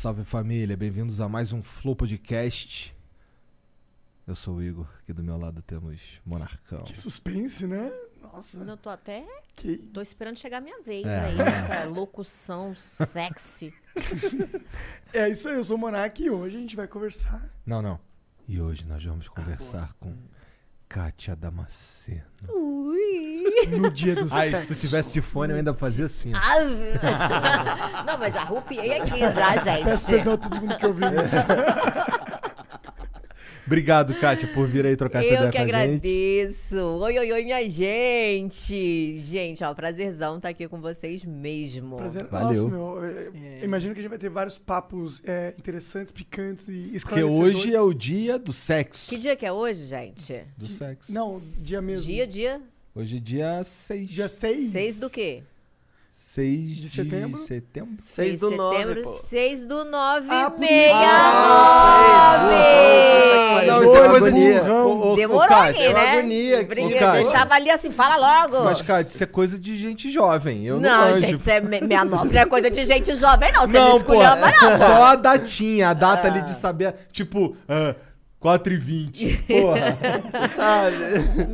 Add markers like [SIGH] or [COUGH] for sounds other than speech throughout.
Salve, família, bem-vindos a mais um Flow Podcast. Eu sou o Igor, aqui do meu lado temos Monarcão. Que suspense, né? Nossa. Eu tô até. Que... Tô esperando chegar a minha vez É. aí, nessa [LAUGHS] locução sexy. [LAUGHS] É isso aí, eu sou o Monark e hoje a gente vai conversar. Não, não. E hoje nós vamos conversar com Kátia Damasceno. Ui! No dia do Ah, e sexo. se tu tivesse de fone eu ainda fazia assim. Ave. Não, mas já rupiei aqui já, Peço gente. perdão a todo mundo que ouviu isso. [LAUGHS] Obrigado, Kátia, por vir aí trocar essa Eu ideia que com a gente. agradeço. Oi, oi, oi, minha gente. Gente, ó, prazerzão estar aqui com vocês mesmo. Prazer. Valeu. Nossa, meu. é, Imagino que a gente vai ter vários papos é, interessantes, picantes e Porque esclarecedores. hoje é o dia do sexo. Que dia que é hoje, gente? Do sexo. Não, dia mesmo. Dia, dia? Hoje é dia 6. Dia 6. Seis do quê? 6 De de setembro? setembro. 6 do de nove, setembro, pô. 6 do 9 Ah, por meia Não, nove. isso é coisa de... ô, Demorou ô, Kátia, aí, né? agonia aqui, Brinca-. Ele tava ali assim, fala logo. Mas, Kátia, isso é coisa de gente jovem. Eu não, não, gente, isso é me- meia nove, não é coisa de gente jovem, não. Você não, Não, esculhamba, é não. só a datinha, a data ali de saber, tipo, ah, 4 e 20. [LAUGHS] Porra. Sabe?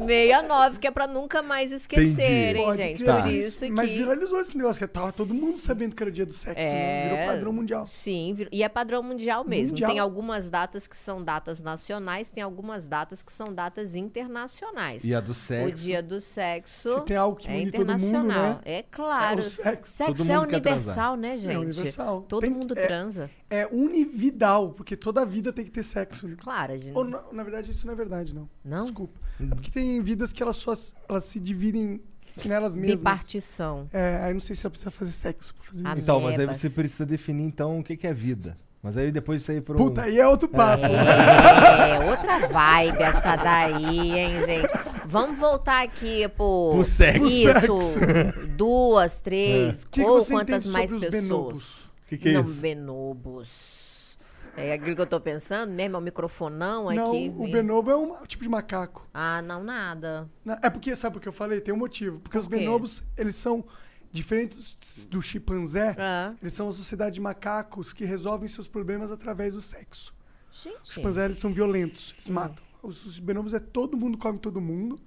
69, que é pra nunca mais esquecerem, Pode gente. crer. Por isso Mas que. viralizou esse negócio, que tava todo mundo sabendo que era o dia do sexo, né? Virou É, padrão mundial. Sim, vir- e é padrão mundial mesmo. Mundial. Tem algumas datas que são datas nacionais, tem algumas datas que são datas internacionais. E a do O sexo. dia do sexo Se tem algo que é todo mundo, internacional. né? É claro. É o sexo. Todo é universal, né, É gente? universal. Todo Tem- mundo é- transa. É unividal, porque toda vida tem que ter sexo. né? Claro, gente. Ou, na, na verdade, isso não é verdade, não. Não? Desculpa. É porque tem vidas que elas só elas se dividem nelas mesmas. Bipartição. É, aí não sei se ela precisa fazer sexo pra fazer isso. Então, mas aí você precisa definir, então, o que que é vida. Mas aí depois isso aí pro... Puta, aí é outro papo. É, outra vibe essa daí, hein, gente? Vamos voltar aqui pro... Pro sexo. Isso. Duas, três, que ou você quantas mais sobre os pessoas? benobos? O que que é Não, isso? benobos. É aquilo que eu tô pensando mesmo, é o microfonão Não, aqui. o benobo é um tipo de macaco. Ah, não, nada. Na- É porque, sabe o que eu falei? Tem um motivo. Porque os quê? benobos, eles são diferentes do chimpanzé. Ah. Eles são uma sociedade de macacos que resolvem seus problemas através do sexo. Os Gente, chimpanzés, eles são violentos. Eles matam. Os, os benobos é todo mundo come todo mundo.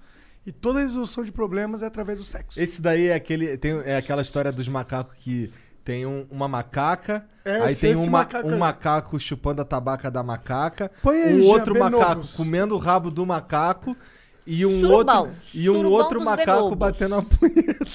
E toda resolução de problemas é através do sexo. Esse daí é, aquele, tem, é aquela história dos macacos que tem um- uma macaca, É, aí tem uma- macaco um macaco chupando a tabaca da macaca, Põe aí, um Jean, outro benobos. macaco comendo o rabo do macaco e um Surubão. outro e um Surubão outro macaco benobos. batendo a punheta.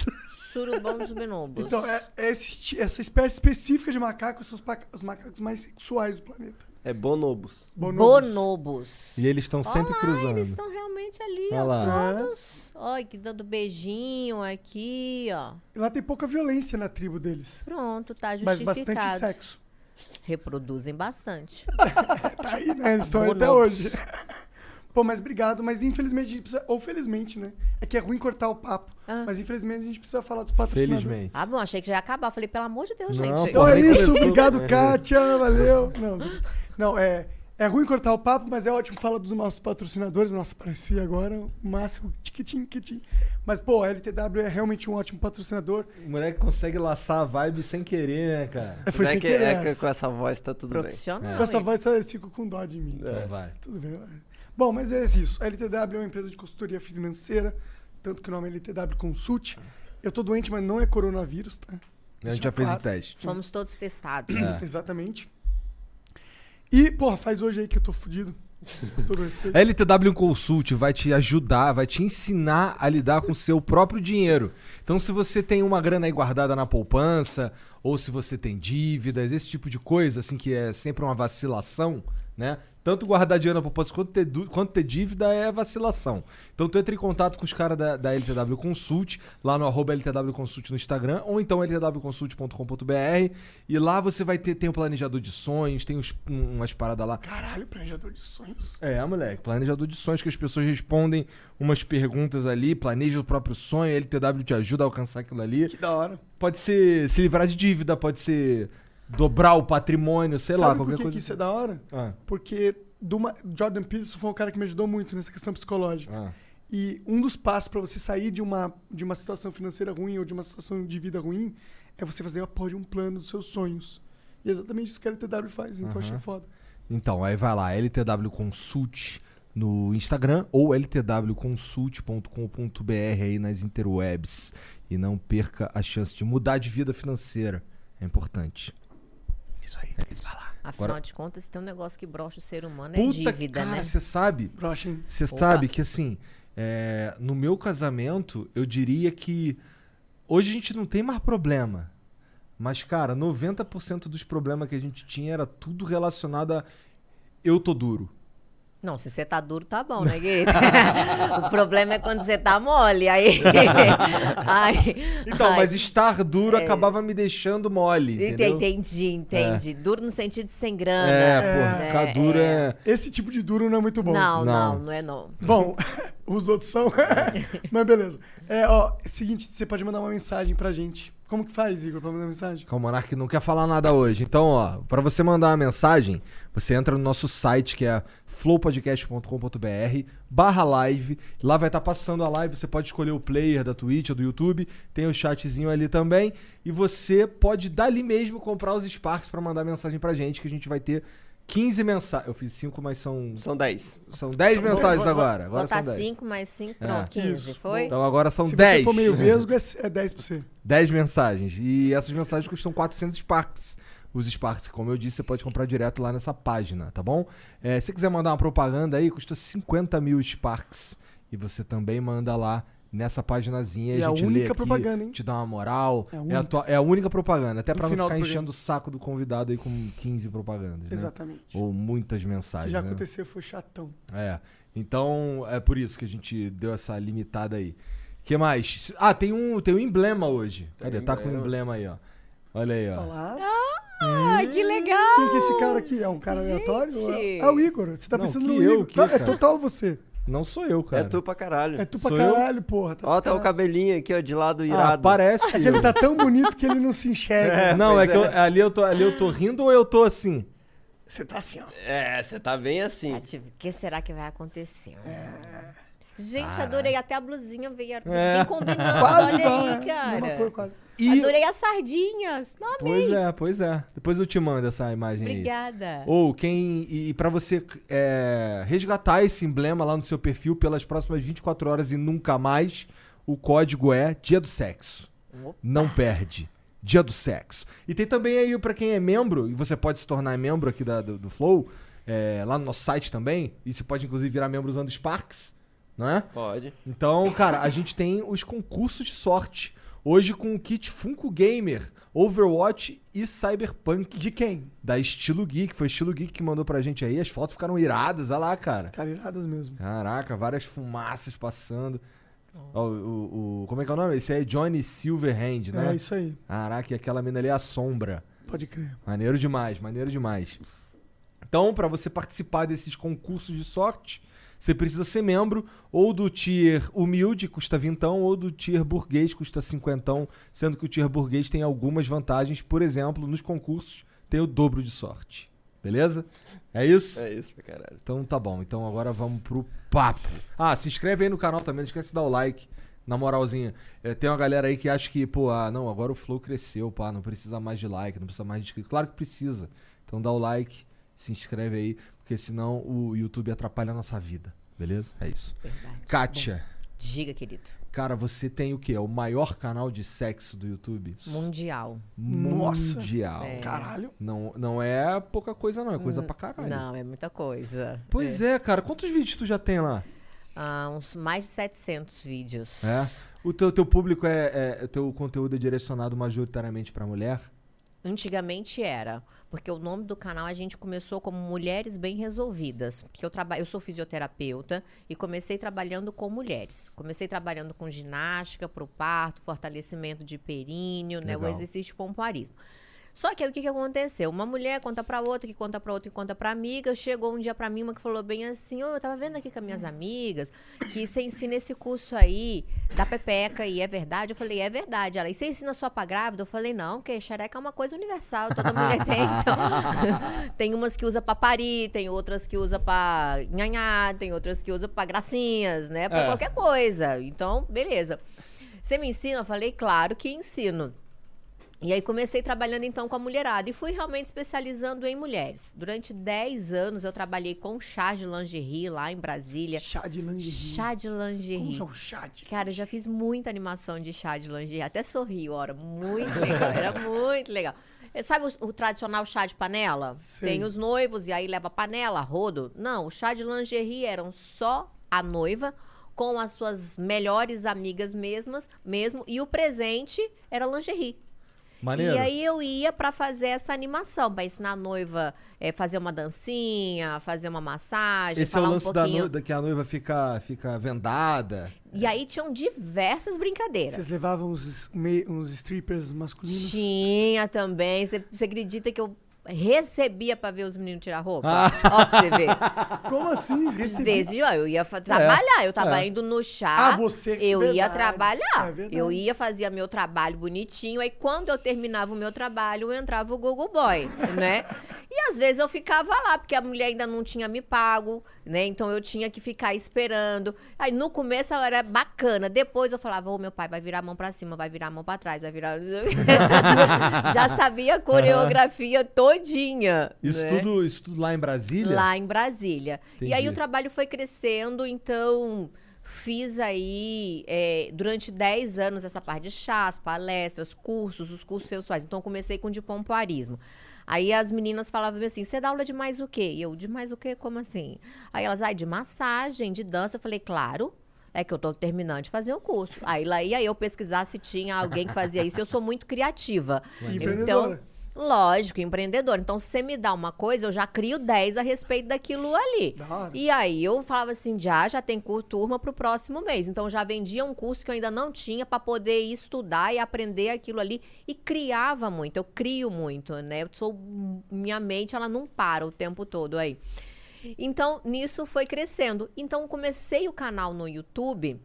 surubão dos benobos. Então, é, é esse essa espécie específica de macaco são os, os macacos mais sexuais do planeta. É bonobos. Bonobos. Bonobos. E eles estão sempre Olha lá, cruzando. eles estão realmente ali, Olha ó, lá. todos. Olha, que dando beijinho aqui, ó. E lá tem pouca violência na tribo deles. Pronto, tá Mas justificado. bastante sexo. Reproduzem bastante. [LAUGHS] Tá aí, né? Eles estão aí até hoje. Pô, mas obrigado. Mas infelizmente a gente precisa. Ou felizmente, né? É que é ruim cortar o papo. Ah. Mas infelizmente a gente precisa falar dos patrocinadores. Felizmente. Ah, bom, achei que já ia acabar. Falei, pelo amor de Deus, Não, gente. Então é isso. Obrigado, Kátia. Valeu. Não, não é. É ruim cortar o papo, mas é ótimo falar dos nossos patrocinadores. Nossa, parecia agora o máximo. Tiquitim, tiquitim. Mas, pô, a LTW é realmente um ótimo patrocinador. O moleque consegue laçar a vibe sem querer, né, cara? É, foi é sem que, querer é que com essa voz tá tudo bem. Profissional. Com essa voz, eles ficam com dó de mim. Então vai. Tudo bem. vai. Bom, mas é isso. A LTW é uma empresa de consultoria financeira, tanto que o nome é LTW Consult. Eu tô doente, mas não é coronavírus, tá? A gente já fez o teste. Fomos todos testados. Exatamente. E, porra, faz hoje aí que eu tô fudido. [LAUGHS] Com todo respeito. LTW Consult vai te ajudar, vai te ensinar a lidar com o seu próprio dinheiro. Então, se você tem uma grana aí guardada na poupança, ou se você tem dívidas, esse tipo de coisa, assim, que é sempre uma vacilação, né? Tanto guardar dinheiro na poupança quanto ter, quanto ter dívida é vacilação. Então, tu entra em contato com os caras da, da LTW Consult, lá no arroba LTW Consult no Instagram, ou então ltwconsult.com.br, e lá você vai ter, tem um planejador de sonhos, tem uns, um- umas paradas lá. Caralho, planejador de sonhos. É, moleque. Planejador de sonhos que as pessoas respondem umas perguntas ali, planeja o próprio sonho, a LTW te ajuda a alcançar aquilo ali. Que da hora. Pode ser se livrar de dívida, pode ser dobrar o patrimônio, sei lá, Sabe qualquer por que, coisa. que isso é da hora? Ah, Porque Duma- Jordan Peterson foi um cara que me ajudou muito nessa questão psicológica. ah. E um dos passos pra você sair de uma, de uma situação financeira ruim ou de uma situação de vida ruim é você fazer uma porra de um plano dos seus sonhos. E é exatamente isso que a LTW faz, então eu achei foda. Então, aí vai lá, LTW Consult no Instagram ou ltwconsult.com.br aí nas interwebs. E não perca a chance de mudar de vida financeira. É importante. Isso aí. É isso. Afinal Agora- de contas, se tem um negócio que brocha o ser humano é Puta, dívida, cara, né? você sabe? Brocha, hein? Você sabe que assim, é, no meu casamento, eu diria que hoje a gente não tem mais problema. Mas, cara, 90% dos problemas que a gente tinha era tudo relacionado a eu tô duro. Não, se você tá duro, tá bom, né, querido? [LAUGHS] o problema é quando você tá mole. Aí. [LAUGHS] aí Então, aí- mas estar duro acabava me deixando mole. Ente- Entendeu? Entendi, entendi. Duro no sentido de sem grana. É, porra, ficar É, duro é. é. Esse tipo de duro não é muito bom. Não, Não. não, não é não. Bom, [LAUGHS] os outros são. Mas beleza. É, ó, é o seguinte, você pode mandar uma mensagem pra gente. Como que faz, Igor, pra mandar mensagem? O Monark não quer falar nada hoje. Então, ó, pra você mandar uma mensagem, você entra no nosso site que é flowpodcast.com.br barra live. Lá vai estar passando a live, você pode escolher o player da Twitch ou do YouTube, tem o chatzinho ali também. E você pode dali mesmo comprar os Sparks pra mandar mensagem pra gente, que a gente vai ter 15 mensagens. Eu fiz 5, mas são, São 10. são 10 mensagens agora. Agora Botar são 10. 5 mais 5, É. pronto, 15, Isso. foi? Então agora são Se 10. você for meio vesgo, é, é 10 pra você. 10 mensagens. E essas mensagens custam 400 Sparks. Os Sparks, como eu disse, você pode comprar direto lá nessa página, tá bom? É, se quiser mandar uma propaganda aí, custa 50 mil Sparks. E você também manda lá nessa paginazinha. E a é a gente lê única aqui, propaganda, hein? te dá uma moral. É a É a, única. tua- é a única propaganda. Até No pra não ficar enchendo o saco do convidado aí com 15 propagandas. né? Exatamente. Ou muitas O mensagens. que já né? aconteceu foi chatão. É. Então, é por isso que a gente deu essa limitada aí. que mais? Ah, tem um, tem um emblema hoje. Cadê? Tá com um emblema aí, ó. Olha aí, ó. Olá. Ai, que legal! Quem que é esse cara aqui? É um cara aleatório? Gente. É o Igor. Você tá Não, pensando que no eu, Igor. que, Tá, é total você. Não sou eu, cara. É tu pra caralho. É tu pra Sou eu? caralho, porra. Tá Ó, tá o cabelinho aqui, ó, de lado Ah, irado. parece. É que ele tá tão bonito que ele não se enxerga. [LAUGHS] não, é pois que eu- é. ali, eu tô, ali eu tô rindo ou eu tô assim? Você tá assim, ó. É, você tá bem assim. Tati, O que será que vai acontecer? Gente, adorei. Até a blusinha veio, É. veio combinando. [LAUGHS] Quase Olha igual, aí, né? Mesma cara. cor, quase. E... Adorei as sardinhas. Não, amei. Pois é, pois é. Depois eu te mando essa imagem aí. Obrigada. Ou quem. E, para você é, resgatar esse emblema lá no seu perfil pelas próximas 24 horas e nunca mais, o código é Dia do Sexo. Opa. Não perde. Dia do Sexo. E tem também aí pra quem é membro, e você pode se tornar membro aqui da- do, do Flow, é, lá no nosso site também. E você pode inclusive virar membro usando Sparks, não é? Pode. Então, cara, a gente tem os concursos de sorte. Hoje com o kit Funko Gamer, Overwatch e Cyberpunk. De quem? Da Estilo Geek. Foi Estilo Geek que mandou pra gente aí. As fotos ficaram iradas, olha lá, cara. Cara, iradas mesmo. Caraca, várias fumaças passando. Ó, o, o- o- como é que é o nome? Esse aí é Johnny Silverhand, né? É isso aí. Caraca, e aquela mina ali é a sombra. Pode crer. Maneiro demais, maneiro demais. Então, pra você participar desses concursos de sorte, você precisa ser membro ou do tier humilde, custa vintão, ou do tier burguês, custa cinquentão, sendo que o tier burguês tem algumas vantagens, por exemplo, nos concursos tem o dobro de sorte. Beleza? É isso? É isso pra caralho. Então tá bom. Então agora vamos pro papo. Ah, se inscreve aí no canal também, não esquece de dar o like. Na moralzinha, É, tem uma galera aí que acha que, pô, ah, não, agora o Flow cresceu, pá, não precisa mais de like, não precisa mais de inscrito. Claro que precisa. Então dá o like, se inscreve aí, porque senão o YouTube atrapalha a nossa vida. Beleza? É isso. Verdade. Kátia, Diga, querido. Cara, você tem o quê? É o maior canal de sexo do YouTube? Mundial. Nossa. Mundial. É. Caralho. Não, não é pouca coisa, não. É coisa pra caralho. Não, é muita coisa. Pois é. cara. Quantos vídeos tu já tem lá? Ah, uns mais de 700 vídeos. É? O teu, teu público é, é. O teu conteúdo é direcionado majoritariamente pra mulher? Antigamente era, porque o nome do canal a gente começou como Mulheres Bem Resolvidas, porque eu trabalho, eu sou fisioterapeuta e comecei trabalhando com mulheres. Comecei trabalhando com ginástica pro parto, fortalecimento de períneo, né, o exercício de pompoarismo. Só que aí o que, que aconteceu? Uma mulher conta pra outra, que conta pra outra, que conta pra amiga. Chegou um dia pra mim uma que falou bem assim: Ô, eu tava vendo aqui com as minhas amigas que você ensina esse curso aí da Pepeca e é verdade? Eu falei: é verdade. Ela, e você ensina só pra grávida? Eu falei: não, porque xereca é uma coisa universal, toda mulher tem. Então, [LAUGHS] tem umas que usa pra parir, tem outras que usa pra nhanhá, tem outras que usa pra gracinhas, né? Pra É. qualquer coisa. Então, beleza. Você me ensina? Eu falei: claro que ensino. E aí comecei trabalhando então com a mulherada e fui realmente especializando em mulheres. Durante 10 anos eu trabalhei com chá de lingerie lá em Brasília. Chá de lingerie. Chá de Como lingerie. que é o chá de Cara, eu já fiz muita animação de chá de lingerie. Até sorri, ora. Muito [LAUGHS] legal. Era muito legal. Eh, Sabe o, o tradicional chá de panela? Sei. Tem os noivos e aí leva panela, rodo. Não, o chá de lingerie eram só a noiva com as suas melhores amigas mesmas, mesmo. E o presente era lingerie. Maneiro. E aí eu ia pra fazer essa animação, pra ensinar a noiva a fazer uma dancinha, fazer uma massagem, Esse é o falar um lance da pouquinho. noiva, que a noiva fica, fica vendada. E aí tinham diversas brincadeiras. Vocês levavam uns, uns strippers masculinos? Tinha também. Você acredita que eu recebia pra ver os meninos tirar roupa? Ah. Ó, pra você ver. [LAUGHS] Como assim? Recebi- Desde ó, eu ia fa- trabalhar, eu tava é. indo no chá. Ah, você, Eu ia verdade. trabalhar. É eu ia fazia meu trabalho bonitinho. Aí quando eu terminava o meu trabalho, entrava o Google Boy, né? E às vezes eu ficava lá, porque a mulher ainda não tinha me pago, né? Então eu tinha que ficar esperando. Aí no começo ela era bacana. Depois eu falava, ô meu pai, vai virar a mão pra cima, vai virar a mão pra trás, vai virar. [LAUGHS] Já sabia a coreografia todinha. Isso, né? tudo, isso tudo lá em Brasília? Lá em Brasília. E aí Entendi. o trabalho foi crescendo, então fiz aí é, durante 10 anos essa parte de chás, palestras, cursos, os cursos sensuais. Então comecei com de pompoarismo. Aí as meninas falavam assim: você dá aula de mais o quê? E eu, de mais o quê? Como assim? Aí elas, ai, de massagem, de dança. Eu falei, claro. É que eu tô terminando de fazer o curso. Aí lá ia eu pesquisar se tinha alguém que fazia isso. Eu sou muito criativa. Então. Lógico, empreendedor. Então, se você me dá uma coisa, eu já crio 10 a respeito daquilo ali. Da. E aí eu falava assim, já, já tem turma pro próximo mês. Então, já vendia um curso que eu ainda não tinha para poder estudar e aprender aquilo ali. E criava muito, eu crio muito, né? Eu sou, minha mente, ela não para o tempo todo aí. Então, nisso foi crescendo. Então, comecei o canal no YouTube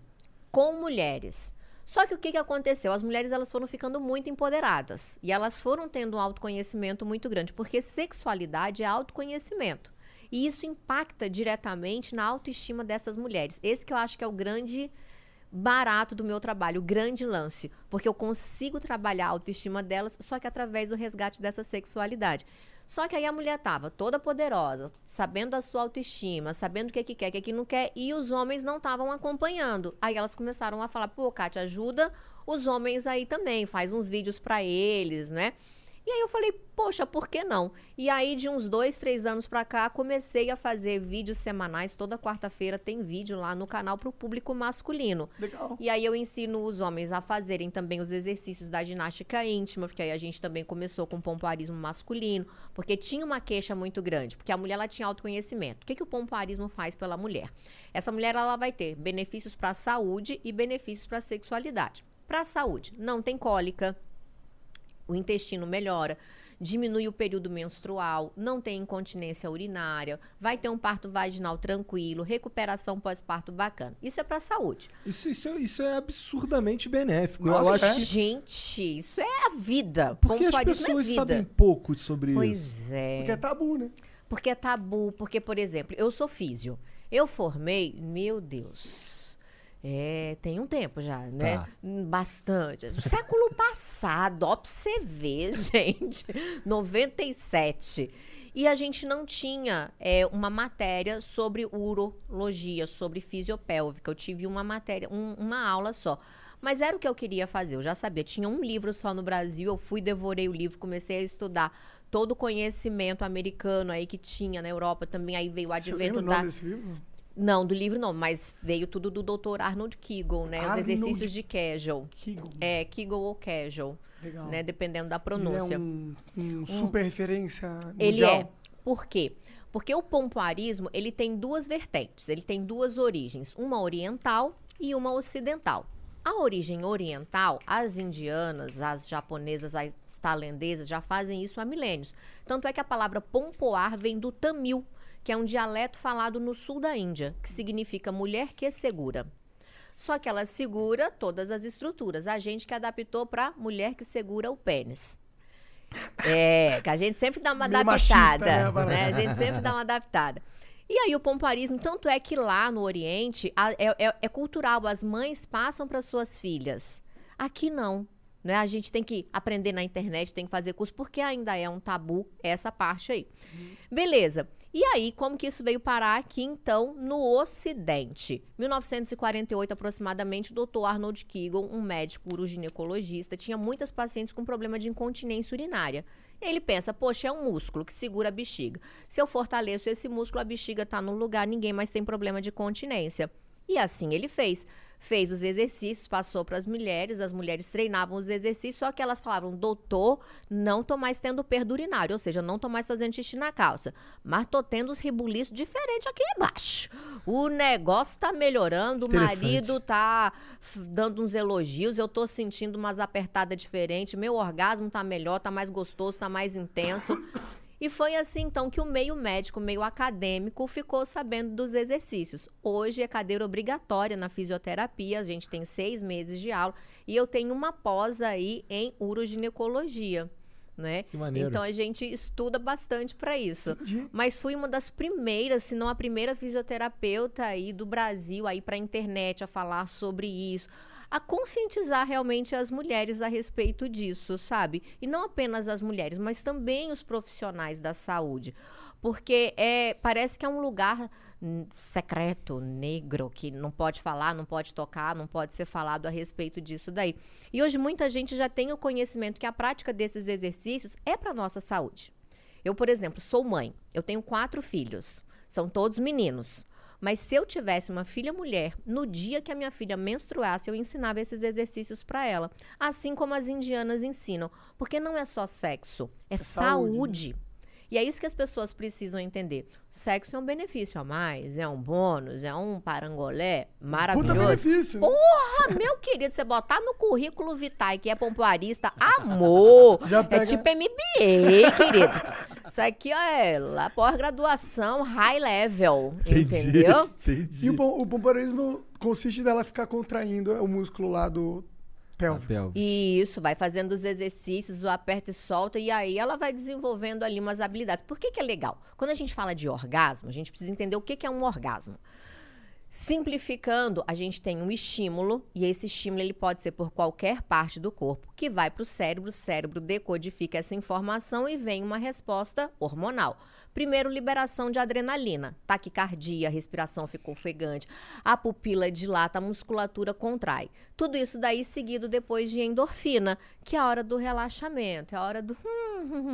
com mulheres. Só que o que, que aconteceu? As mulheres elas foram ficando muito empoderadas e elas foram tendo um autoconhecimento muito grande, porque sexualidade é autoconhecimento. E isso impacta diretamente na autoestima dessas mulheres. Esse que eu acho que é o grande barato do meu trabalho, o grande lance, porque eu consigo trabalhar a autoestima delas só que através do resgate dessa sexualidade. Só que aí a mulher tava toda poderosa, sabendo da sua autoestima, sabendo o que, que quer, o que, que não quer, e os homens não estavam acompanhando. Aí elas começaram a falar: pô, Kátia, ajuda os homens aí também, faz uns vídeos pra eles, né? E aí eu falei, poxa, por que não? E aí, de uns dois, três anos pra cá, comecei a fazer vídeos semanais. Toda quarta-feira tem vídeo lá no canal pro público masculino. Legal. E aí eu ensino os homens a fazerem também os exercícios da ginástica íntima, porque aí a gente também começou com pompoarismo masculino, porque tinha uma queixa muito grande, porque a mulher ela tinha autoconhecimento. O que, que o pompoarismo faz pela mulher? Essa mulher ela vai ter benefícios para a saúde e benefícios para a sexualidade. Para a saúde, não tem cólica, o intestino melhora, diminui o período menstrual, não tem incontinência urinária, vai ter um parto vaginal tranquilo, recuperação pós-parto bacana. Isso é para saúde. Isso, isso, é- isso é absurdamente benéfico. Eu Nossa, acho que Gente, isso é a vida. porque as Pompoarismo pessoas é sabem pouco sobre isso. Pois é. Porque é tabu, né? Porque é tabu, porque, por exemplo, eu sou físio. Eu formei, meu Deus. É, tem um tempo já, né? Tá. Bastante. [LAUGHS] Século passado, ó, pra você ver, [LAUGHS] gente. 97. E a gente não tinha é, uma matéria sobre urologia, sobre fisiopélvica. Eu tive uma matéria, um- uma aula só. Mas era o que eu queria fazer, eu já sabia. Tinha um livro só no Brasil, eu fui, devorei o livro, comecei a estudar todo o conhecimento americano aí que tinha na Europa também. Aí veio o advento da. nome desse livro? Não, do livro não, mas veio tudo do Dr. Arnold Kegel, né? Os Arnold exercícios de Kegel. Kegel. É, Kegel ou Kegel, Legal. né? Dependendo da Ele pronúncia. é um, um super referência Ele mundial. é. Por quê? Porque o pompoarismo, ele tem duas vertentes, ele tem duas origens, uma oriental e uma ocidental. A origem oriental, as indianas, as japonesas, as tailandesas já fazem isso há milênios. Tanto é que a palavra pompoar vem do tamil, que é um dialeto falado no sul da Índia, que significa mulher que segura. Só que ela segura todas as estruturas. A gente que adaptou para mulher que segura o pênis. É, que a gente sempre dá uma Meio machista, adaptada. né, Né, Bárbara? A gente sempre dá uma adaptada. E aí o pomparismo, tanto é que lá no Oriente a- é, é- é cultural, as mães passam para suas filhas. Aqui não. Né? A gente tem que aprender na internet, tem que fazer curso, porque ainda é um tabu essa parte aí. Beleza. E aí, como que isso veio parar aqui, então, no Ocidente? 1948, aproximadamente, o doutor Arnold Kegel, um médico uroginecologista, tinha muitas pacientes com problema de incontinência urinária. Ele pensa, poxa, é um músculo que segura a bexiga. Se eu fortaleço esse músculo, a bexiga está no lugar, ninguém mais tem problema de continência. E assim ele fez. Fez os exercícios, passou para as mulheres, as mulheres treinavam os exercícios, só que elas falavam, doutor, não tô mais tendo perda urinária, ou seja, não tô mais fazendo xixi na calça, mas tô tendo os ribuliços diferentes aqui embaixo. O negócio tá melhorando, o marido tá dando uns elogios, eu tô sentindo umas apertadas diferentes, meu orgasmo tá melhor, tá mais gostoso, tá mais intenso. E foi assim, então, que o meio médico, o meio acadêmico, ficou sabendo dos exercícios. Hoje é cadeira obrigatória na fisioterapia, a gente tem seis meses de aula, e eu tenho uma pós aí em uroginecologia. Né? Então a gente estuda bastante para isso. Mas fui uma das primeiras, se não a primeira fisioterapeuta aí do Brasil aí para internet a falar sobre isso, a conscientizar realmente as mulheres a respeito disso, sabe? E não apenas as mulheres, mas também os profissionais da saúde. Porque é, parece que é um lugar secreto, negro, que não pode falar, não pode tocar, não pode ser falado a respeito disso daí. E hoje muita gente já tem o conhecimento que a prática desses exercícios é para nossa saúde. Eu, por exemplo, sou mãe. Eu tenho quatro filhos. São todos meninos. Mas se eu tivesse uma filha mulher, no dia que a minha filha menstruasse, eu ensinava esses exercícios para ela. Assim como as indianas ensinam. Porque não é só sexo, é, saúde, saúde. E é isso que as pessoas precisam entender. Sexo é um benefício a mais, é um bônus, é um parangolé maravilhoso. Puta benefício. Porra, meu querido, você botar no currículo Vitae que é pompoarista, amor. [LAUGHS] Já pega- É tipo MBA, querido. Isso aqui ó, é lá pós-graduação high level, entendeu? Entendi. E o, o pompoarismo consiste dela ficar contraindo o músculo lá do pélvico. Abel. E isso, vai fazendo os exercícios, o aperta e solta, e aí ela vai desenvolvendo ali umas habilidades. Por que, que é legal? Quando a gente fala de orgasmo, a gente precisa entender o que, que é um orgasmo. Simplificando, a gente tem um estímulo, e esse estímulo ele pode ser por qualquer parte do corpo, que vai para o cérebro, o cérebro decodifica essa informação e vem uma resposta hormonal. Primeiro, liberação de adrenalina, taquicardia, respiração fica ofegante, a pupila dilata, a musculatura contrai. Tudo isso daí seguido depois de endorfina, que é a hora do relaxamento, é a hora do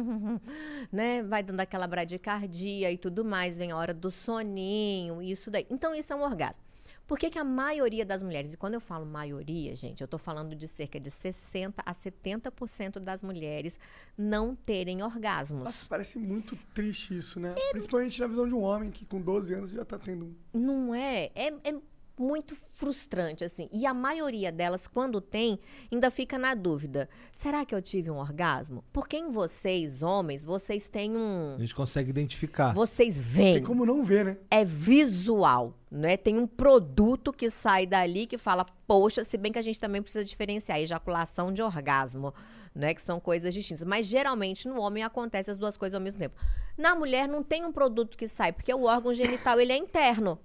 [LAUGHS] né? Vai dando aquela bradicardia e tudo mais, vem a hora do soninho, isso daí. Então isso é um orgasmo. Por que, que a maioria das mulheres, e quando eu falo maioria, gente, eu tô falando de cerca de 60 a 70% das mulheres não terem orgasmos. Nossa, parece muito triste isso, né? Principalmente na visão de um homem que com 12 anos já tá tendo um. Não é? É, é muito frustrante, assim. E a maioria delas, quando tem, ainda fica na dúvida: será que eu tive um orgasmo? Porque em vocês, homens, vocês têm um. A gente consegue identificar. Vocês veem. Tem como não ver, né? é visual, né? Tem um produto que sai dali que fala, poxa, se bem que a gente também precisa diferenciar ejaculação de orgasmo, né? Que são coisas distintas. Mas geralmente no homem acontece as duas coisas ao mesmo tempo. Na mulher não tem um produto que sai, porque o órgão genital ele é interno.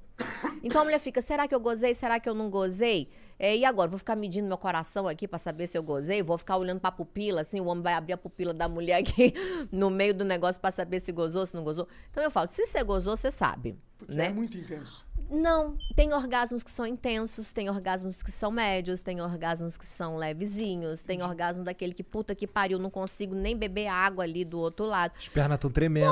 Então a mulher fica, será que eu gozei? Será que eu não gozei? É, e agora? Vou ficar medindo meu coração aqui pra saber se eu gozei? Vou ficar olhando pra pupila, assim, o homem vai abrir a pupila da mulher aqui [LAUGHS] no meio do negócio pra saber se gozou, se não gozou. Então eu falo, se você gozou, você sabe. Porque né? é muito intenso. Não, tem orgasmos que são intensos, tem orgasmos que são médios, tem orgasmos que são levezinhos, tem orgasmo daquele que puta que pariu, não consigo nem beber água ali do outro lado. As pernas estão tremendo.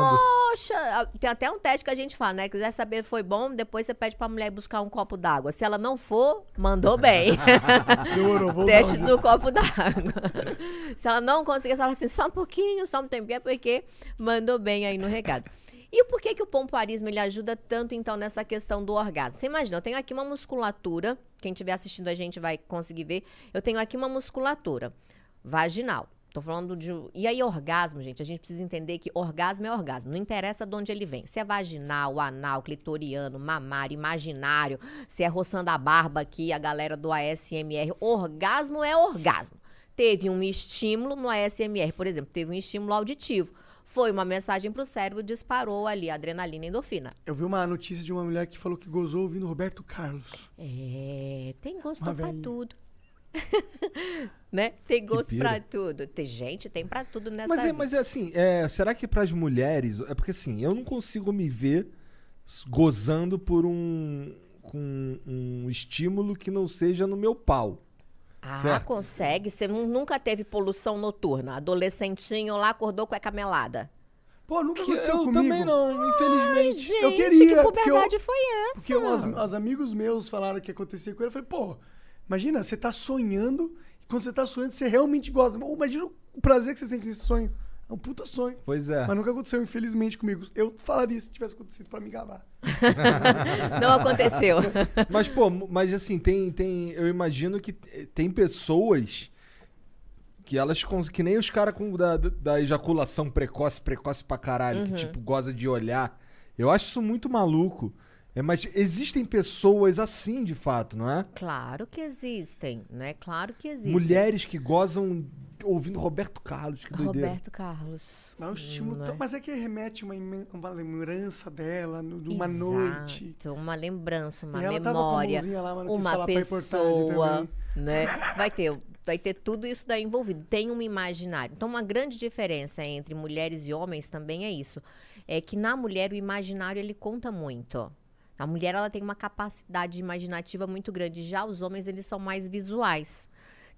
Poxa, tem até um teste que a gente fala, né? Quiser saber se foi bom, depois você pede pra mulher buscar um copo d'água. Se ela não for, mandou bem. [LAUGHS] Demorou, Teste do copo d'água. Se ela não conseguir, você fala assim, só um pouquinho, só um tempinho, é porque mandou bem aí no recado. E por que, que o pompoarismo ele ajuda tanto, então, nessa questão do orgasmo? Você imagina, eu tenho aqui uma musculatura, quem estiver assistindo a gente vai conseguir ver, eu tenho aqui uma musculatura vaginal. Tô falando de. E aí, orgasmo, gente, a gente precisa entender que orgasmo é orgasmo. Não interessa de onde ele vem. Se é vaginal, anal, clitoriano, mamário, imaginário, se é roçando a barba aqui, a galera do ASMR. Orgasmo é orgasmo. Teve um estímulo no ASMR, por exemplo, teve um estímulo auditivo. Foi uma mensagem pro cérebro, disparou ali a adrenalina e endorfina. Eu vi uma notícia de uma mulher que falou que gozou ouvindo Roberto Carlos. É, tem gosto Uma pra velhinha. tudo. [LAUGHS] né? Tem gosto pra tudo. Tem gente, tem pra tudo nessa Mas é, vida. mas é assim, é, será que pras mulheres. É porque assim, eu não consigo me ver gozando por um. com um estímulo que não seja no meu pau. Ah, Certo. consegue. Você nu- nunca teve polução noturna. Adolescentinho lá acordou com a camelada. Pô, nunca Que aconteceu eu comigo. também não, infelizmente. Gente, eu queria, que porque eu- puberdade foi essa? Porque os, os amigos meus falaram que acontecia com ele. Eu falei, pô, imagina, você tá sonhando e quando você tá sonhando, você realmente gosta. Imagina o prazer que você sente nesse sonho. É um puta sonho. Pois é. Mas nunca aconteceu, infelizmente, comigo. Eu falaria se tivesse acontecido pra me gabar. [LAUGHS] Não aconteceu. [LAUGHS] Mas, pô, mas assim, tem, tem. Eu imagino que tem pessoas que elas. Que nem os caras com da, da- da ejaculação precoce, precoce pra caralho, Uhum. que tipo, goza de olhar. Eu acho isso muito maluco. É, mas existem pessoas assim, de fato, não é? claro que existem, né? Claro que existem. Mulheres que gozam ouvindo Roberto Carlos, que doideira. Roberto Carlos. Mas, é um estímulo Não é? tão- mas é que remete uma, uma lembrança dela, no- de uma Exato, noite. Uma lembrança, uma E ela tava com a memória, lá, não quis uma pessoa, né? Vai ter, vai ter tudo isso daí envolvido. Tem um imaginário. Então, uma grande diferença entre mulheres e homens também é isso. É que na mulher o imaginário ele conta muito. A mulher ela tem uma capacidade imaginativa muito grande. Já os homens eles são mais visuais.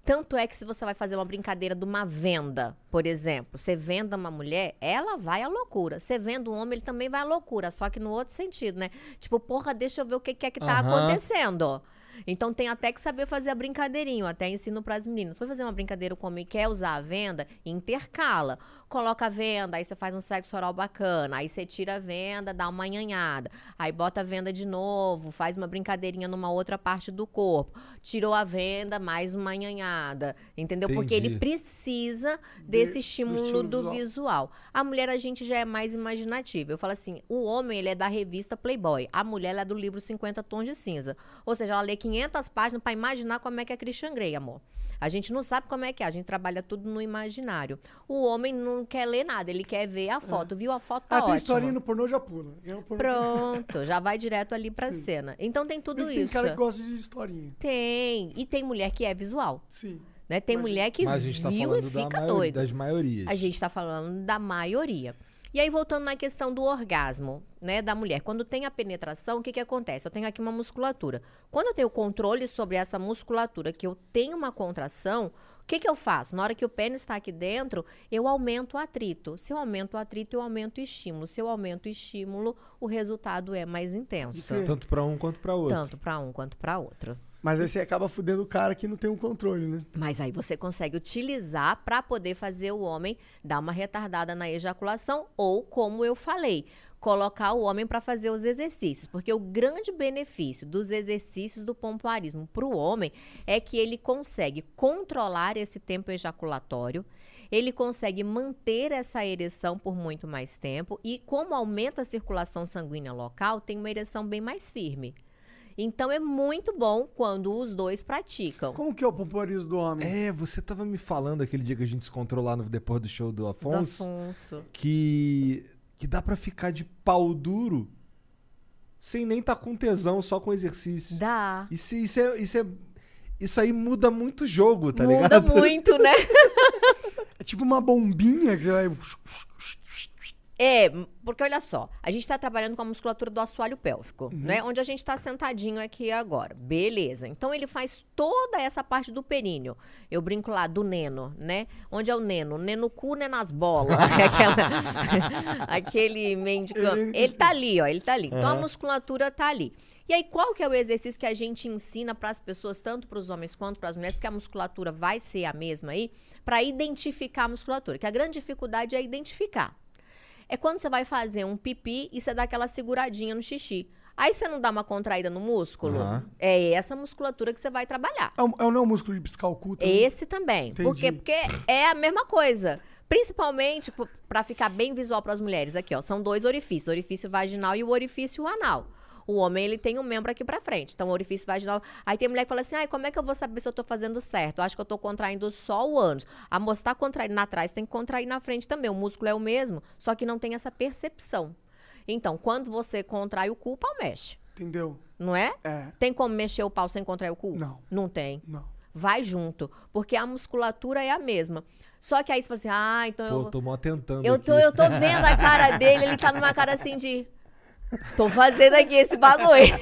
Tanto é que se você vai fazer uma brincadeira de uma venda, por exemplo, você venda uma mulher, ela vai à loucura. Você venda um homem, ele também vai à loucura, só que no outro sentido, né? Tipo, porra, deixa eu ver o que, que é que tá Aham. acontecendo. Então tem até que saber fazer a brincadeirinha. Eu até ensino para as meninas. Se for fazer uma brincadeira com o homem e quer usar a venda, intercala. Coloca a venda, aí você faz um sexo oral bacana. Aí você tira a venda, dá uma nhanhada. Aí bota a venda de novo, faz uma brincadeirinha numa outra parte do corpo. Tirou a venda, mais uma nhanhada. Entendeu? Porque ele Entendi. precisa desse do estímulo estímulo do visual. visual. A mulher, a gente já é mais imaginativa. Eu falo assim: o homem, ele é da revista Playboy. A mulher, ela é do livro 50 Tons de Cinza. Ou seja, ela lê 500 páginas para imaginar como é que é Christian Grey, amor. A gente não sabe como é que é, a gente trabalha tudo no imaginário. O homem não quer ler nada, ele quer ver a foto. Viu a foto, tá ah, tem ótimo. historinha no pornô, já pula. É pornô- Pronto, já vai direto ali pra Sim. cena. Então tem tudo Tem isso. cara que gosta de historinha. Tem. E tem mulher que é visual. Sim. Né? Tem Mas- mulher que Mas a gente tá viu e falando da fica maioria- doida. das maiorias. A gente está falando da maioria. E aí, voltando na questão do orgasmo, né, da mulher. Quando tem a penetração, o que que acontece? Eu tenho aqui uma musculatura. Quando eu tenho controle sobre essa musculatura, que eu tenho uma contração, o que que eu faço? Na hora que o pênis está aqui dentro, eu aumento o atrito. Se eu aumento o atrito, eu aumento o estímulo. Se eu aumento o estímulo, o resultado é mais intenso. Tanto pra um quanto pra outro. Tanto para um quanto para outro. Mas aí você acaba fudendo o cara que não tem um controle, né? Mas aí você consegue utilizar para poder fazer o homem dar uma retardada na ejaculação ou, como eu falei, colocar o homem para fazer os exercícios. Porque o grande benefício dos exercícios do pompoarismo para o homem é que ele consegue controlar esse tempo ejaculatório, ele consegue manter essa ereção por muito mais tempo e, como aumenta a circulação sanguínea local, tem uma ereção bem mais firme. Então é muito bom quando os dois praticam. Como que é o pompoarismo do homem? É, você tava me falando aquele dia que a gente se encontrou lá no, depois do show do Do Afonso, Afonso. que que dá pra ficar de pau duro sem nem estar com tesão, só com exercício. Dá. Isso, isso, é, isso, é, isso aí muda muito o jogo, tá Muda ligado? muito, né? [LAUGHS] É tipo uma bombinha que você vai. É, porque olha só, a gente está trabalhando com a musculatura do assoalho pélvico, Uhum. né? Onde a gente está sentadinho aqui agora. Beleza. Então ele faz toda essa parte do períneo. Eu brinco lá do neno, né? Onde é o neno? Neno cu, né nas bolas. [LAUGHS] Aquela- [LAUGHS] Aquele mendicão. Ele- tá ali, ó. Ele tá ali. Então a musculatura tá ali. E aí, qual que é o exercício que a gente ensina para as pessoas, tanto para os homens quanto para as mulheres, porque a musculatura vai ser a mesma aí, para identificar a musculatura? Que a grande dificuldade é identificar é quando você vai fazer um pipi e você dá aquela seguradinha no xixi. Aí você não dá uma contraída no músculo? Aham. É essa musculatura que você vai trabalhar. É o, é o não músculo de piscar o cu também? Esse também. Por quê? Entendi. Porque é a mesma coisa. Principalmente para ficar bem visual para as mulheres. Aqui, ó, são dois orifícios, o orifício vaginal e o orifício anal. O homem, ele tem um membro aqui pra frente. Então, o orifício vaginal. Aí tem mulher que fala assim: ai, como é que eu vou saber se eu tô fazendo certo? Eu acho que eu tô contraindo só o ânus. A moça tá contraindo na trás, tem que contrair na frente também. O músculo é o mesmo, só que não tem essa percepção. Então, quando você contrai o cu, o pau mexe. Entendeu? Não é? É. Tem como mexer o pau sem contrair o cu? Não. Não tem. Não. Vai junto. Porque a musculatura é a mesma. Só que aí você fala assim: ah, então Pô, eu. tô mó tentando Eu aqui. tô, eu tô vendo a cara [LAUGHS] dele, ele tá numa cara assim de. Tô fazendo aqui esse bagulho.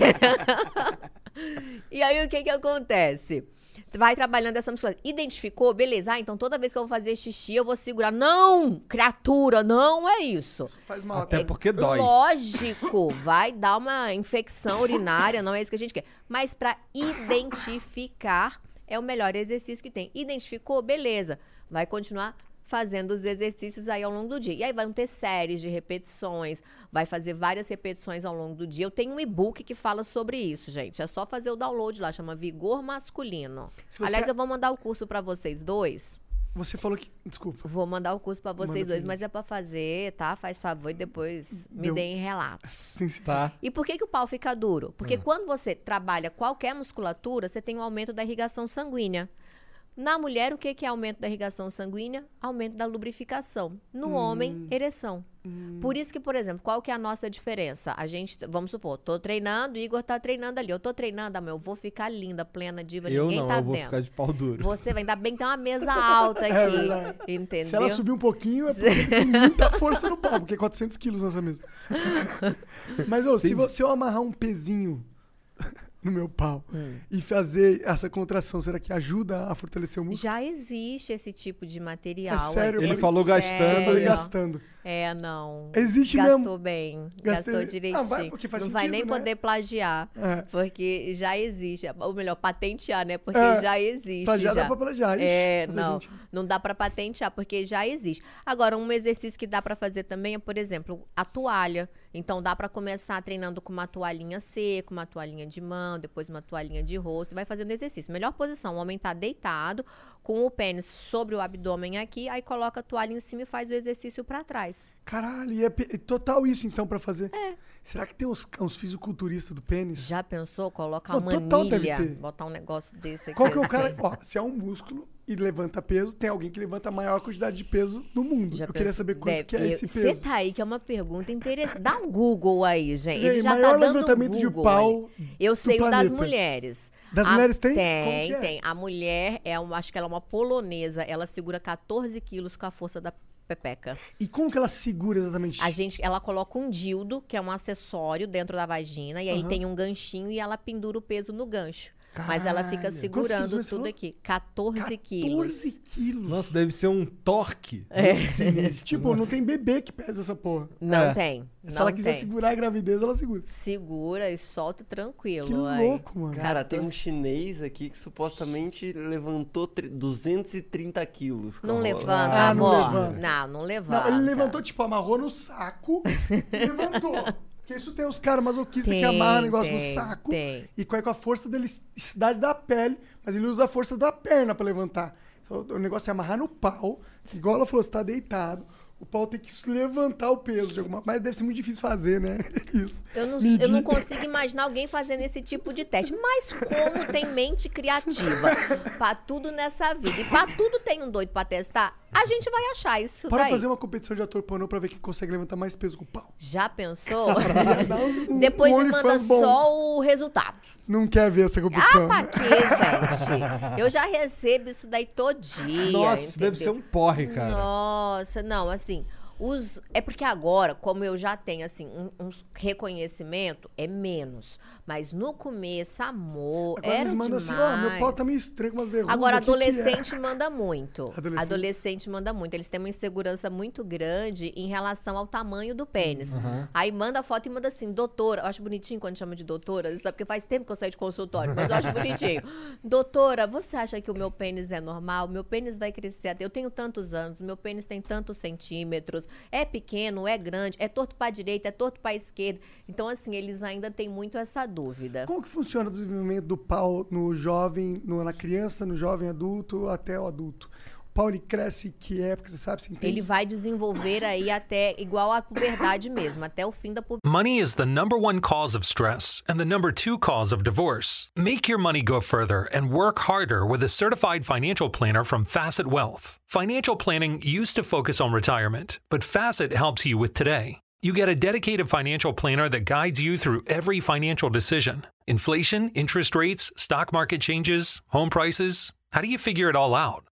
[LAUGHS] e aí o que que acontece? Você vai trabalhando essa musculatura. Identificou? Beleza. Ah, então toda vez que eu vou fazer xixi, eu vou segurar. Não! Criatura, não é isso. Faz mal. Até até. porque dói. Lógico, vai dar uma infecção urinária, não é isso que a gente quer. Mas para identificar é o melhor exercício que tem. Identificou? Beleza. Vai continuar fazendo os exercícios aí ao longo do dia. E aí vão ter séries de repetições, vai fazer várias repetições ao longo do dia. Eu tenho um e-book que fala sobre isso, gente. É só fazer o download lá, chama Vigor Masculino. Aliás, eu vou mandar o curso para vocês dois. Você falou que. Desculpa. Vou mandar o curso para vocês Manda dois, mas é para fazer, tá? Faz favor e depois me Deu- deem relatos. [LAUGHS] Sim, sim. Tá. E por que, que o pau fica duro? Porque quando você trabalha qualquer musculatura, você tem um aumento da irrigação sanguínea. Na mulher, o que, que é aumento da irrigação sanguínea? Aumento da lubrificação. No homem, ereção. Por isso que, por exemplo, qual que é a nossa diferença? A gente, vamos supor, tô treinando, o Igor tá treinando ali. Eu tô treinando, ah, meu, eu vou ficar linda, plena, diva, Eu ninguém não, tá eu vou vendo. ficar de pau duro. Você vai, ainda bem que tem uma mesa [LAUGHS] alta aqui. É entendeu? Se ela subir um pouquinho, é porque tem muita [LAUGHS] força no pau, porque é 400 quilos nessa mesa. [LAUGHS] Mas, ô, se, você, eu amarrar um pezinho no meu pau Hum. e fazer essa contração, será que ajuda a fortalecer o músculo? Já existe esse tipo de material. É sério, Ele falou gastando, Sério. gastando. É, não. Existe Gastou mesmo. bem. Gastei- Gastou direitinho. Ah, vai, porque faz não vai sentido, nem né? poder plagiar. É. Porque já existe. Ou melhor, patentear, né? Porque É, já existe. plagiar dá já. pra plagiar, ixi, É, não. gente. Não dá pra patentear, porque já existe. Agora, um exercício que dá pra fazer também é, por exemplo, a toalha. Então, dá pra começar treinando com uma toalhinha seca, uma toalhinha de mão, depois uma toalhinha de rosto. Vai fazendo exercício. Melhor posição: o homem tá deitado, com o pênis sobre o abdômen aqui, aí coloca a toalha em cima e faz o exercício pra trás. Caralho, e é total isso então pra fazer? É. Será que tem uns, uns fisiculturistas do pênis? Já pensou Não, uma total deve manilha, ter. botar um negócio desse aqui Qual que é o cara? Ó, se é um músculo e levanta peso, tem alguém que levanta a maior quantidade de peso no mundo. Já eu queria saber quanto Deve- que é esse Você peso. tá aí, que é uma pergunta interessante. Dá um Google aí, gente. Ele já maior tá dando levantamento de Google pau ali. Eu do sei o das mulheres. Das A- mulheres tem? Tem, é? tem. A mulher, é uma, acho que ela é uma polonesa. Ela segura 14 quilos com a força da pepeca. E como que ela segura exatamente? A gente, ela coloca um dildo, que é um acessório dentro da vagina, e aí Aham. tem um ganchinho e ela pendura o peso no gancho. Mas ela fica Caralho. Segurando tudo falou? aqui. 14, quilos. 14 quilos. Nossa, deve ser um torque. É. sinistro, Tipo, não tem bebê que pesa essa porra. Não É. tem. Se não ela quiser tem. segurar a gravidez, ela segura. Segura e solta tranquilo. Que aí. louco, mano. Cara, tem um chinês aqui que supostamente levantou tre- 230 quilos. Não levanta, Ah, não amor. levanta. Não, não levanta. Não, ele levantou, tipo, amarrou no saco e levantou. [LAUGHS] Porque isso tem os caras masoquistas que amarram o negócio tem, no saco. tem. E com com a força da elasticidade da pele, mas ele usa a força da perna pra levantar. Então, o negócio é amarrar no pau, igual ela falou, você tá deitado. O pau tem que levantar o peso de alguma Mas deve ser muito difícil fazer, né? [LAUGHS] Isso. Eu não, Medir. eu não consigo imaginar alguém fazendo esse tipo de teste. Mas como tem mente criativa pra tudo nessa vida e pra tudo tem um doido pra testar, A gente vai achar isso Para daí. fazer uma competição de ator pornô pra ver quem consegue levantar mais peso com o pau. Já pensou? [LAUGHS] Um- [LAUGHS] Depois um me manda só o resultado. Não quer ver essa Ah, competição. pra quê, gente? Eu já recebo isso daí todinha. Nossa, isso deve ser entendeu? um porre, cara. Nossa, não, assim, os é porque agora, como eu já tenho assim um, um reconhecimento, é menos. Mas no começo, amor, Agora era eles mandam demais. assim, ó, meu pau tá meio estranho com umas verrugas. Agora, o que que é? adolescente manda muito. [LAUGHS] Adolescente. Adolescente. manda muito. Eles têm uma insegurança muito grande em relação ao tamanho do pênis. Aí manda foto e manda assim, doutora. Eu acho bonitinho quando chama de doutora, sabe? Porque faz tempo que eu saí de consultório, mas eu acho bonitinho. [LAUGHS] doutora, você acha que o meu pênis é normal? Meu pênis vai crescer até. Eu tenho tantos anos, meu pênis tem tantos centímetros. É pequeno, é grande, é torto pra direita, é torto pra esquerda. Então, assim, eles ainda têm muito essa dúvida. Como que funciona o desenvolvimento do pau no jovem, no- na criança, no jovem adulto até o adulto? O pau ele cresce que época, você sabe? Você entende? Ele vai desenvolver aí até igual à puberdade mesmo, até o fim da puberdade. Money is the number one cause of stress and the number two cause of divorce. Make your money go further and work harder with a certified financial planner from Facet Wealth. Financial planning used to focus on retirement, but Facet helps you with today. You get a dedicated financial planner that guides you through every financial decision inflation, interest rates, stock market changes, home prices. How do you figure it all out?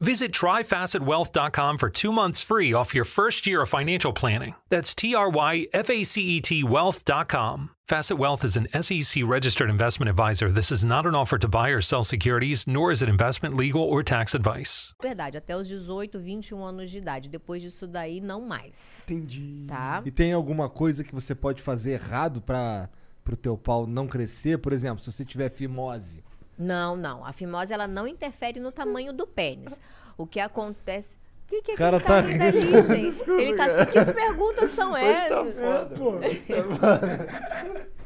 Visit tryfacetwealth.com for two months free off your first year of financial planning. That's T R Y F A C E T wealth.com. Facet Wealth is an SEC registered investment advisor. This is not an offer to buy or sell securities, nor is it investment, legal, or tax advice. Verdade, até os 18, 21 anos de idade. Depois disso daí, não mais. Entendi. Tá? E tem alguma coisa que você pode fazer errado para pro teu pau não crescer? Por exemplo, se você tiver fimose. Não, não. A fimose, ela não interfere no tamanho do pênis. O que acontece... O que, que é que Cara [LAUGHS] ele tá tá rindo ali, gente? Ele tá assim, que perguntas são essas? Pô. Ah, [LAUGHS]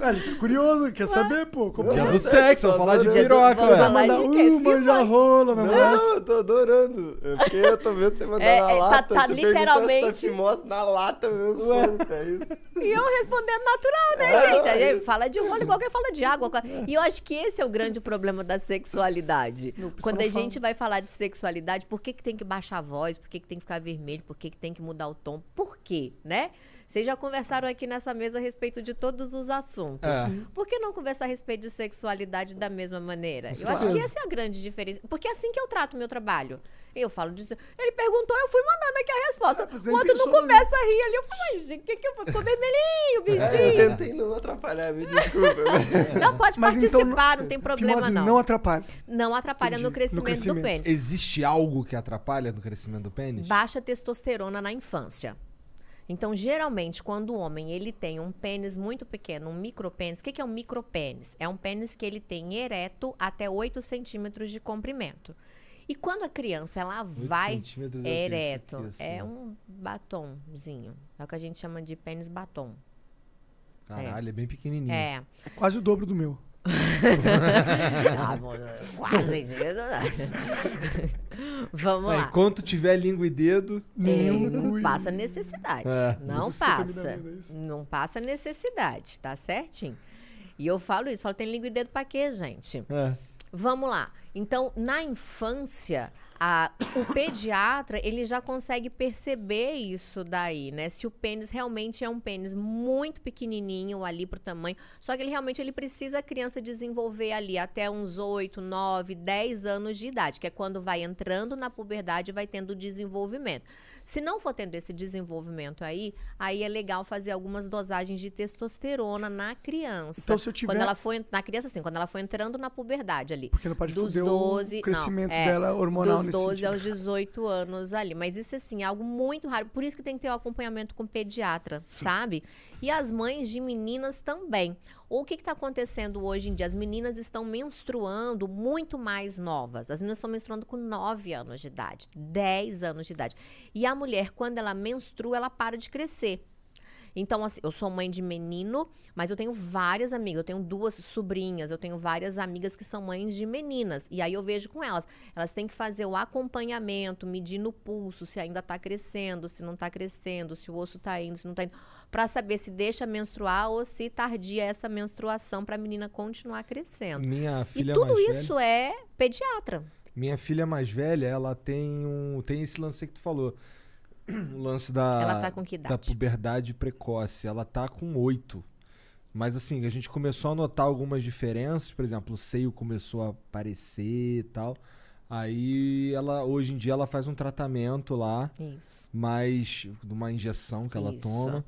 a gente tá curioso, quer saber, pô? Como Dia é? do sexo, vamos falar de piroca, vamos velho. falar Manda de quê? um, manja rola, meu. Não, eu tô adorando. É porque eu tô vendo você mandar É, na é, tá- lata. tá você literalmente- se tá fimose na lata, meu sonho, é isso. E eu respondendo natural, né, gente? Aí fala de rola igual que fala de água. E eu acho que esse é o grande problema da sexualidade. pessoal Quando a não fala. gente vai falar de sexualidade, por que, que tem que baixar a voz? Por que, que tem que ficar vermelho? Por que, que tem que mudar o tom? Por quê, né? Vocês já conversaram aqui nessa mesa a respeito de todos os assuntos. É. Por que não conversar a respeito de sexualidade da mesma maneira? Eu acho que essa é a grande diferença. Porque é assim que eu trato o meu trabalho. Eu falo disso. Ele perguntou, eu fui mandando aqui a resposta. mas O outro não começa a rir ali. Eu falo, ai, gente, o que que eu... Ficou vermelhinho, bichinho. É, eu tentei não atrapalhar, me desculpa. Não pode Mas participar, então, não tem problema fimose não. não atrapalha. Não atrapalha no No crescimento, crescimento. do pênis. Existe algo que atrapalha no crescimento do pênis? Baixa testosterona na infância. Então, geralmente, quando o homem ele tem um pênis muito pequeno, um micropênis, o que, que é um micropênis? É um pênis que ele tem ereto até 8 centímetros de comprimento. E quando a criança ela vai é ereto, aqui, assim, é ó. um batomzinho. É o que a gente chama de pênis batom. Caralho, é bem pequenininho. É. É quase o dobro do meu. [LAUGHS] Ah, quase. Vamos lá. enquanto tiver língua e dedo, É, Ui. não passa necessidade. É. Não tá passa. Não passa necessidade, tá certinho? E eu falo isso, falo, tem língua e dedo pra quê, gente? é. Vamos lá. Então, na infância, a- o pediatra ele já consegue perceber isso daí, né? Se o pênis realmente é um pênis muito pequenininho ali pro tamanho, só que ele realmente ele precisa a criança desenvolver ali até uns 8, 9, 10 anos de idade, que é quando vai entrando na puberdade e vai tendo desenvolvimento. Se não for tendo esse desenvolvimento aí, aí é legal fazer algumas dosagens de testosterona na criança. Então, se eu tiver- Quando ela en- na criança, assim, quando ela for entrando na puberdade ali. Porque não pode dos foder o 12, crescimento não, é, dela hormonal Dos nesse 12 sentido. aos 18 anos ali. Mas isso, assim, é algo muito raro. Por isso que tem que ter o acompanhamento com pediatra, sabe? E as mães de meninas também. O que está acontecendo hoje em dia? As meninas estão menstruando muito mais novas. As meninas estão menstruando com 9 anos de idade, 10 anos de idade. E a mulher, quando ela menstrua, ela para de crescer. Então, assim, eu sou mãe de menino, mas eu tenho várias amigas. Eu tenho duas sobrinhas, eu tenho várias amigas que são mães de meninas. E aí eu vejo com elas. Elas têm que fazer o acompanhamento, medir no pulso, se ainda tá crescendo, se não tá crescendo, se o osso tá indo, se não tá indo. Pra saber se deixa menstruar ou se tardia essa menstruação pra menina continuar crescendo. Minha E filha tudo mais isso velha, é pediatra. minha filha mais velha, ela tem um tem esse lance que tu falou. [CLEARS THROAT] O lance da Ela tá com que da puberdade precoce. Ela tá com oito. Mas assim, a gente começou a notar algumas diferenças, por exemplo, o seio começou a aparecer e tal. Aí ela hoje em dia ela faz um tratamento lá, Isso. mais de uma injeção que ela Isso. toma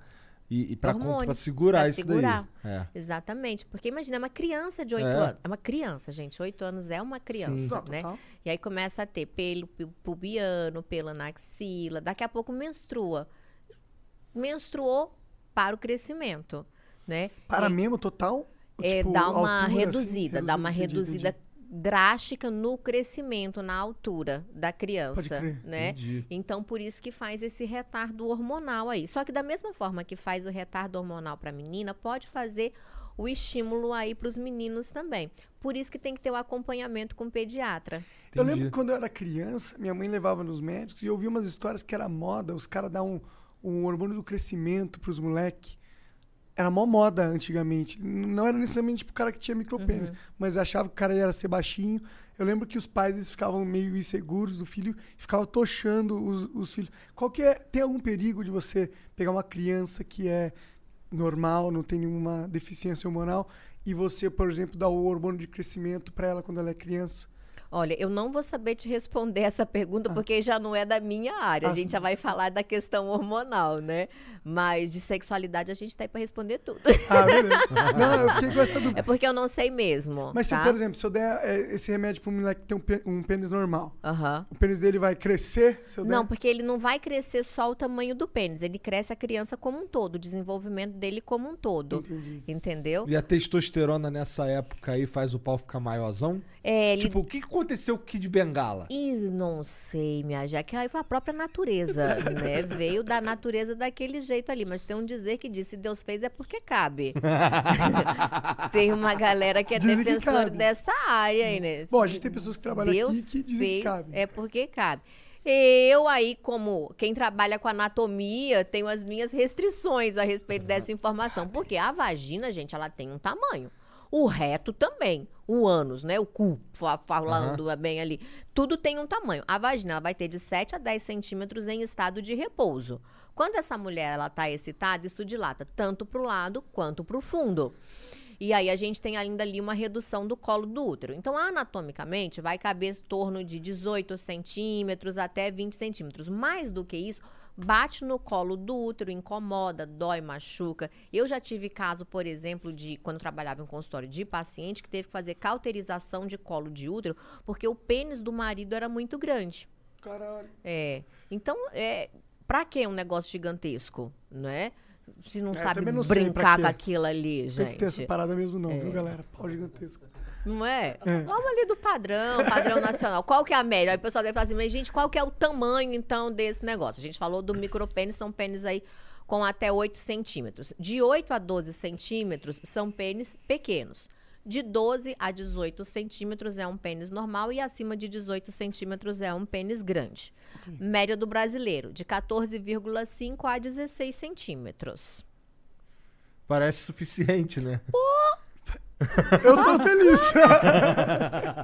e, e para segurar pra isso segurar. daí. É. Exatamente. Porque imagina, é uma criança de 8 É. anos. É uma criança, gente. 8 anos é uma criança, Sim. né? Total. E aí começa a ter pelo pu- pubiano, pelo na axila. Daqui a pouco menstrua. Menstruou para o crescimento, né? Para E- mesmo, total? é, Tipo, dá uma altura, assim, reduzida, dá uma entendi, reduzida entendi. Drástica no crescimento, na altura da criança, crer, né? entendi. Então por isso que faz esse retardo hormonal aí. Só que da mesma forma que faz o retardo hormonal para menina, pode fazer o estímulo aí para os meninos também. Por isso que tem que ter o acompanhamento com o pediatra. Eu Entendi. lembro que quando eu era criança, minha mãe levava nos médicos e eu umas histórias que era moda, os caras dar um, um hormônio do crescimento pros moleques. Era mó moda antigamente. Não era necessariamente pro cara que tinha micropênis, Uhum. mas achava que o cara ia ser baixinho. Eu lembro que os pais eles ficavam meio inseguros do filho e ficavam tochando os, os filhos. Qual que é. Tem algum perigo de você pegar uma criança que é normal, não tem nenhuma deficiência hormonal, e você, por exemplo, dar o hormônio de crescimento pra ela quando ela é criança? Olha, eu não vou saber te responder essa pergunta porque já não é da minha área. A Ah, gente já vai falar da questão hormonal, né? Mas de sexualidade a gente tá aí para responder tudo. Ah, beleza. Não, eu fiquei com essa dúvida. É porque eu não sei mesmo. Mas se, tá? por exemplo, se eu der é, esse remédio pro moleque que tem um, pê- um pênis normal, Aham. o pênis dele vai crescer? Se eu der? Não, porque ele não vai crescer só o tamanho do pênis, ele cresce a criança como um todo, o desenvolvimento dele como um todo. Entendi. Entendeu? E a testosterona nessa época aí faz o pau ficar maiorzão? É, ele Tipo, o que que aconteceu com o Kid Bengala? Ih, não sei, minha já que aí foi a própria natureza, [LAUGHS] né? Veio da natureza daquele jeito ali, mas tem um dizer que diz, se Deus fez é porque cabe. [LAUGHS] tem uma galera que é Dizem que defensora cabe. dessa área aí, né? Bom, a gente tem pessoas que trabalham Deus aqui que dizem que cabe. é porque cabe. Eu aí, como quem trabalha com anatomia, tenho as minhas restrições a respeito dessa informação. Porque a vagina, gente, ela tem um tamanho. O reto também. O ânus, né? O cu, fa- falando bem ali. Tudo tem um tamanho. A vagina ela vai ter de 7 a 10 centímetros em estado de repouso. Quando essa mulher ela tá excitada, isso dilata tanto para o lado quanto para o fundo. E aí a gente tem ainda ali uma redução do colo do útero. Então, anatomicamente, vai caber em torno de 18 centímetros até 20 centímetros. Mais do que isso, bate no colo do útero, incomoda, dói, machuca. Eu já tive caso, por exemplo, de quando eu trabalhava em consultório de paciente que teve que fazer cauterização de colo de útero porque o pênis do marido era muito grande. Caralho. É. Então, é, pra que um negócio gigantesco, né? Se não É, sabe não brincar com aquilo ali, Tem gente. que ter essa parada mesmo não, viu, galera? Pau gigantesco. Não é? É. Vamos ali do padrão, padrão [LAUGHS] nacional. Qual que é a média? Aí o pessoal deve falar assim, mas gente, qual que é o tamanho, então, desse negócio? A gente falou do micropênis, são pênis aí com até 8 centímetros. De 8 a 12 centímetros são pênis pequenos. De 12 a 18 centímetros é um pênis normal e acima de 18 centímetros é um pênis grande. Média do brasileiro, de 14,5 a 16 centímetros. Parece suficiente, né? Eu tô feliz. [LAUGHS]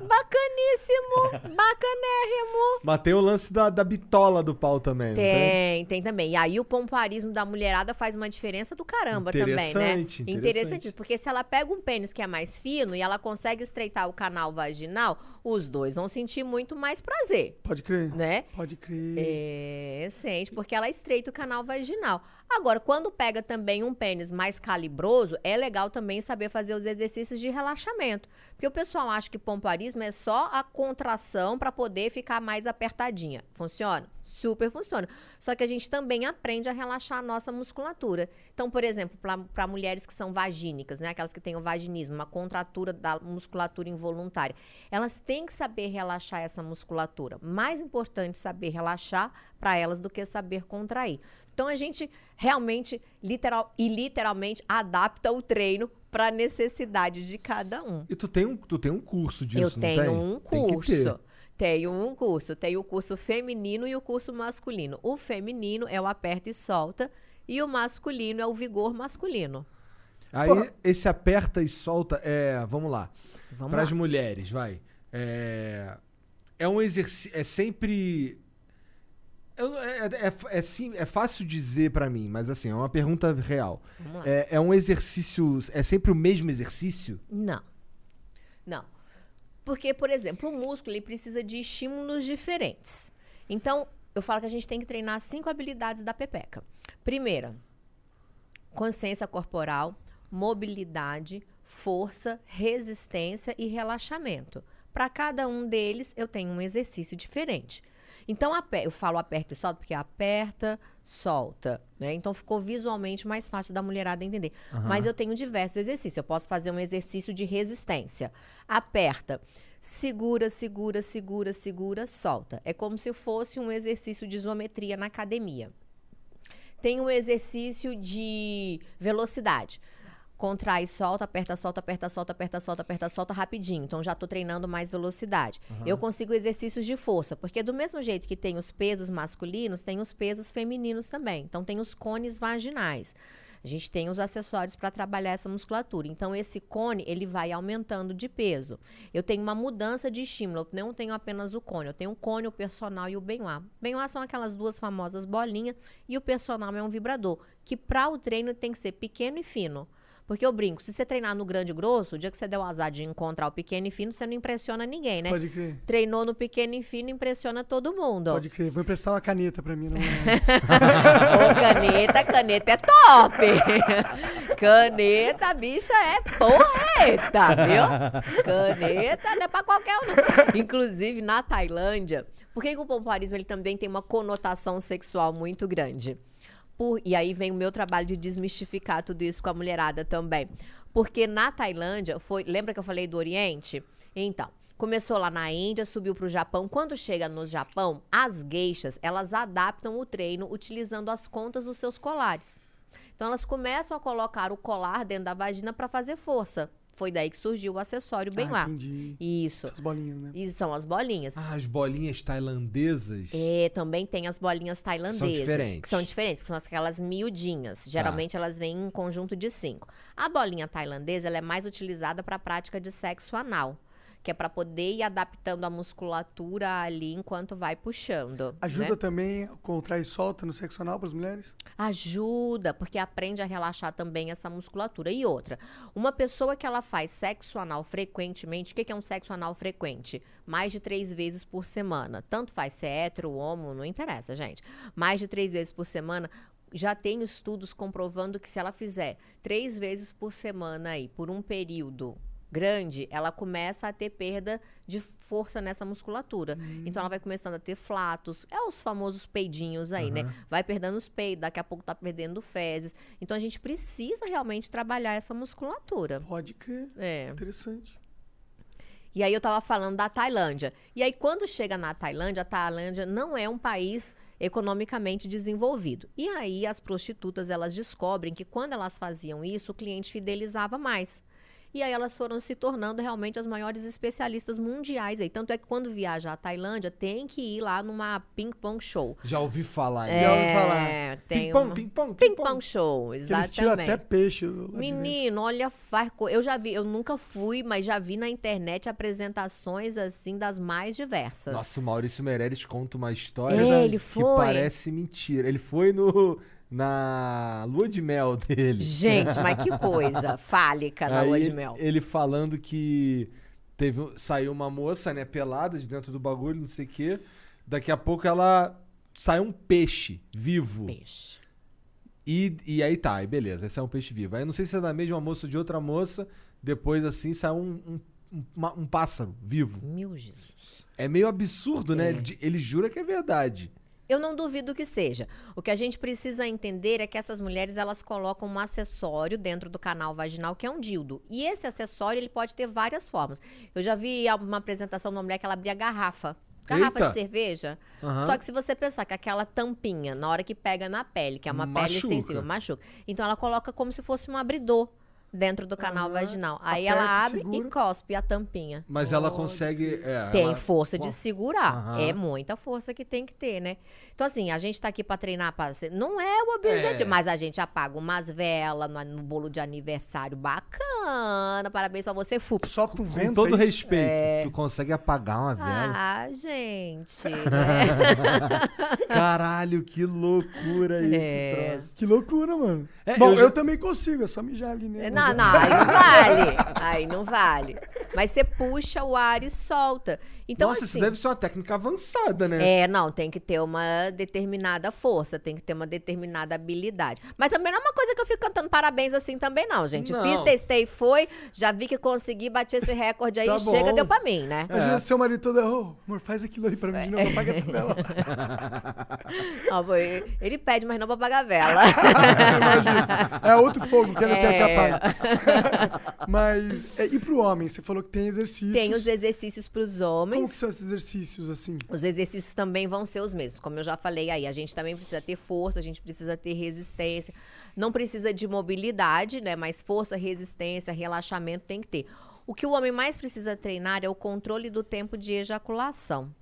Bacaníssimo! Bacanérrimo! Mas tem o lance da, da bitola do pau também, não tem? Tem, tem também. E aí o pomparismo da mulherada faz uma diferença do caramba também, né? Interessante, interessante. Porque se ela pega um pênis que é mais fino e ela consegue estreitar o canal vaginal, os dois vão sentir muito mais prazer, Pode crer. né? Pode crer. É, sente, porque ela estreita o canal vaginal. Agora, quando pega também um pênis mais calibroso, é legal também saber fazer os exercícios de relaxamento. Porque o pessoal acha que pomparismo é só a contração para poder ficar mais apertadinha. Funciona? Super funciona. Só que a gente também aprende a relaxar a nossa musculatura. Então, por exemplo, para mulheres que são vagínicas, né? Aquelas que têm o vaginismo, uma contratura da musculatura involuntária. Elas têm que saber relaxar essa musculatura. Mais importante saber relaxar para elas do que saber contrair. Então a gente realmente literal e literalmente adapta o treino para a necessidade de cada um. E tu tem um, tu tem um curso disso, Eu não tenho tem? um Tem que ter. curso. Tenho um curso. Tenho o curso feminino e o curso masculino. O feminino é o aperta e solta e o masculino é o vigor masculino. Aí esse aperta e solta é, vamos lá. Vamos Para as mulheres, vai. É, é um exercício, é sempre eu não- é, é, é, sim- é fácil dizer pra mim, mas assim, é uma pergunta real. É, é um exercício, é sempre o mesmo exercício? Não. Não. Porque, por exemplo, o músculo ele precisa de estímulos diferentes. Então, eu falo que a gente tem que treinar cinco habilidades da pepeca. Primeira, consciência corporal, mobilidade, força, resistência e relaxamento. Para cada um deles, eu tenho um exercício diferente. Então, eu falo aperta e solta porque aperta, solta. Né? Então, ficou visualmente mais fácil da mulherada entender. Mas eu tenho diversos exercícios. Eu posso fazer um exercício de resistência. Aperta. Segura, segura, segura, segura, solta. É como se fosse um exercício de isometria na academia. Tem um exercício de velocidade. Contrai, solta, aperta, solta, aperta, solta, aperta, solta, aperta, solta rapidinho. Então já estou treinando mais velocidade. Eu consigo exercícios de força, porque do mesmo jeito que tem os pesos masculinos, tem os pesos femininos também. Então tem os cones vaginais. A gente tem os acessórios para trabalhar essa musculatura. Então esse cone, ele vai aumentando de peso. Eu tenho uma mudança de estímulo. Eu não tenho apenas o cone. Eu tenho o cone, o personal e o Benoit. Benoit são aquelas duas famosas bolinhas e o personal é um vibrador, que para o treino tem que ser pequeno e fino. Porque eu brinco, se você treinar no grande e grosso, o dia que você der o azar de encontrar o pequeno e fino, você não impressiona ninguém, né? Pode crer. Treinou no pequeno e fino, impressiona todo mundo. Pode crer. Vou emprestar uma caneta pra mim. Não, [LAUGHS] Ô, caneta, caneta é top. [LAUGHS] Caneta, bicha, é porreta, viu? Caneta não é pra qualquer um. Inclusive, na Tailândia, por que, que o pompoarismo ele também tem uma conotação sexual muito grande? Por- e aí vem o meu trabalho de desmistificar tudo isso com a mulherada também. Porque na Tailândia, foi. Lembra que eu falei do Oriente? Então. Começou lá na Índia, subiu para o Japão. Quando chega no Japão, as geixas, elas adaptam o treino utilizando as contas dos seus colares. Então elas começam a colocar o colar dentro da vagina para fazer força. Foi daí que surgiu o acessório bem Ah, lá. entendi. Isso. Essas bolinhas, né? E são as bolinhas. Ah, as bolinhas tailandesas. É, também tem as bolinhas tailandesas. diferentes. Que são diferentes, que são aquelas miudinhas. Geralmente elas vêm em um conjunto de cinco. A bolinha tailandesa ela é mais utilizada para a prática de sexo anal. Que é para poder ir adaptando a musculatura ali enquanto vai puxando. Ajuda né? também a contrair e solta no sexo anal pras mulheres? Ajuda, porque aprende a relaxar também essa musculatura. E outra, uma pessoa que ela faz sexo anal frequentemente, o que que é um sexo anal frequente? Mais de três vezes por semana. Tanto faz ser hétero, homo, não interessa, gente. Mais de três vezes por semana. Já tem estudos comprovando que se ela fizer três vezes por semana aí, por um período grande, ela começa a ter perda de força nessa musculatura. Então ela vai começando a ter flatos, é os famosos peidinhos aí, né? Vai perdendo os peidos, daqui a pouco tá perdendo fezes. Então a gente precisa realmente trabalhar essa musculatura. Pode crer. É. Interessante. E aí eu tava falando da Tailândia. E aí quando chega na Tailândia, a Tailândia não é um país economicamente desenvolvido. E aí as prostitutas, elas descobrem que quando elas faziam isso, o cliente fidelizava mais. E aí elas foram se tornando realmente as maiores especialistas mundiais aí. Tanto é que quando viaja à Tailândia, tem que ir lá numa ping-pong show. Já ouvi falar. Já né? ouvi falar. É, Ping-pong, ping-pong, Ping-pong ping-pong. show, Que eles exatamente. tiram até peixe. Menino, olha, faz co- eu já vi, eu nunca fui, mas já vi na internet apresentações assim das mais diversas. Nossa, o Maurício Meirelles conta uma história É, ele que foi. parece mentira. Ele foi no na lua de mel [LAUGHS] dele. Gente, mas que coisa fálica na Aí lua de ele- mel. Ele falando que teve, saiu uma moça, né, pelada de dentro do bagulho, não sei o quê. Daqui a pouco ela saiu um peixe vivo. Peixe. E, e aí tá, aí beleza, esse é um peixe vivo. Aí não sei se é da mesma moça ou de outra moça, depois assim saiu um, um, um, um pássaro vivo. Meu Jesus. É meio absurdo, né? Ele, di- ele jura que é verdade. Eu não duvido que seja. O que a gente precisa entender é que essas mulheres elas colocam um acessório dentro do canal vaginal que é um dildo. E esse acessório ele pode ter várias formas. Eu já vi uma apresentação de uma mulher que ela abria garrafa. Garrafa Eita. de cerveja. Aham. Só que se você pensar que aquela tampinha, na hora que pega na pele, que é uma pele Machuca. sensível, machuca. Então ela coloca como se fosse um abridor dentro do canal Aham. vaginal. Aí ela abre segura. e cospe a tampinha. Mas ela consegue. é, Tem ela- força de segurar. Aham. É muita força que tem que ter, né? Então, assim, a gente tá aqui pra treinar. Pra... Não é o objetivo, É. mas a gente apaga umas velas no, no bolo de aniversário. Bacana. Parabéns pra você, Fup. Só com Com vento. todo é isso? respeito, tu consegue apagar uma vela. Ah, gente. né? [LAUGHS] [LAUGHS] Caralho, que loucura esse É. troço. Que loucura, mano. É, Bom, eu eu, já- também consigo, é só mijar ali, né? Não, não, aí não vale. Aí não vale. Mas você puxa o ar e solta. Então, Nossa, assim. isso deve ser uma técnica avançada, né? É, não, tem que ter uma determinada força, tem que ter uma determinada habilidade. Mas também não é uma coisa que eu fico cantando parabéns assim também, não, gente. Não. Fiz, testei, foi, já vi que consegui bater esse recorde aí, Tá chega, deu pra mim, né? Imagina É. seu marido todo, ô, amor, faz aquilo ali pra mim, de novo, apaga essa vela. [LAUGHS] Foi- ele pede, mas não pra pagar a vela. [LAUGHS] É outro fogo que ela tem que É. [LAUGHS] Mas, é, e pro homem? Você falou que tem exercícios. Tem os exercícios pros homens. Como que são esses exercícios, assim? Os exercícios também vão ser os mesmos, como eu já falei aí. A gente também precisa ter força, a gente precisa ter resistência. Não precisa de mobilidade, né? Mas força, resistência, relaxamento tem que ter. O que o homem mais precisa treinar é o controle do tempo de ejaculação.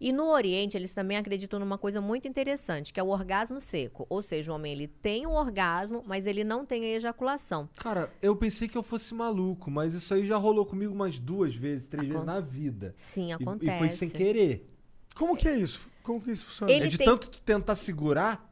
E no Oriente, eles também acreditam numa coisa muito interessante, que é o orgasmo seco. Ou seja, o homem ele tem o orgasmo, mas ele não tem a ejaculação. Cara, eu pensei que eu fosse maluco, mas isso aí já rolou comigo umas duas vezes, três vezes na vida. Sim, E- acontece. E, foi sem querer. Como que é isso? Como que isso funciona? Ele é de tem- tanto tu tentar segurar.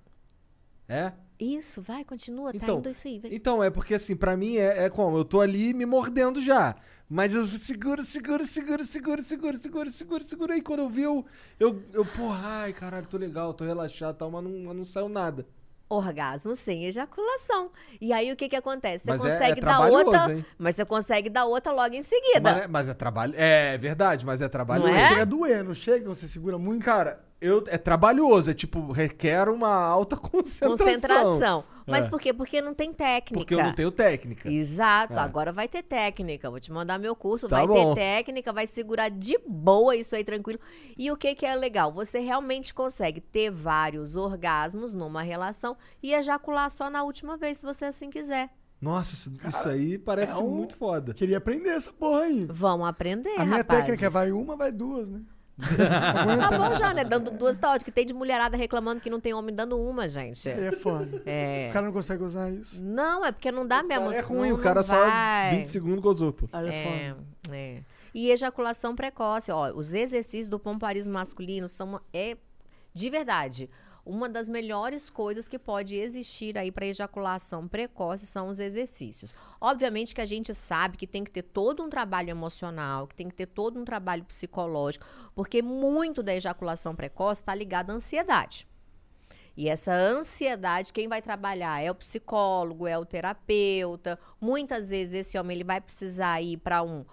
É? Isso, vai, continua, tá Então, indo isso aí. Vem. então, é porque assim, pra mim é, é como? Eu tô ali me mordendo já. Mas eu seguro, seguro, seguro, seguro, seguro, seguro, seguro, seguro. Aí quando eu vi, eu, eu, eu porra, ai, caralho, tô legal, tô relaxado e tal, mas não, mas não saiu nada. Orgasmo sem ejaculação. E aí o que que acontece? Você Mas é- é consegue dar outra, hein? mas você consegue dar outra logo em seguida. Mas é, mas é trabalho. É verdade, mas é trabalhoso. Não é? Chega a doer, não chega? Você segura muito? Cara, eu, é trabalhoso, é tipo, requer uma alta [LAUGHS] concentração. Concentração. Mas É. por quê? Porque não tem técnica. Porque eu não tenho técnica. Exato, É. agora vai ter técnica. Vou te mandar meu curso, Tá vai bom. ter técnica, vai segurar de boa isso aí tranquilo. E o que que é legal? Você realmente consegue ter vários orgasmos numa relação e ejacular só na última vez, se você assim quiser. Nossa, isso, isso aí parece é um- muito foda. Queria aprender essa porra aí. Vão aprender, a minha rapazes. técnica é vai uma, vai duas, né? Tá bom já, né? Dando duas tá ótimo. Que tem de mulherada reclamando que não tem homem dando uma, gente. É foda. É. O cara não consegue usar isso. Não, é porque não dá mesmo. É ruim, não, o cara só vai. 20 segundos gozou, pô. Aí é, É, foda. é. E ejaculação precoce, ó, os exercícios do pomparismo masculino são é de verdade uma das melhores coisas que pode existir aí para ejaculação precoce são os exercícios. Obviamente que a gente sabe que tem que ter todo um trabalho emocional, que tem que ter todo um trabalho psicológico, porque muito da ejaculação precoce está ligado à ansiedade. E essa ansiedade, quem vai trabalhar é o psicólogo, é o terapeuta. Muitas vezes esse homem ele vai precisar ir para um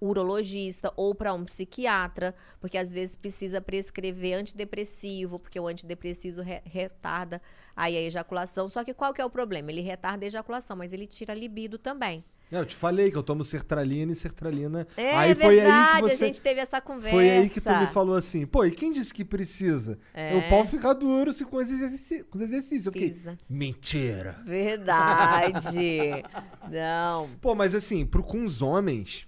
urologista ou para um psiquiatra, porque às vezes precisa prescrever antidepressivo, porque o antidepressivo re- retarda aí a ejaculação. Só que qual que é o problema? Ele retarda a ejaculação, mas ele tira a libido também. É, Eu te falei que eu tomo sertralina e sertralina. É aí foi verdade, aí que você... a gente teve essa conversa. Foi aí que tu me falou assim, pô, e quem disse que precisa? É. O pau fica duro se com os exerci- com os exercícios. Eu fiquei, mentira. Verdade. [LAUGHS] Não. Pô, mas assim, pro, com os homens,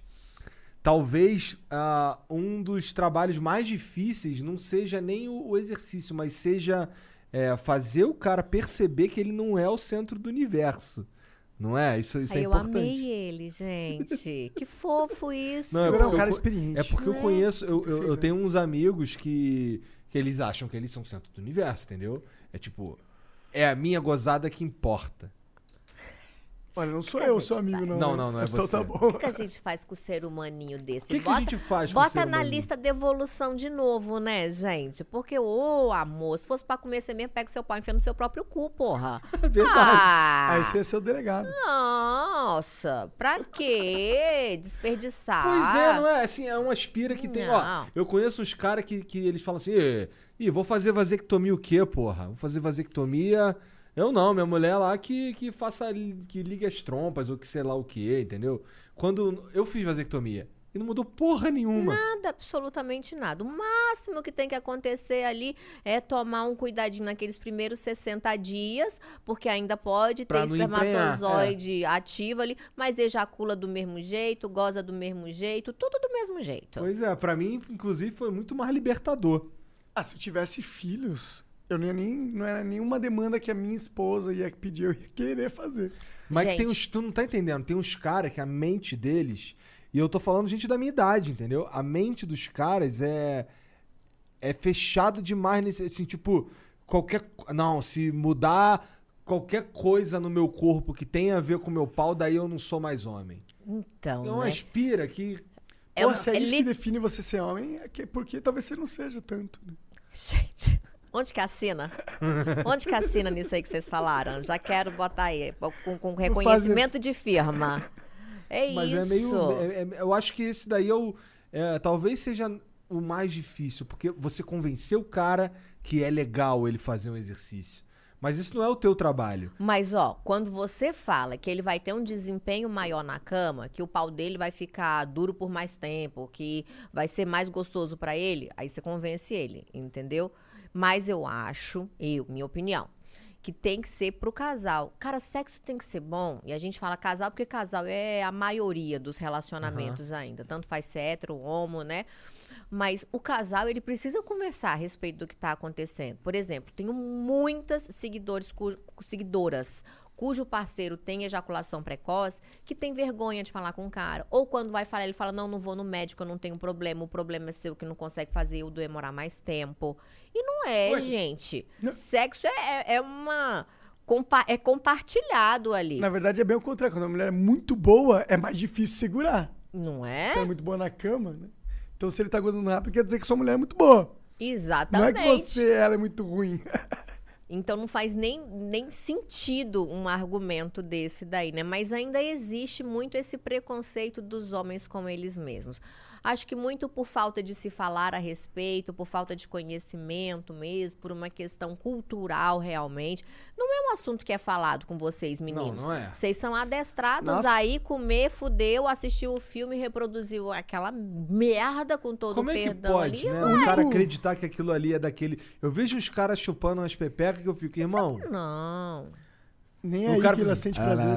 talvez ah, um dos trabalhos mais difíceis não seja nem o, o exercício, mas seja é, fazer o cara perceber que ele não é o centro do universo. Não é? Isso, isso Aí é eu importante. amei ele, gente. Que fofo isso. Não, é um porque cara eu experiente. É porque eu É. conheço, eu, eu, eu tenho uns amigos que, que eles acham que eles são o centro do universo, entendeu? É tipo, é a minha gozada que importa. Olha, não sou que eu, sou amigo, não. Não, não, não é então você. tá bom. O que, que a gente faz com o ser humaninho desse? O que, que a gente faz com o Bota ser na lista de evolução de novo, né, gente? Porque, ô, amor, se fosse pra comer você mesmo, pega seu pau e enfia no seu próprio cu, porra. [LAUGHS] É verdade. Ah, Aí você ia ser o delegado. Nossa, pra quê? Desperdiçar. Pois é, não é? Assim, é uma aspira que tem. Ó, Não. eu conheço uns caras que, que eles falam assim: "Ê, Ih, vou fazer vasectomia o quê, porra? Vou fazer vasectomia. Eu não, minha mulher lá que, que faça. que ligue as trompas ou que sei lá o quê, entendeu? Quando eu fiz vasectomia e não mudou porra nenhuma. Nada, absolutamente nada. O máximo que tem que acontecer ali é tomar um cuidadinho naqueles primeiros 60 dias, porque ainda pode Pra ter espermatozoide ativo ali, mas ejacula do mesmo jeito, goza do mesmo jeito, tudo do mesmo jeito. Pois é, pra mim, inclusive, foi muito mais libertador. Ah, se eu tivesse filhos, eu não ia nem. Não era nenhuma demanda que a minha esposa ia pedir, eu ia querer fazer. Mas que Gente. tem uns. Tu não tá entendendo? Tem uns caras que a mente deles. E eu tô falando gente da minha idade, entendeu? A mente dos caras é. É fechada demais nesse. Assim, tipo, qualquer. Não, se mudar qualquer coisa no meu corpo que tenha a ver com o meu pau, daí eu não sou mais homem. Então, É uma né? aspira que. É Pô, uma- se é é isso li- que define você ser homem, é que, porque talvez você não seja tanto. Né? Gente, onde que assina? Onde que assina nisso aí que vocês falaram? Já quero botar aí, com, com reconhecimento de firma. É Mas isso. é meio. é- é- eu acho que esse daí é o. é, talvez seja o mais difícil, porque você convencer o cara que é legal ele fazer um exercício. Mas isso não é o teu trabalho. Mas, ó, quando você fala que ele vai ter um desempenho maior na cama, que o pau dele vai ficar duro por mais tempo, que vai ser mais gostoso pra ele, aí você convence ele, entendeu? Mas eu acho, eu, minha opinião, que tem que ser pro casal. Cara, sexo tem que ser bom. E a gente fala casal porque casal é a maioria dos relacionamentos ainda. Tanto faz ser hétero, homo, né? Mas o casal, ele precisa conversar a respeito do que está acontecendo. Por exemplo, tenho muitas seguidores, cu- seguidoras cujo parceiro tem ejaculação precoce, que tem vergonha de falar com o cara. Ou quando vai falar, ele fala, não, não vou no médico, eu não tenho problema, o problema é seu que não consegue fazer, o demorar mais tempo. E não é, Ué, gente. Sexo é, é- é uma... é compartilhado ali. Na verdade, é bem o contrário. Quando a mulher é muito boa, é mais difícil segurar. Não Se é? ela é muito boa na cama, né? Então, se ele tá gozando rápido, quer dizer que sua mulher é muito boa. Exatamente. Não é que você, ela é muito ruim. [LAUGHS] Então não faz nem, nem sentido um argumento desse daí, né? Mas ainda existe muito esse preconceito dos homens com eles mesmos. Acho que muito por falta de se falar a respeito, por falta de conhecimento mesmo, por uma questão cultural realmente. Não é um assunto que é falado com vocês, meninos. não é. Vocês são adestrados Nossa. aí, comer, fudeu, assistiu o filme, reproduziu aquela merda com todo Como o é que perdão pode, ali. né? Não Um é. cara acreditar que aquilo ali é daquele. Eu vejo os caras chupando umas pepecas que eu fico, irmão. Não. Nem O aí cara que ela sente "Ah, prazer.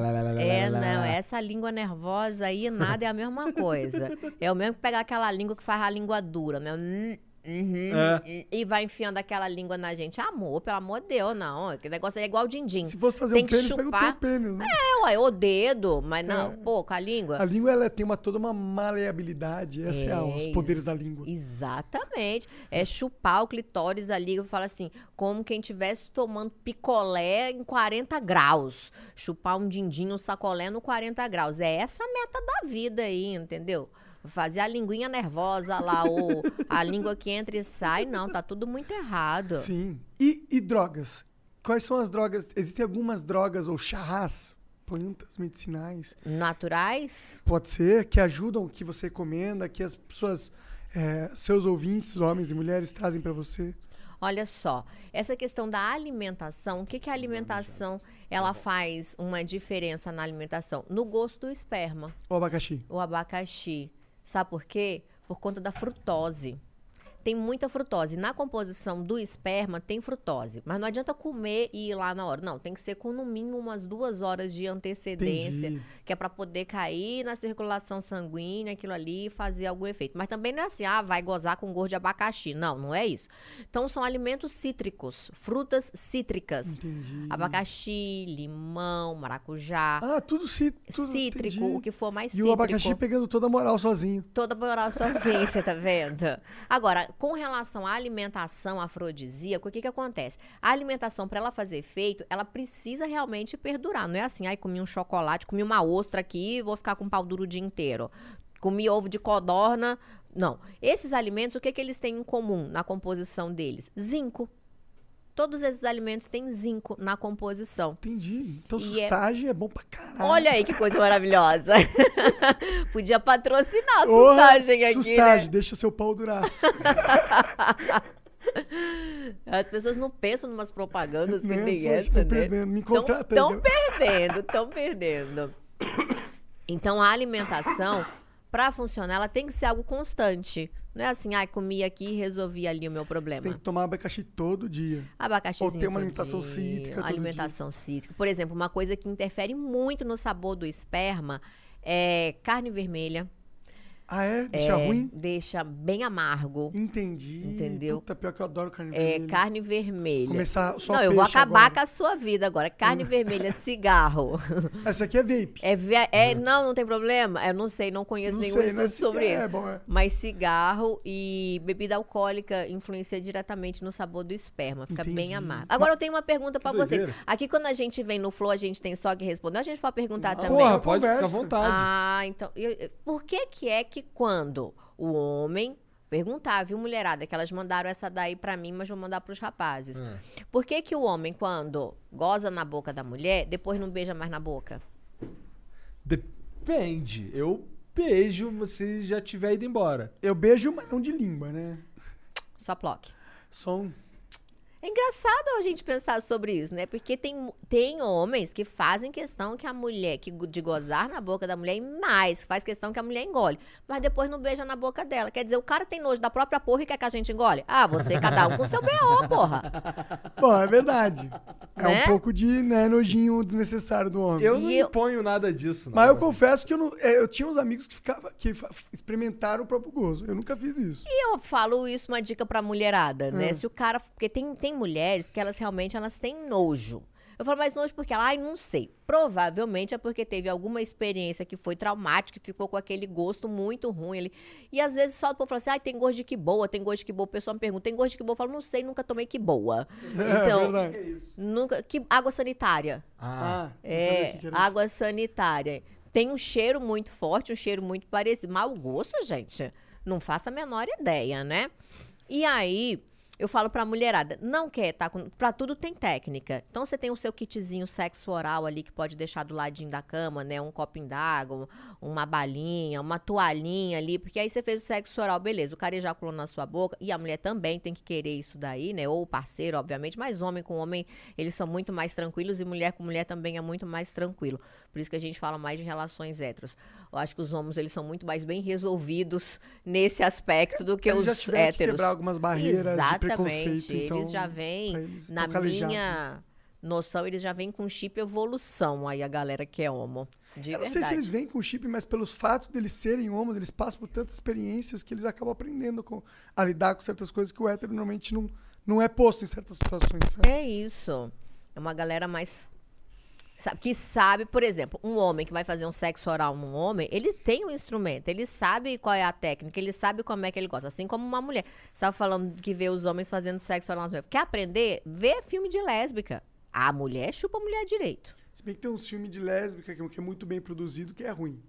É, não, lá". essa língua nervosa aí, nada é a mesma coisa. É o mesmo que pegar aquela língua que faz a língua dura, né? Hum, uhum, É. E vai enfiando aquela língua na gente. Amor, pelo amor de Deus, não. Que negócio é igual din-din. Se fosse fazer Tem um que pênis, pega o teu chupar. pênis, né? É, ué, o dedo, mas não, É. pô, com a língua. A língua ela tem uma, toda uma maleabilidade. Essa é, a- os É, poderes da língua. Exatamente. É chupar o clitóris ali, eu falo assim, como quem estivesse tomando picolé em 40 graus. Chupar um dindinho, um sacolé no 40 graus. É essa a meta da vida aí, entendeu? Fazer a linguinha nervosa lá, ou a [LAUGHS] língua que entra e sai, não, tá tudo muito errado. Sim. E, e drogas? Quais são as drogas? Existem algumas drogas ou charras, plantas medicinais, Naturais? pode ser, que ajudam, que você recomenda, que as pessoas, é, seus ouvintes, homens e mulheres, trazem pra você? Olha só, essa questão da alimentação, o que, que a alimentação ela faz uma diferença na alimentação? No gosto do esperma. O abacaxi. o abacaxi. Sabe por quê? Por conta da frutose. Tem muita frutose. Na composição do esperma tem frutose. Mas não adianta comer e ir lá na hora. Não, tem que ser com no mínimo umas duas horas de antecedência. Entendi. Que é para poder cair na circulação sanguínea, aquilo ali, e fazer algum efeito. Mas também não é assim, ah, vai gozar com gosto de abacaxi. Não, não é isso. Então são alimentos cítricos, frutas cítricas. Entendi. Abacaxi, limão, maracujá. Ah, tudo, cí tudo cítrico, entendi. o que for mais E cítrico o abacaxi pegando toda a moral sozinho. toda moral sozinho, [LAUGHS] você tá vendo? Agora, com relação à alimentação afrodisíaca, o que que acontece? A alimentação, para ela fazer efeito, ela precisa realmente perdurar. Não é assim, ai, comi um chocolate, comi uma ostra aqui, vou ficar com pau duro o dia inteiro. Comi ovo de codorna. Não. Esses alimentos, o que que eles têm em comum na composição deles? Zinco. Todos esses alimentos têm zinco na composição. Entendi. Então, E é- sustagem é... bom pra caralho. Olha aí que coisa maravilhosa. [LAUGHS] Podia patrocinar a sustagem aqui, Sustagem, né? deixa seu pau duraço. [LAUGHS] As pessoas não pensam numas propagandas que Né? Poxa, essa, né? perdendo. Me contrata aí, Estão perdendo, estão perdendo. [COUGHS] Então, a alimentação, para funcionar, ela tem que ser algo constante. Não é assim, ah, comi aqui e resolvi ali o meu Você problema. tem que tomar abacaxi todo dia. Abacaxizinho Ou ter uma alimentação dia, cítrica Alimentação cítrica. Por exemplo, uma coisa que interfere muito no sabor do esperma é carne vermelha. Ah, é? Deixa É, ruim? Deixa bem amargo. Entendi. Entendeu? Puta, pior que eu adoro carne É, vermelha. carne vermelha. Começar só Não, eu vou acabar agora. com a sua vida agora. Carne vermelha, [LAUGHS] cigarro. Essa aqui é vape. É, via- é, não, não tem problema. Eu não sei, não conheço Não nenhum sei, estudo mas sobre é, isso. bom, é. Mas cigarro e bebida alcoólica influencia diretamente no sabor do esperma. Fica bem Entendi. amargo. Agora eu tenho uma pergunta pra vocês. doideira. Aqui quando a gente vem no Flow, a gente tem só que responder. A gente pode perguntar também. Porra, pode ficar à conversa. vontade. Ah, então. eu- eu- por que que é que quando o homem. Perguntar, viu, mulherada? Que elas mandaram essa daí pra mim, mas vou mandar pros rapazes. Ah. Por que que o homem, quando goza na boca da mulher, depois não beija mais na boca? Depende. Eu beijo se já tiver ido embora. Eu beijo, mas não de língua, né? Só ploque. Só um... É engraçado a gente pensar sobre isso, né? Porque tem, tem homens que fazem questão que a mulher, que de gozar na boca da mulher e mais, faz questão que a mulher engole. Mas depois não beija na boca dela. Quer dizer, o cara tem nojo da própria porra e quer que a gente engole? Ah, você, cada um com seu B.O., porra. Bom, é verdade. É Né? um pouco de né, nojinho desnecessário do homem. Eu não E eu- imponho nada disso, não. Mas eu confesso que eu, não, é, eu tinha uns amigos que, ficava, que experimentaram o próprio gozo. Eu nunca fiz isso. E eu falo isso uma dica pra mulherada, né? Hum. Se o cara. Porque tem, tem mulheres que elas realmente elas têm nojo. Eu falo, mas nojo porque ela, ai, não sei. Provavelmente é porque teve alguma experiência que foi traumática, que ficou com aquele gosto muito ruim ali. E às vezes só o povo fala assim, ai, tem gosto de que boa, tem gosto de que boa. O pessoal me pergunta, tem gosto de que boa? Eu falo, não sei, nunca tomei que boa. [LAUGHS] Então, é nunca. Que, água sanitária. Ah, Ah, É, que água sanitária. Tem um cheiro muito forte, um cheiro muito parecido. Mau gosto, gente. Não faça a menor ideia, né? E aí, eu falo pra mulherada, não quer tá com. Pra tudo tem técnica. Então você tem o seu kitzinho sexo oral ali que pode deixar do ladinho da cama, né? Um copinho d'água, uma balinha, uma toalhinha ali, porque aí você fez o sexo oral, beleza. O cara ejaculou na sua boca e a mulher também tem que querer isso daí, né? Ou o parceiro, obviamente, mas homem com homem, eles são muito mais tranquilos e mulher com mulher também é muito mais tranquilo. Por isso que a gente fala mais de relações héteros. Eu acho que os homens, eles são muito mais bem resolvidos nesse aspecto do que Eles já os que héteros. quebrar algumas barreiras Exatamente. preconceito, então, eles já vêm, eles na minha noção, eles já vêm com chip evolução aí, a galera que é homo. De Eu não verdade. sei se eles vêm com chip, mas pelos fatos deles serem homens, eles passam por tantas experiências que eles acabam aprendendo com- a lidar com certas coisas que o hétero normalmente não, não é posto em certas situações. sabe? É isso. É uma galera mais. Sabe, que sabe, por exemplo, um homem que vai fazer um sexo oral num homem, ele tem um instrumento, ele sabe qual é a técnica, ele sabe como é que ele gosta. Assim como uma mulher. Estava falando que vê os homens fazendo sexo oral. nas mulheres. Quer aprender? Vê filme de lésbica. A mulher chupa a mulher direito. Se bem que tem uns filmes de lésbica que é muito bem produzido que é ruim.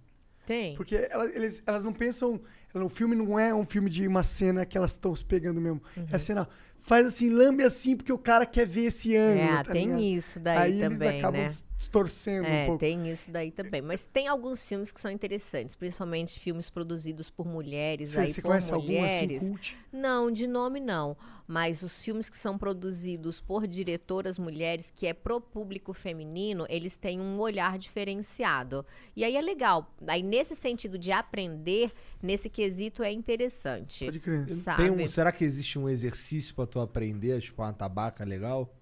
Tem. Porque ela- eles- elas não pensam. O filme não é um filme de uma cena que elas estão se pegando mesmo. Uhum. É a cena. Faz assim, lambe assim, porque o cara quer ver esse ângulo. É, tá tem ligado? isso daí Aí também, eles acabam né? Dis- distorcendo um É, pouco. tem isso daí também. Mas tem alguns filmes que são interessantes, principalmente filmes produzidos por mulheres Você, aí você por conhece algum mulheres. assim, cult? Não, de nome não. Mas os filmes que são produzidos por diretoras mulheres, que é pro público feminino, eles têm um olhar diferenciado. E aí é legal. Aí, nesse sentido de aprender, nesse quesito é interessante. Pode crer. Sabe? Tem um, será que existe um exercício pra tu aprender, tipo uma tabaca legal?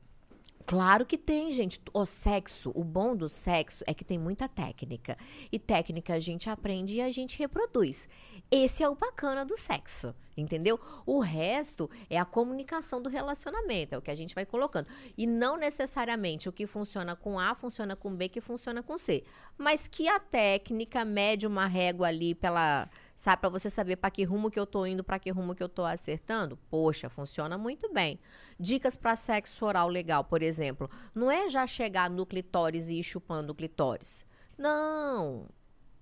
Claro que tem, gente. O sexo, o bom do sexo é que tem muita técnica. E técnica a gente aprende e a gente reproduz. Esse é o bacana do sexo, entendeu? O resto é a comunicação do relacionamento, é o que a gente vai colocando. E não necessariamente o que funciona com A funciona com B, que funciona com C. Mas que a técnica mede uma régua ali pela Sabe, para você saber para que rumo que eu tô indo, para que rumo que eu tô acertando. Poxa, funciona muito bem. Dicas para sexo oral legal, por exemplo, não é já chegar no clitóris e ir chupando o clitóris. Não.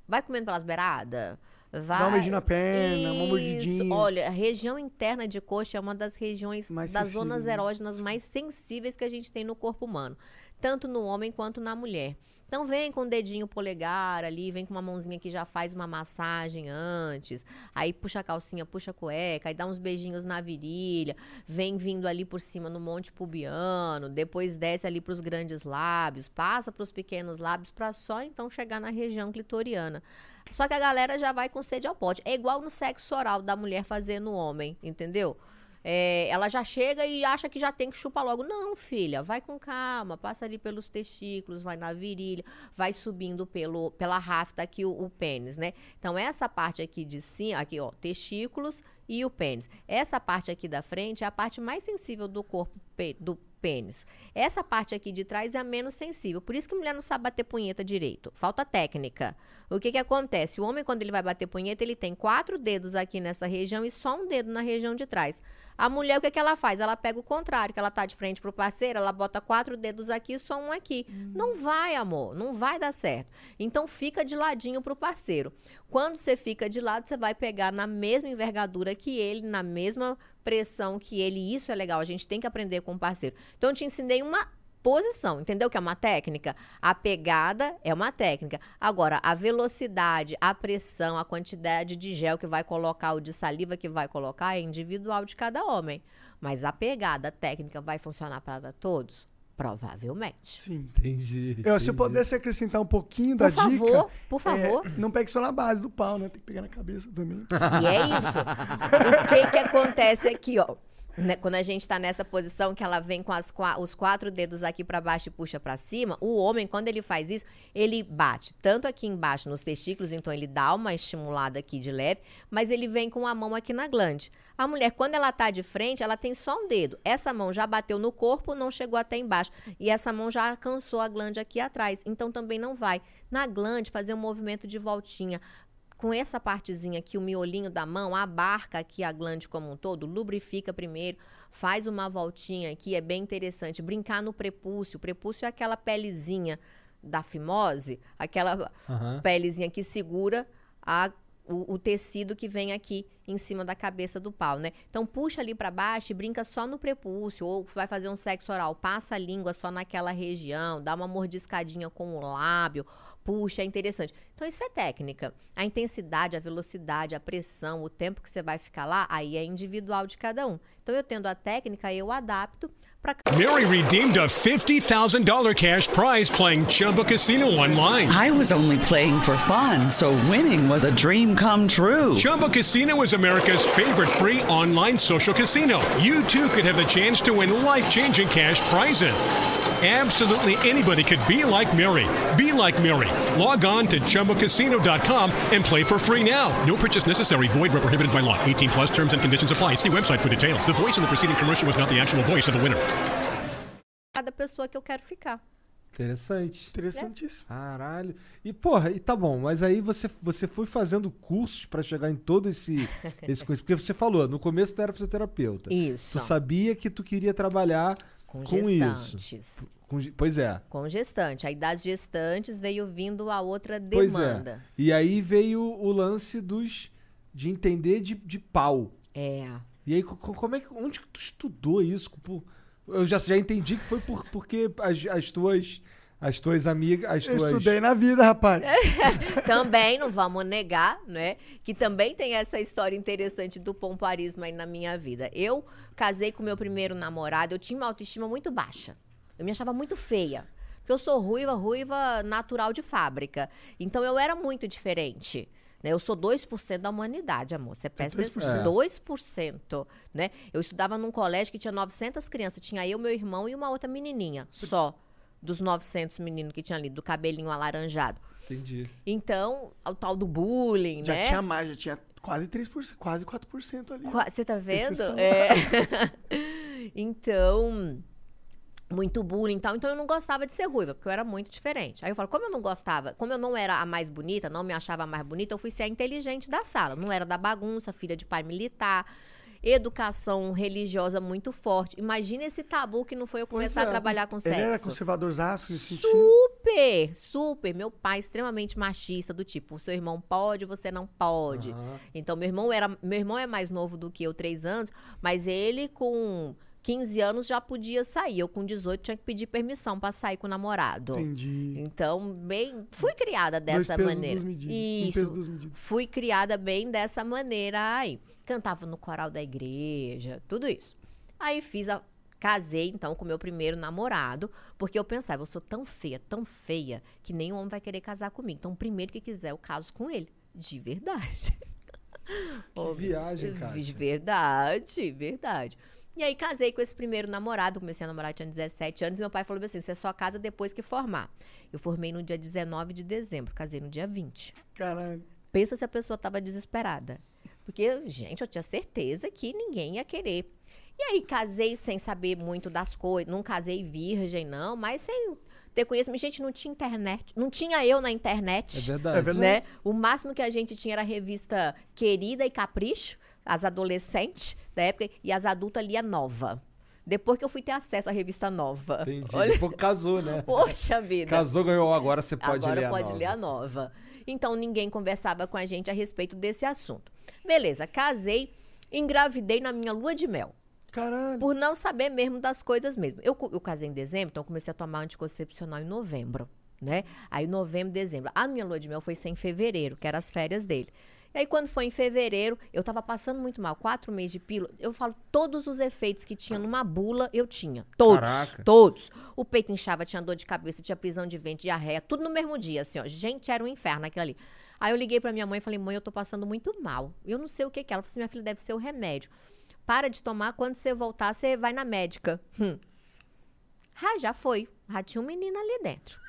Vai comendo pelas beiradas. Vai... Dá um beijinho na perna, uma Isso. mordidinha. Olha, a região interna de coxa é uma das regiões Mais das sensível, zonas erógenas mais sensíveis que a gente tem no corpo humano, tanto no homem quanto na mulher. Então vem com o dedinho polegar ali, vem com uma mãozinha que já faz uma massagem antes, aí puxa a calcinha, puxa a cueca, aí dá uns beijinhos na virilha, vem vindo ali por cima no monte pubiano, depois desce ali para os grandes lábios, passa para os pequenos lábios para só então chegar na região clitoriana. Só que a galera já vai com sede ao pote. É igual no sexo oral da mulher fazer no homem, entendeu? É, ela já chega e acha que já tem que chupar logo. Não, filha, vai com calma, passa ali pelos testículos, vai na virilha, vai subindo pelo, pela rafta aqui o, o pênis, né? Então, essa parte aqui de cima, aqui, ó, testículos e o pênis. Essa parte aqui da frente é a parte mais sensível do corpo do pênis. Essa parte aqui de trás é a menos sensível. Por isso que mulher não sabe bater punheta direito. Falta técnica. O que que acontece? O homem, quando ele vai bater punheta, ele tem quatro dedos aqui nessa região e só um dedo na região de trás. A mulher, o que, que ela faz? Ela pega o contrário, que ela tá de frente pro parceiro, ela bota quatro dedos aqui e só um aqui. Não vai, amor, não vai dar certo. Então fica de ladinho pro parceiro. Quando você fica de lado, você vai pegar na mesma envergadura que ele, na mesma pressão que ele. Isso é legal, a gente tem que aprender com o parceiro. Então eu te ensinei uma posição, entendeu que é uma técnica? A pegada é uma técnica. Agora, a velocidade, a pressão, a quantidade de gel que vai colocar, o de saliva que vai colocar é individual de cada homem. Mas a pegada, a técnica vai funcionar para todos? Provavelmente. Sim. Entendi. Eu, se eu pudesse acrescentar um pouquinho da Por favor, dica. por é, favor. não pegue só na base do pau, né? Tem que pegar na cabeça também. E é isso. O que que acontece aqui, ó? Né, Quando a gente tá nessa posição que ela vem com as os quatro dedos aqui pra baixo e puxa pra cima, o homem, quando ele faz isso, ele bate tanto aqui embaixo nos testículos, então ele dá uma estimulada aqui de leve, mas ele vem com a mão aqui na glande. A mulher, quando ela tá de frente, ela tem só um dedo. Essa mão já bateu no corpo, não chegou até embaixo. E essa mão já alcançou a glande aqui atrás. Então também não vai. Na glande, fazer um movimento de voltinha com essa partezinha aqui, o miolinho da mão, abarca aqui a glande como um todo, lubrifica primeiro, faz uma voltinha aqui, é bem interessante. Brincar no prepúcio. O prepúcio é aquela pelezinha da fimose, aquela Aham. pelezinha que segura a- o, o tecido que vem aqui em cima da cabeça do pau, né? Então puxa ali pra baixo e brinca só no prepúcio, ou vai fazer um sexo oral, passa a língua só naquela região, dá uma mordiscadinha com o lábio, puxa, é interessante. Então isso é técnica. A intensidade, a velocidade, a pressão, o tempo que você vai ficar lá, aí é individual de cada um. Então eu tendo a técnica, eu adapto para Mary redeemed a $50,000 cash prize playing Chumba Casino online. I was only playing for fun, so winning was a dream come true. Chumba Casino is America's favorite free online social casino. You too could have the chance to win life changing cash prizes. Absolutely anybody could be like Mary. Be like Mary. Log on to ChumbaCasino.com and play for free now. No purchase necessary. Void where prohibited by law. 18 plus terms and conditions apply. See website for details. The voice in the preceding commercial was not the actual voice of the winner. cada pessoa que eu quero ficar. Interessante. Interessantíssimo. Caralho. E, porra, e tá bom, mas aí você, você foi fazendo cursos pra chegar em todo esse, esse coisa. Porque você falou, no começo tu era fisioterapeuta. Isso. Tu sabia que tu queria trabalhar Com com, isso. gestantes. Com ge- pois é. Com gestante. Aí das gestantes veio vindo a outra Pois demanda. é. E aí veio o lance dos. de entender de, de pau. É. E aí, co- co- como é que. Onde que tu estudou isso? Eu já, já entendi que foi por, porque as, as tuas. As tuas amigas. As Eu tuas... estudei na vida, rapaz. [LAUGHS] também não vamos negar, né? Que também tem essa história interessante do pomparismo aí na minha vida. Eu casei com meu primeiro namorado, eu tinha uma autoestima muito baixa. Eu me achava muito feia. Porque eu sou ruiva, ruiva natural de fábrica. Então eu era muito diferente. Né? Eu sou 2% da humanidade, amor. Você pensa 2%. 2%. Né? Eu estudava num colégio que tinha 900 crianças. Tinha eu, meu irmão e uma outra menininha. Só. Dos 900 meninos que tinha ali, do cabelinho alaranjado. Entendi. Então, o tal do bullying, Já né? tinha mais, já tinha quase 3%, quase 4% ali. Qua- Você tá vendo? É. [LAUGHS] então, muito bullying e tal. Então eu não gostava de ser ruiva, porque eu era muito diferente. Aí eu falo, como eu não gostava, como eu não era a mais bonita, não me achava a mais bonita, eu fui ser a inteligente da sala. Não era da bagunça, filha de pai militar. Educação religiosa muito forte. Imagina esse tabu que não foi eu começar é, a trabalhar com Ele sexo. era conservadorzaço nesse sentido. Super, super. Meu pai extremamente machista, do tipo, o seu irmão pode, você não pode. Então, meu irmão era. Meu irmão é mais novo do que eu, três anos, mas ele com 15 anos já podia sair. Eu com 18 tinha que pedir permissão pra sair com o namorado. Entendi. Então, bem, fui criada Dois dessa pesos, maneira. medidas. Isso. medidas. Fui criada bem dessa maneira aí. Cantava no coral da igreja, tudo isso. Aí fiz a casei então com meu primeiro namorado, porque eu pensava, eu sou tão feia, tão feia, que nenhum homem vai querer casar comigo. Então, o primeiro que quiser, eu caso com ele. De verdade. Que viagem, [LAUGHS] cara. De verdade, verdade. E aí casei com esse primeiro namorado, comecei a namorar, tinha 17 anos, e meu pai falou assim: você só casa depois que formar. Eu formei no dia 19 de dezembro, casei no dia 20. Caralho. Pensa se a pessoa tava desesperada. Porque, gente, eu tinha certeza que ninguém ia querer. E aí, casei sem saber muito das coisas. Não casei virgem, não, mas sem ter conhecimento. Gente, não tinha internet. Não tinha eu na internet. É verdade. É verdade. Né? O máximo que a gente tinha era a revista Querida e Capricho, as adolescentes da época, e as adultas lia Nova. Depois que eu fui ter acesso à revista Nova. Entendi. Olha Depois casou, né? Poxa vida. Casou, ganhou, agora você pode Agora ler a pode nova. ler a nova. Então ninguém conversava com a gente a respeito desse assunto. Beleza, casei, engravidei na minha lua de mel. Caralho. Por não saber mesmo das coisas mesmo. Eu, eu casei em dezembro, então eu comecei a tomar anticoncepcional em novembro, né? Aí novembro, dezembro. A minha lua de mel foi ser em fevereiro, que eram as férias dele. E aí, quando foi em fevereiro, eu tava passando muito mal. Quatro meses de pílula. Eu falo, todos os efeitos que tinha numa bula, eu tinha. Todos. Caraca. Todos. O peito inchava, tinha dor de cabeça, tinha prisão de ventre, diarreia, tudo no mesmo dia, assim, ó. Gente, era um inferno aquilo ali. Aí eu liguei pra minha mãe e falei, mãe, eu tô passando muito mal. Eu não sei o que que é. Ela falou assim, minha filha, deve ser o remédio. Para de tomar, quando você voltar, você vai na médica. Hum. Ah, já foi. Já tinha um menino ali dentro.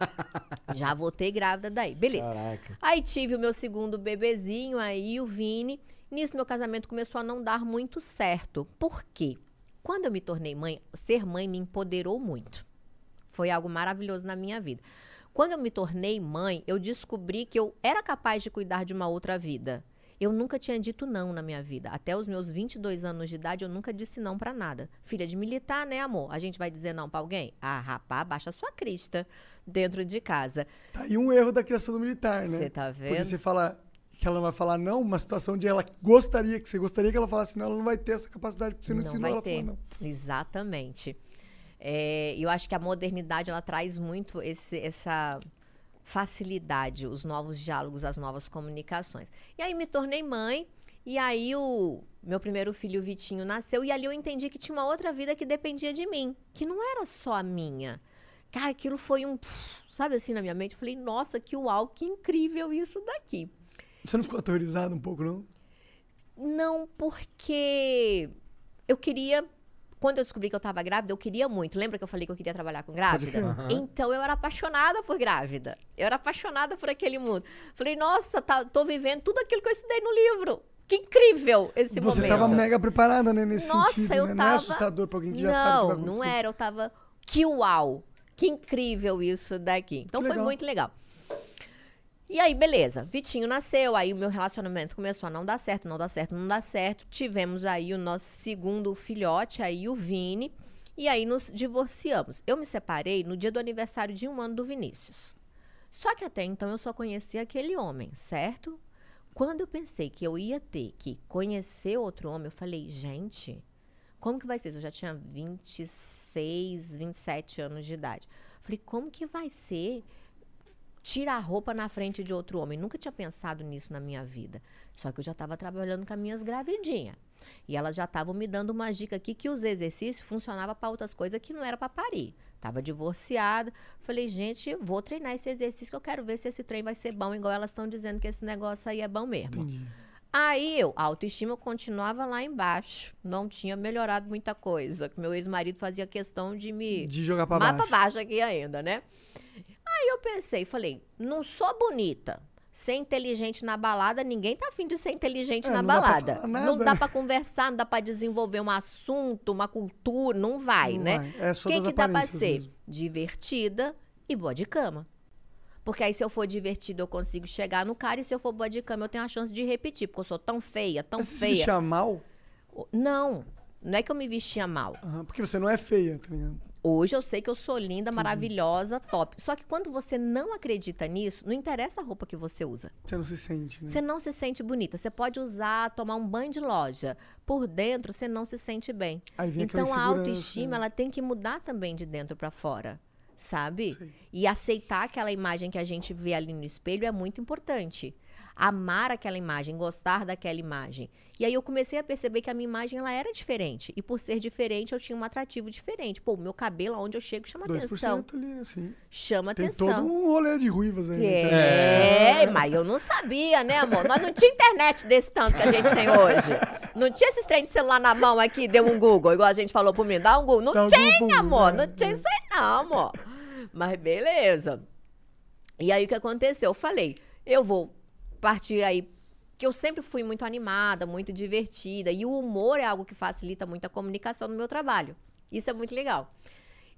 [LAUGHS] já voltei grávida daí. Beleza. Caraca. Aí tive o meu segundo bebezinho, aí o Vini. Nisso, meu casamento começou a não dar muito certo. Por quê? Quando eu me tornei mãe, ser mãe me empoderou muito. Foi algo maravilhoso na minha vida. Quando eu me tornei mãe, eu descobri que eu era capaz de cuidar de uma outra vida. Eu nunca tinha dito não na minha vida. Até os meus 22 anos de idade, eu nunca disse não pra nada. Filha de militar, né, amor? A gente vai dizer não pra alguém? Ah, rapaz, baixa sua crista dentro de casa. Tá aí um erro da criação do militar, né? Você tá Porque vendo? você fala que ela não vai falar não, uma situação onde ela gostaria, que você gostaria que ela falasse não, ela não vai ter essa capacidade, porque você não, não ensinou vai ela a ter. falar não. Exatamente. É, eu acho que a modernidade ela traz muito esse- essa facilidade, os novos diálogos, as novas comunicações. E aí me tornei mãe, e aí o meu primeiro filho, o Vitinho, nasceu, e ali eu entendi que tinha uma outra vida que dependia de mim, que não era só a minha. Cara, aquilo foi um, sabe assim, na minha mente, eu falei, nossa, que uau, que incrível isso daqui. Você não ficou aterrorizado um pouco, não? Não, porque eu queria. Quando eu descobri que eu tava grávida, eu queria muito. Lembra que eu falei que eu queria trabalhar com grávida? Aham. Então eu era apaixonada por grávida. Eu era apaixonada por aquele mundo. Falei, nossa, tá, tô vivendo tudo aquilo que eu estudei no livro. Que incrível esse Você momento. tava mega preparada, né, nesse Nossa, sentido, eu né? tava... Não é assustador pra alguém que já sabe o que vai Não, não era. Eu tava... Que uau! Que incrível isso daqui. Então Que foi legal. muito legal. E aí, beleza. Vitinho nasceu, aí o meu relacionamento começou a não dar certo, não dar certo, não dar certo. Tivemos aí o nosso segundo filhote, aí o Vini. E aí nos divorciamos. Eu me separei no dia do aniversário de um ano do Vinícius. Só que até então eu só conhecia aquele homem, certo? Quando eu pensei que eu ia ter que conhecer outro homem, eu falei, gente, como que vai ser? Eu já tinha 26, 27 anos de idade. Falei, como que vai ser tirar a roupa na frente de outro homem? Nunca tinha pensado nisso na minha vida. Só que eu já estava trabalhando com as minhas gravidinhas. E elas já estavam me dando uma dica aqui que os exercícios funcionavam para outras coisas que não era para parir. Tava divorciada. Falei, gente, vou treinar esse exercício que eu quero ver se esse trem vai ser bom, igual elas estão dizendo que esse negócio aí é bom mesmo. Aí eu, a autoestima continuava lá embaixo. Não tinha melhorado muita coisa. que Meu ex-marido fazia questão de me. De jogar mais baixo. pra baixo aqui ainda, né? Aí eu pensei, falei, não sou bonita, Ser inteligente na balada, ninguém tá afim de ser inteligente É, na não dá balada. falar não dá pra conversar, não dá pra desenvolver um assunto, uma cultura, não vai, Não né? vai. É só O que dá pra ser? mesmo. Divertida e boa de cama. Porque aí, se eu for divertida, eu consigo chegar no cara. E se eu for boa de cama, eu tenho a chance de repetir. Porque eu sou tão feia, tão Mas você se feia. vestia mal? Não, não é que eu me vestia mal. Porque você não é feia, tá ligado? Hoje eu sei que eu sou linda, maravilhosa, top. Só que quando você não acredita nisso, não interessa a roupa que você usa. Você não se sente, né? Você não se sente bonita. Você pode usar, tomar um banho de loja. Por dentro, você não se sente bem. Então a autoestima, ela tem que mudar também de dentro pra fora. Sabe? E aceitar aquela imagem que a gente vê ali no espelho é muito importante. Amar aquela imagem, gostar daquela imagem. E aí eu comecei a perceber que a minha imagem ela era diferente. E por ser diferente, eu tinha um atrativo diferente. Pô, o meu cabelo, aonde eu chego, chama 2% atenção. ali, assim. Chama Tem atenção. todo um rolê de ruivas aí. né? É, mas eu não sabia, né, amor? Nós não tinha internet desse tanto que a gente tem hoje. Não tinha esses trem de celular na mão aqui, deu um Google, igual a gente falou pro mim, dá um Google. Não Dá tinha, Google, amor, né? não tinha isso aí não, amor. Mas beleza. E aí o que aconteceu? Eu falei, eu vou partir aí, que eu sempre fui muito animada, muito divertida, e o humor é algo que facilita muito a comunicação no meu trabalho. Isso é muito legal.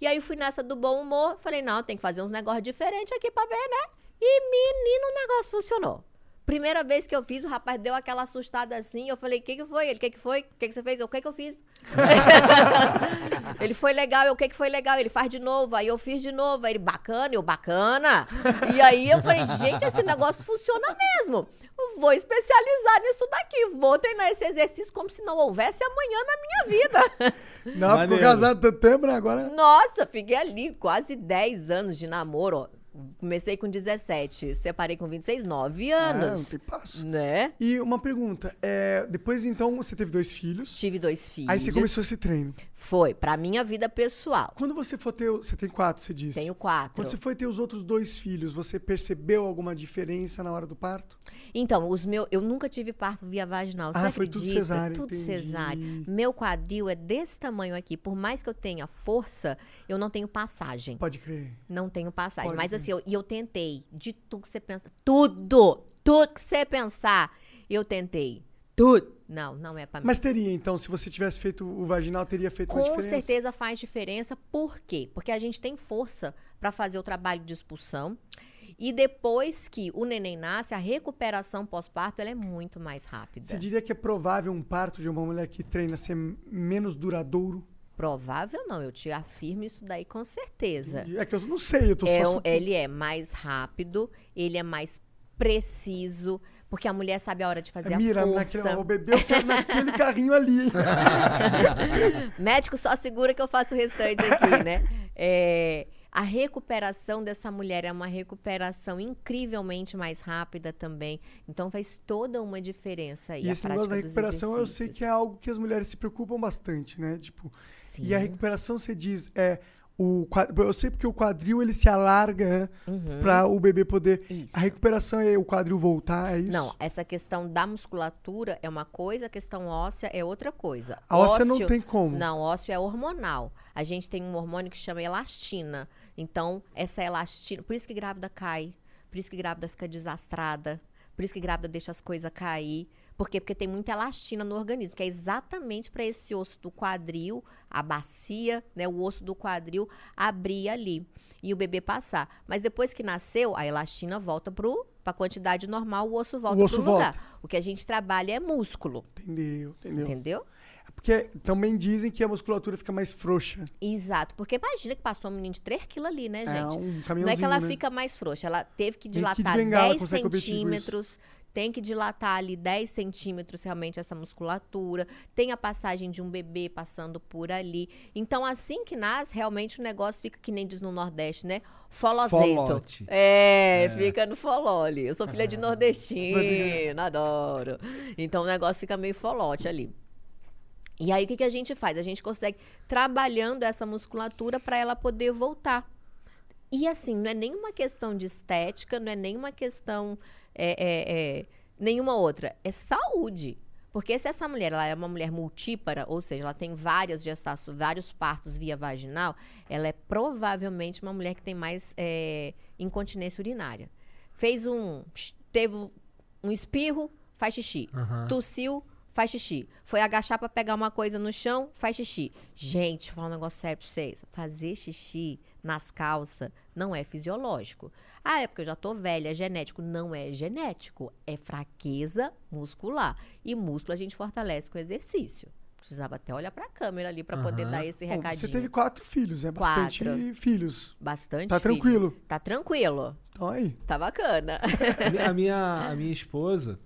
E aí fui nessa do bom humor, falei, não, tem que fazer uns negócios diferentes aqui pra ver, né? E menino, o negócio funcionou. Primeira vez que eu fiz, o rapaz deu aquela assustada assim. Eu falei, o que, que foi? Ele, o que, que foi? O que, que você fez? Eu, o que, que eu fiz? [LAUGHS] ele foi legal, eu, o que, que foi legal? Ele faz de novo, aí eu fiz de novo. Aí ele, bacana, eu, bacana. E aí eu falei, gente, esse negócio funciona mesmo. Eu Vou especializar nisso daqui. Vou treinar esse exercício como se não houvesse amanhã na minha vida. Não, ficou casado tanto tempo, né? Agora. Nossa, fiquei ali quase 10 anos de namoro, ó. Comecei com 17, separei com 26, 9 anos. É, um tempasso. Né? E uma pergunta. É, depois, então, você teve dois filhos. Tive dois filhos. Aí você começou esse treino. Foi, pra minha vida pessoal. Quando você for ter. Você tem quatro, você disse? Tenho quatro. Quando você foi ter os outros dois filhos, você percebeu alguma diferença na hora do parto? Então, os meus, eu nunca tive parto via vaginal. Você Ah, foi tudo acredita? cesárea, Tudo entendi. cesárea. Meu quadril é desse tamanho aqui. Por mais que eu tenha força, eu não tenho passagem. Pode crer. Não tenho passagem. Pode Mas crer. Assim, eu, e eu tentei. De tudo que você pensa. Tudo! Tudo que você pensar, eu tentei. Tudo. Não, não é pra mim. Mas teria, então, se você tivesse feito o vaginal, teria feito uma Com diferença? certeza faz diferença. Por quê? Porque a gente tem força para fazer o trabalho de expulsão. E depois que o neném nasce, a recuperação pós-parto é muito mais rápida. Você diria que é provável um parto de uma mulher que treina ser menos duradouro? Provável não, eu te afirmo isso daí com certeza. É que eu não sei, eu tô É só... ele é mais rápido, ele é mais preciso, porque a mulher sabe a hora de fazer Mira, a naquele, força. ó, o bebê eu quero naquele [LAUGHS] carrinho ali. Médico só segura que eu faço o restante aqui, né? [LAUGHS] É, a recuperação dessa mulher é uma recuperação incrivelmente mais rápida também. Então faz toda uma diferença aí. E a esse negócio da recuperação eu sei que é algo que as mulheres se preocupam bastante, né? Tipo, e a Sim. recuperação você diz é o eu sei porque o quadril ele se alarga Uhum. pra o bebê poder Isso. a recuperação é o quadril voltar, é isso? Não, essa questão da musculatura é uma coisa, a questão óssea é outra coisa. A óssea não tem como. Não, ósseo é hormonal. A gente tem um hormônio que chama elastina. Então, essa elastina. Por isso que grávida cai. Por isso que grávida fica desastrada. Por isso que grávida deixa as coisas cair. Por quê? Porque tem muita elastina no organismo, que é exatamente para esse osso do quadril, a bacia, né, o osso do quadril abrir ali e o bebê passar. Mas depois que nasceu, a elastina volta para a quantidade normal, o osso volta O osso pro lugar. volta. O que a gente trabalha é músculo. Entendeu, entendeu. Entendeu? Porque também dizem que a musculatura fica mais frouxa. Exato, porque imagina que passou um menino de 3 quilos ali, né, gente? É, um Não é que ela né? fica mais frouxa, ela teve que dilatar Bengala 10 consegue competir com isso. centímetros, tem que dilatar ali 10 centímetros realmente essa musculatura, tem a passagem de um bebê passando por ali. Então, assim que nasce, realmente o negócio fica que nem diz no Nordeste, né? Folozento. Folote. É, fica no foló ali. Eu sou filha de nordestino, adoro. Então o negócio fica meio folote ali. E aí o que, que a gente faz? A gente consegue trabalhando essa musculatura para ela poder voltar. E assim, não é nenhuma questão de estética, não é nenhuma questão é, é, é, nenhuma outra. É saúde. Porque se essa mulher ela é uma mulher multípara, ou seja, ela tem várias gestações, vários partos via vaginal, ela é provavelmente uma mulher que tem mais é, incontinência urinária. Fez um teve um espirro, faz xixi. Aham. Tossiu, faz xixi. Foi agachar pra pegar uma coisa no chão, faz xixi. Gente, deixa eu falar um negócio sério pra vocês. Fazer xixi nas calças não é fisiológico. Ah, é porque eu já tô velha, é genético. Não é genético, é fraqueza muscular. E músculo a gente fortalece com exercício. Precisava até olhar pra câmera ali pra poder Aham. dar esse Bom, recadinho. você teve quatro filhos, é bastante Quatro. filhos. Bastante Tá filho. tranquilo. Tá tranquilo. Então aí. Tá bacana. A minha, a minha [LAUGHS] esposa,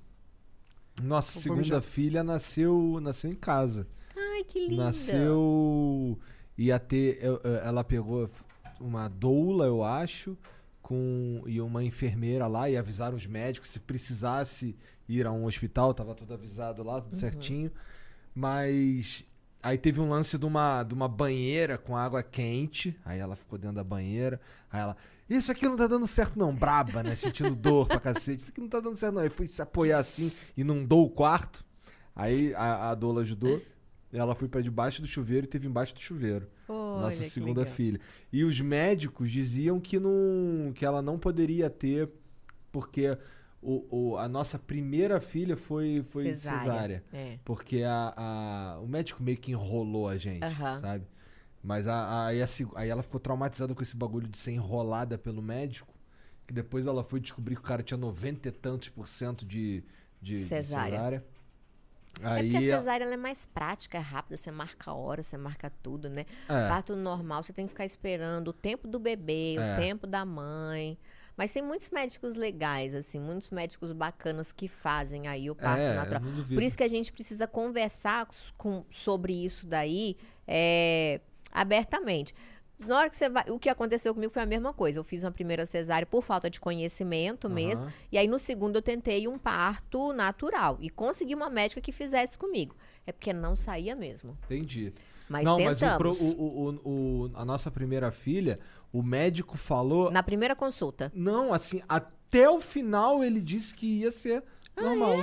nossa segunda filha, nasceu, nasceu em casa. Ai, que linda. Nasceu. Ia ter. Ela pegou uma doula, eu acho, com e uma enfermeira lá e avisaram os médicos se precisasse ir a um hospital, tava tudo avisado lá, tudo Uhum. certinho. Mas aí teve um lance de uma, de uma banheira com água quente. Aí ela ficou dentro da banheira. Aí ela. Isso aqui não tá dando certo, não. Braba, né? Sentindo dor pra cacete. Isso aqui não tá dando certo, não. Aí foi se apoiar assim, inundou o quarto. Aí a, a doula ajudou. Ela foi pra debaixo do chuveiro e teve embaixo do chuveiro. Olha, nossa segunda legal. filha. E os médicos diziam que, não, que ela não poderia ter, porque o, o- a nossa primeira filha foi, foi Cesárea, cesárea. é. Porque a, a- o médico meio que enrolou a gente, Aham. sabe? Mas a, aí, aí ela ficou traumatizada com esse bagulho de ser enrolada pelo médico. Que depois ela foi descobrir que o cara tinha 90 e tantos por cento de, de de Cesárea. cesárea. É Aí porque a cesárea é mais prática, é rápida, você marca a hora, você marca tudo, né? É. Parto normal, você tem que ficar esperando o tempo do bebê, É. o tempo da mãe. Mas tem muitos médicos legais, assim, muitos médicos bacanas que fazem aí o parto É, natural. Por isso que a gente precisa conversar com- sobre isso daí é, abertamente. Na hora que você vai. O que aconteceu comigo foi a mesma coisa. Eu fiz uma primeira cesárea por falta de conhecimento mesmo. Aham. E aí, no segundo, eu tentei um parto natural. E consegui uma médica que fizesse comigo. É porque não saía mesmo. Entendi. Mas não, mas tentamos. o- o- o- o- a nossa primeira filha, o médico falou. Na primeira consulta. Não, assim, até o final ele disse que ia ser normal.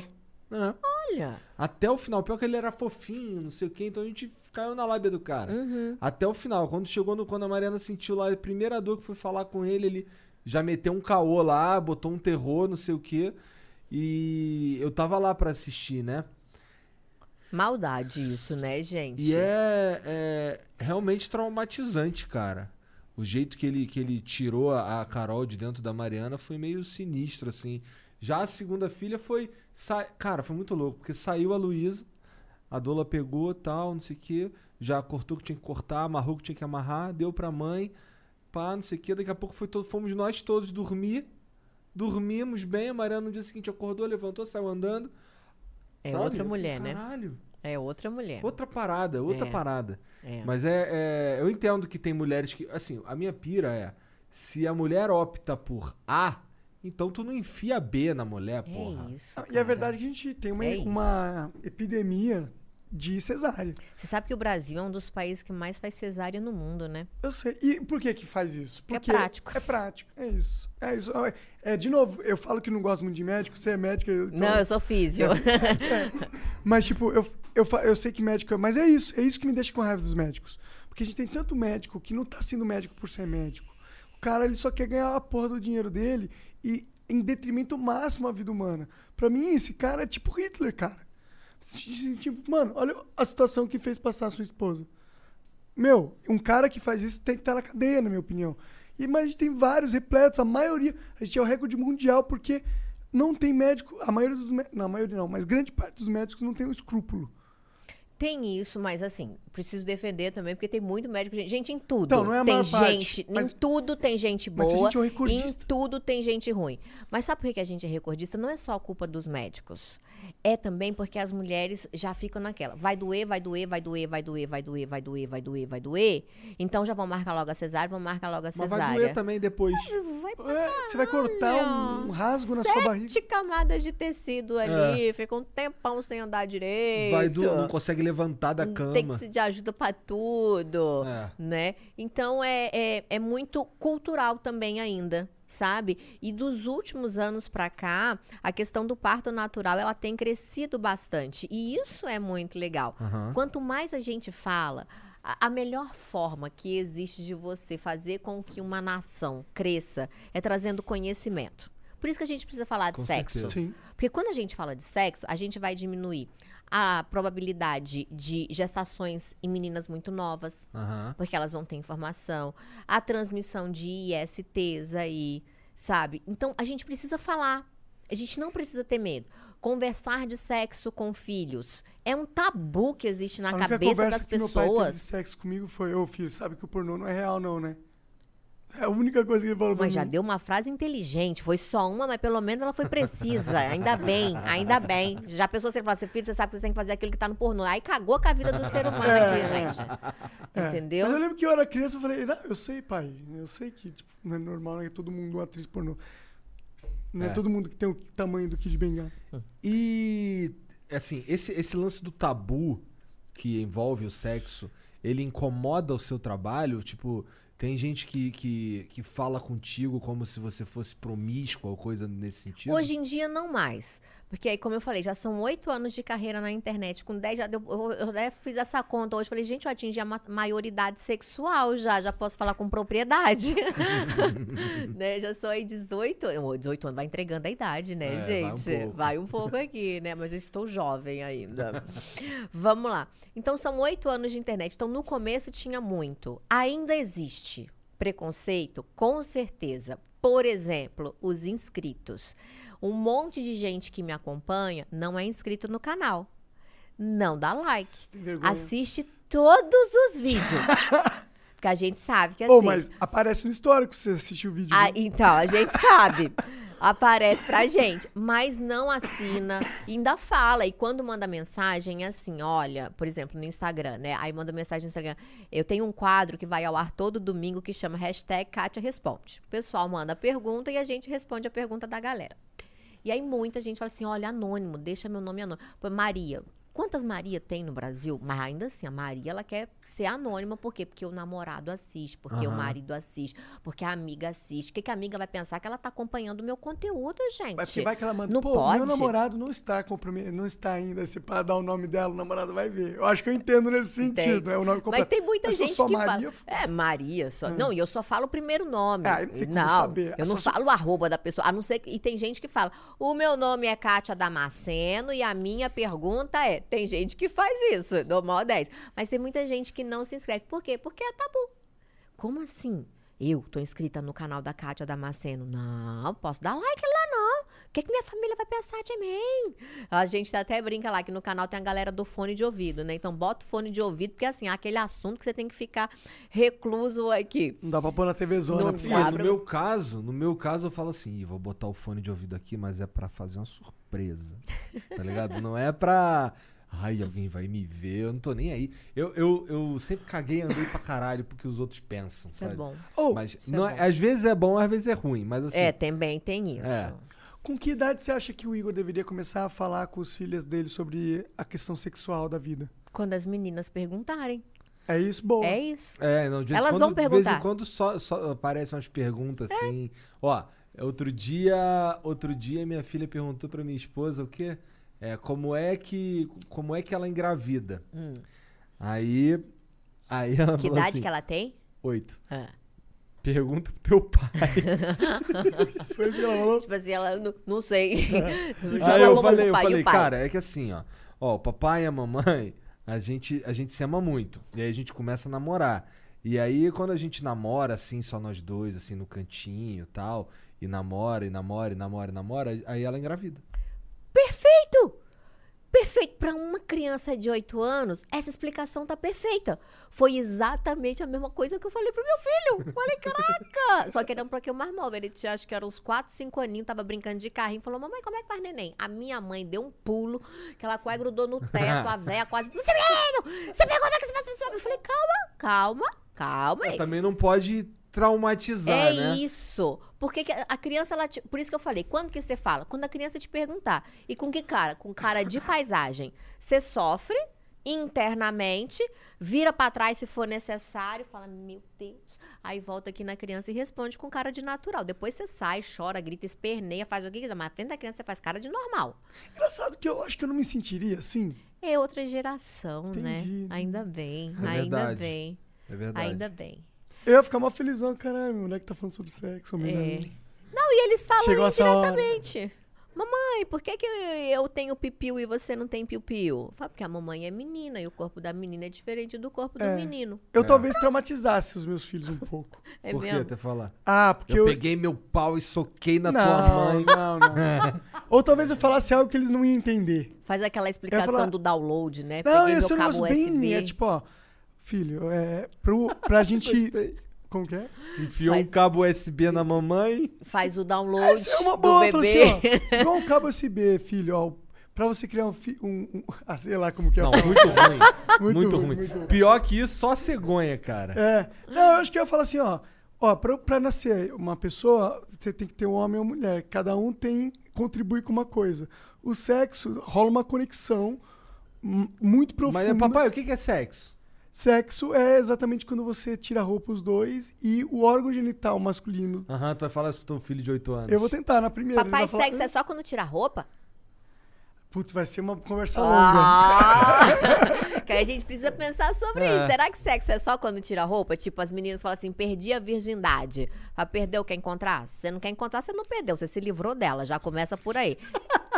É. Olha. Até o final. Pior que ele era fofinho, não sei o quê, então a gente caiu na lábia do cara. Uhum. Até o final. Quando chegou no. Quando a Mariana sentiu lá a primeira dor que foi falar com ele, ele já meteu um caô lá, botou um terror, não sei o quê. E eu tava lá pra assistir, né? Maldade isso, né, gente? E é, é realmente traumatizante, cara. O jeito que ele, que ele tirou a, a Carol de dentro da Mariana foi meio sinistro, assim. Já a segunda filha foi. sa- Cara, foi muito louco, porque saiu a Luísa, a Dola pegou tal, não sei o quê, já cortou o que tinha que cortar, amarrou o que tinha que amarrar, deu pra mãe, pá, não sei o quê. Daqui a pouco foi todo, fomos nós todos dormir. Dormimos bem, a Mariana no dia seguinte acordou, levantou, saiu andando. É sabe? outra Eu falei, mulher, né? Caralho. É outra mulher. Outra parada, outra É. parada. É. Mas é, é- Eu entendo que tem mulheres que. Assim, a minha pira é. Se a mulher opta por A, então tu não enfia B na mulher, porra. É isso. Ah, E a verdade é que a gente tem uma, É uma epidemia de cesárea. Você sabe que o Brasil é um dos países que mais faz cesárea no mundo, né? Eu sei. E por que que faz isso? Porque é prático. É prático. É isso. É isso. É, é, de novo, eu falo que não gosto muito de médico, você é médica. então- Não, eu sou físio. [LAUGHS] É. Mas, tipo, eu, eu, eu sei que médico é. Mas é isso. É isso que me deixa com raiva dos médicos. Porque a gente tem tanto médico que não tá sendo médico por ser médico. O cara, ele só quer ganhar a porra do dinheiro dele e em detrimento máximo à vida humana. Pra mim, esse cara é tipo Hitler, cara. Tipo, mano, olha a situação que fez passar a sua esposa. Meu, um cara que faz isso tem que estar na cadeia, na minha opinião. E, mas a gente tem vários repletos, a maioria. A gente é o recorde mundial porque não tem médico. A maioria dos. Não, a maioria não, mas grande parte dos médicos não tem o escrúpulo. Tem isso, mas assim, preciso defender também, porque tem muito médico, gente, gente em tudo. Então, não é a tem maior parte, gente, mas- em tudo tem gente mas se a boa, gente é um em recordista- tudo tem gente ruim. Mas sabe por que a gente é recordista? Não é só culpa dos médicos. É também porque as mulheres já ficam naquela. Vai doer, vai doer, vai doer, vai doer, vai doer, vai doer, vai doer, vai doer. Então já vão marcar logo a cesárea, vão marcar logo a Mas cesárea. vai doer também depois. É, você vai cortar um, rasgo na sua barriga. Sete camadas de tecido ali, fica um tempão sem andar direito. É. Vai do, não consegue levantar da cama. Tem que se de ajuda pra tudo, É. né? Então é, é, é muito cultural também ainda, sabe? E dos últimos anos pra cá, a questão do parto natural, ela tem crescido bastante. E isso é muito legal. Aham. Quanto mais a gente fala, a, a melhor forma que existe de você fazer com que uma nação cresça é trazendo conhecimento. Por isso que a gente precisa falar de Com sexo. Porque quando a gente fala de sexo, a gente vai diminuir a probabilidade de gestações em meninas muito novas, Aham. porque elas vão ter informação, a transmissão de ISTs aí, sabe? Então a gente precisa falar. A gente não precisa ter medo. Conversar de sexo com filhos é um tabu que existe na a cabeça das que meu pai teve de pessoas. sexo comigo foi, ô filho, sabe que o pornô não é real não, né? É a única coisa que ele falou pra Mas já mim. deu uma frase inteligente. Foi só uma, mas pelo menos ela foi precisa. Ainda bem, ainda bem. Já pensou se ele falasse, filho, você sabe que você tem que fazer aquilo que tá no pornô. Aí cagou com a vida do ser humano aqui, gente. É. Entendeu? Mas eu lembro que eu era criança, eu falei, "Não, eu sei, pai, eu sei que tipo, não é normal, não é todo mundo uma atriz pornô. Não é, É. todo mundo que tem o tamanho do Kid Bengala. E, assim, esse, esse lance do tabu que envolve o sexo, ele incomoda o seu trabalho? Tipo, tem gente que, que, que fala contigo como se você fosse promíscua ou coisa nesse sentido? Hoje em dia, não mais. Porque aí, como eu falei, já são oito anos de carreira na internet. Com dez já deu. Eu, eu até fiz essa conta hoje. Falei, gente, eu atingi a ma- maioridade sexual já. Já posso falar com propriedade. [LAUGHS] [LAUGHS] né? Já sou aí 18. ô, 18 anos, vai entregando a idade, né, É, vai um gente? Vai um pouco aqui, né? Mas eu estou jovem ainda. [LAUGHS] Vamos lá. Então, são oito anos de internet. Então, no começo tinha muito. Ainda existe preconceito? Com certeza. Por exemplo, os inscritos. Um monte de gente que me acompanha não é inscrito no canal. Não dá like. Assiste todos os vídeos. [LAUGHS] Porque a gente sabe que Pô, assiste. mas aparece no histórico se você assistiu o vídeo. Ah, então, a gente sabe. [LAUGHS] Aparece pra gente. Mas não assina. Ainda fala. E quando manda mensagem, é assim, olha, por exemplo, no Instagram, né? Aí manda mensagem no Instagram. Eu tenho um quadro que vai ao ar todo domingo que chama hashtag Kátia Responde. O pessoal manda a pergunta e a gente responde a pergunta da galera. E aí muita gente fala assim, olha, anônimo, deixa meu nome anônimo. Pô, Maria. Quantas Maria tem no Brasil? Mas ainda assim, a Maria, ela quer ser anônima. Por quê? Porque o namorado assiste, porque o Aham. marido assiste, porque a amiga assiste. O que, que a amiga vai pensar? Que ela tá acompanhando o meu conteúdo, gente. Mas que vai que ela manda, Não pô, pode. meu namorado não está comprometido, não está ainda, se pá, dar o nome dela, o namorado vai ver. Eu acho que eu entendo nesse sentido, é o nome Mas completo. tem muita Mas gente só que Maria, fala. É, Maria só. Não, e eu só falo o primeiro nome. Ah, não não, saber. eu É não só falo o arroba da pessoa. A não ser que. E tem gente que fala: o meu nome é Kátia Damasceno e a minha pergunta é. Tem gente que faz isso, normal 10. Mas tem muita gente que não se inscreve. Por quê? Porque é tabu. Como assim? Eu tô inscrita no canal da Kátia Damasceno. Não, posso dar like lá não. O que, que minha família vai pensar de mim? A gente até brinca lá que no canal tem a galera do fone de ouvido, né? Então bota o fone de ouvido, porque assim, é aquele assunto que você tem que ficar recluso aqui. Não dá pra pôr na TV zona. Não. E no meu caso, no meu caso eu falo assim, "Ih, vou botar o fone de ouvido aqui, mas é pra fazer uma surpresa. [LAUGHS] Tá ligado? Não é pra ai, alguém vai me ver, eu não tô nem aí. Eu, eu, eu sempre caguei e andei pra caralho porque os outros pensam, Isso é sabe? bom. mas Isso é não é- bom. às vezes é bom, às vezes é ruim, mas assim, É, também tem isso. É. Com que idade você acha que o Igor deveria começar a falar com os filhos dele sobre a questão sexual da vida? Quando as meninas perguntarem. É isso, boa. É isso. É, não, de vez em Elas quando, vão De vez perguntar. em quando só, só aparecem umas perguntas É. assim. Ó, outro dia, outro dia minha filha perguntou pra minha esposa o quê? É, como é que como é que ela engravida? Hum. Aí aí ela Que idade assim, que ela tem? Oito. Ah. Pergunta pro teu pai. [LAUGHS] Foi que ela falou? Tipo assim, ela não, não sei. [LAUGHS] Aí eu Vamos pro falei, eu pai, falei, cara, é que assim, ó. Ó, o papai e a mamãe, a gente, a gente se ama muito. E aí a gente começa a namorar. E aí, quando a gente namora, assim, só nós dois, assim, no cantinho e tal, e namora, e namora, e namora, e namora, aí ela engravida. Perfeito! Pra uma criança de 8 anos, essa explicação tá perfeita. Foi exatamente a mesma coisa que eu falei pro meu filho. Falei, caraca! Só que era um pouquinho mais novo. Ele tinha, acho que era uns 4, 5 aninhos, tava brincando de carrinho. Falou, mamãe, como é que faz neném? A minha mãe deu um pulo, que ela quase grudou no teto, a véia quase... Você menino! Você pergunta que você faz? Eu falei, calma, calma, calma aí. Também não pode traumatizar, É né? isso. Porque que a criança, ela te- por isso que eu falei, quando que você fala? Quando a criança te perguntar. E com que cara? Com cara de paisagem. Você sofre internamente, vira pra trás se for necessário, fala, meu Deus. Aí volta aqui na criança e responde com cara de natural. Depois você sai, chora, grita, esperneia, faz o que quiser. Mas na frente da criança você faz cara de normal. Engraçado que eu acho que eu não me sentiria assim. É outra geração, Entendi. né? Ainda bem, É ainda verdade. bem. É verdade. Ainda bem. Eu ia ficar mó felizão, caralho, o moleque tá falando sobre sexo, É. homem. Não, e eles falam Chegou indiretamente. Mamãe, por que, que eu tenho pipiu e você não tem piu-piu? Fala, porque a mamãe é menina e o corpo da menina é diferente do corpo do É. menino. Eu talvez traumatizasse os meus filhos um pouco. [LAUGHS] É Por que mesmo? até falar? Ah, porque eu, eu. peguei meu pau e soquei na não, tua mãe. [LAUGHS] não, não. Ou talvez eu falasse algo que eles não iam entender. Faz aquela explicação falar- do download, né? Não, Peguei esse é meu um cabo bem. USB. É tipo, ó. Filho, é. Pro, pra [LAUGHS] gente. Como que é? Enfiou Faz- um cabo USB na mamãe. Faz o download Essa é uma do boa, fala bebê. assim, ó. [LAUGHS] Igual um cabo USB, filho, ó. Pra você criar um, fi- um, um- Ah, sei lá como que é. Não, muito [LAUGHS] ruim. Muito muito, ruim, ruim. muito ruim. Pior que isso, só cegonha, cara. É. Não, eu acho que eu ia falar assim, ó. Ó, pra, pra nascer uma pessoa, você tem que ter um homem ou mulher. Cada um tem. contribui com uma coisa. O sexo rola uma conexão muito profunda. Mas, papai, o que que é sexo? Sexo é exatamente quando você tira a roupa os dois e o órgão genital masculino. Aham, tu vai falar isso pro teu filho de 8 anos. Eu vou tentar na primeira. ele Papai, vai falar, sexo é só quando tira a roupa? Putz, vai ser uma conversa longa. Ah! [LAUGHS] que aí a gente precisa pensar sobre É. isso. Será que sexo é só quando tira a roupa? Tipo, as meninas falam assim, perdi a virgindade. Fala, perdeu, quer encontrar? Se você não quer encontrar, você não perdeu. Você se livrou dela. Já começa por aí.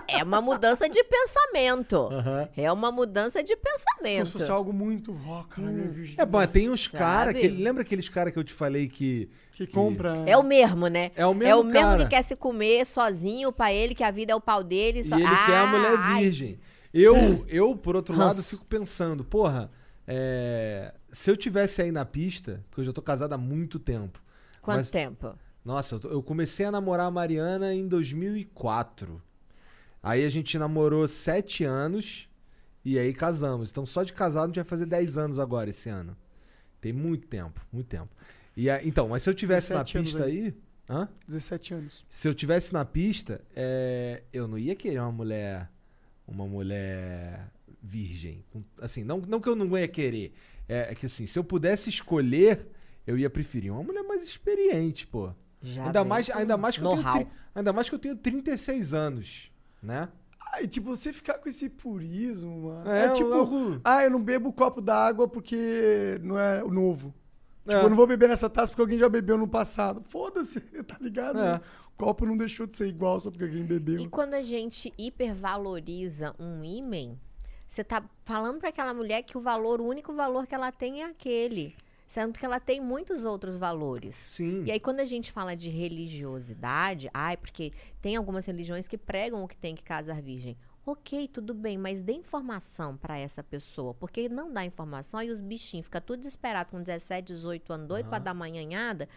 É uma mudança de pensamento. Aham. É uma mudança de Como pensamento. se fosse algo muito. Ó, cara, minha virgem. É bom, tem uns caras que. Lembra aqueles caras que eu te falei que. Que compra. É o mesmo, né? É o mesmo cara. que quer se comer sozinho pra ele, que a vida é o pau dele. Só... E ele quer a Ah, mulher ai, virgem. Eu, eu, por outro lado, fico pensando, porra, é, se eu tivesse aí na pista, porque eu já tô casado há muito tempo. Quanto mas- tempo? Nossa, eu comecei a namorar a Mariana em 2004. Aí a gente namorou sete anos e aí casamos. Então só de casado a gente vai fazer 10 anos agora esse ano. Tem muito tempo, muito tempo. E a- então, mas se eu tivesse na 17 anos pista aí. aí, hã? 17 anos. Se eu tivesse na pista, é, eu não ia querer uma mulher, uma mulher virgem. Assim, não, não que eu não ia querer, é, é que assim, se eu pudesse escolher, eu ia preferir uma mulher mais experiente, pô. Já ainda mais, ainda mais que eu tenho, ainda mais que eu tenho 36 anos, né? Ai, tipo, você ficar com esse purismo, mano. É, É, tipo, ah, eu não bebo copo d'água porque não é novo. Tipo, É. eu não vou beber nessa taça porque alguém já bebeu no passado. Foda-se, [LAUGHS] tá ligado? É. O copo não deixou de ser igual só porque alguém bebeu. E quando a gente hipervaloriza um ímen, você tá falando para aquela mulher que o valor, o único valor que ela tem é aquele. Sendo que ela tem muitos outros valores. Sim. E aí, quando a gente fala de religiosidade, ai, porque tem algumas religiões que pregam o que tem que casar virgem. Ok, tudo bem, mas dê informação para essa pessoa. Porque não dá informação, aí os bichinhos ficam tudo desesperado com 17, 18 anos, doido pra dar manhanhada.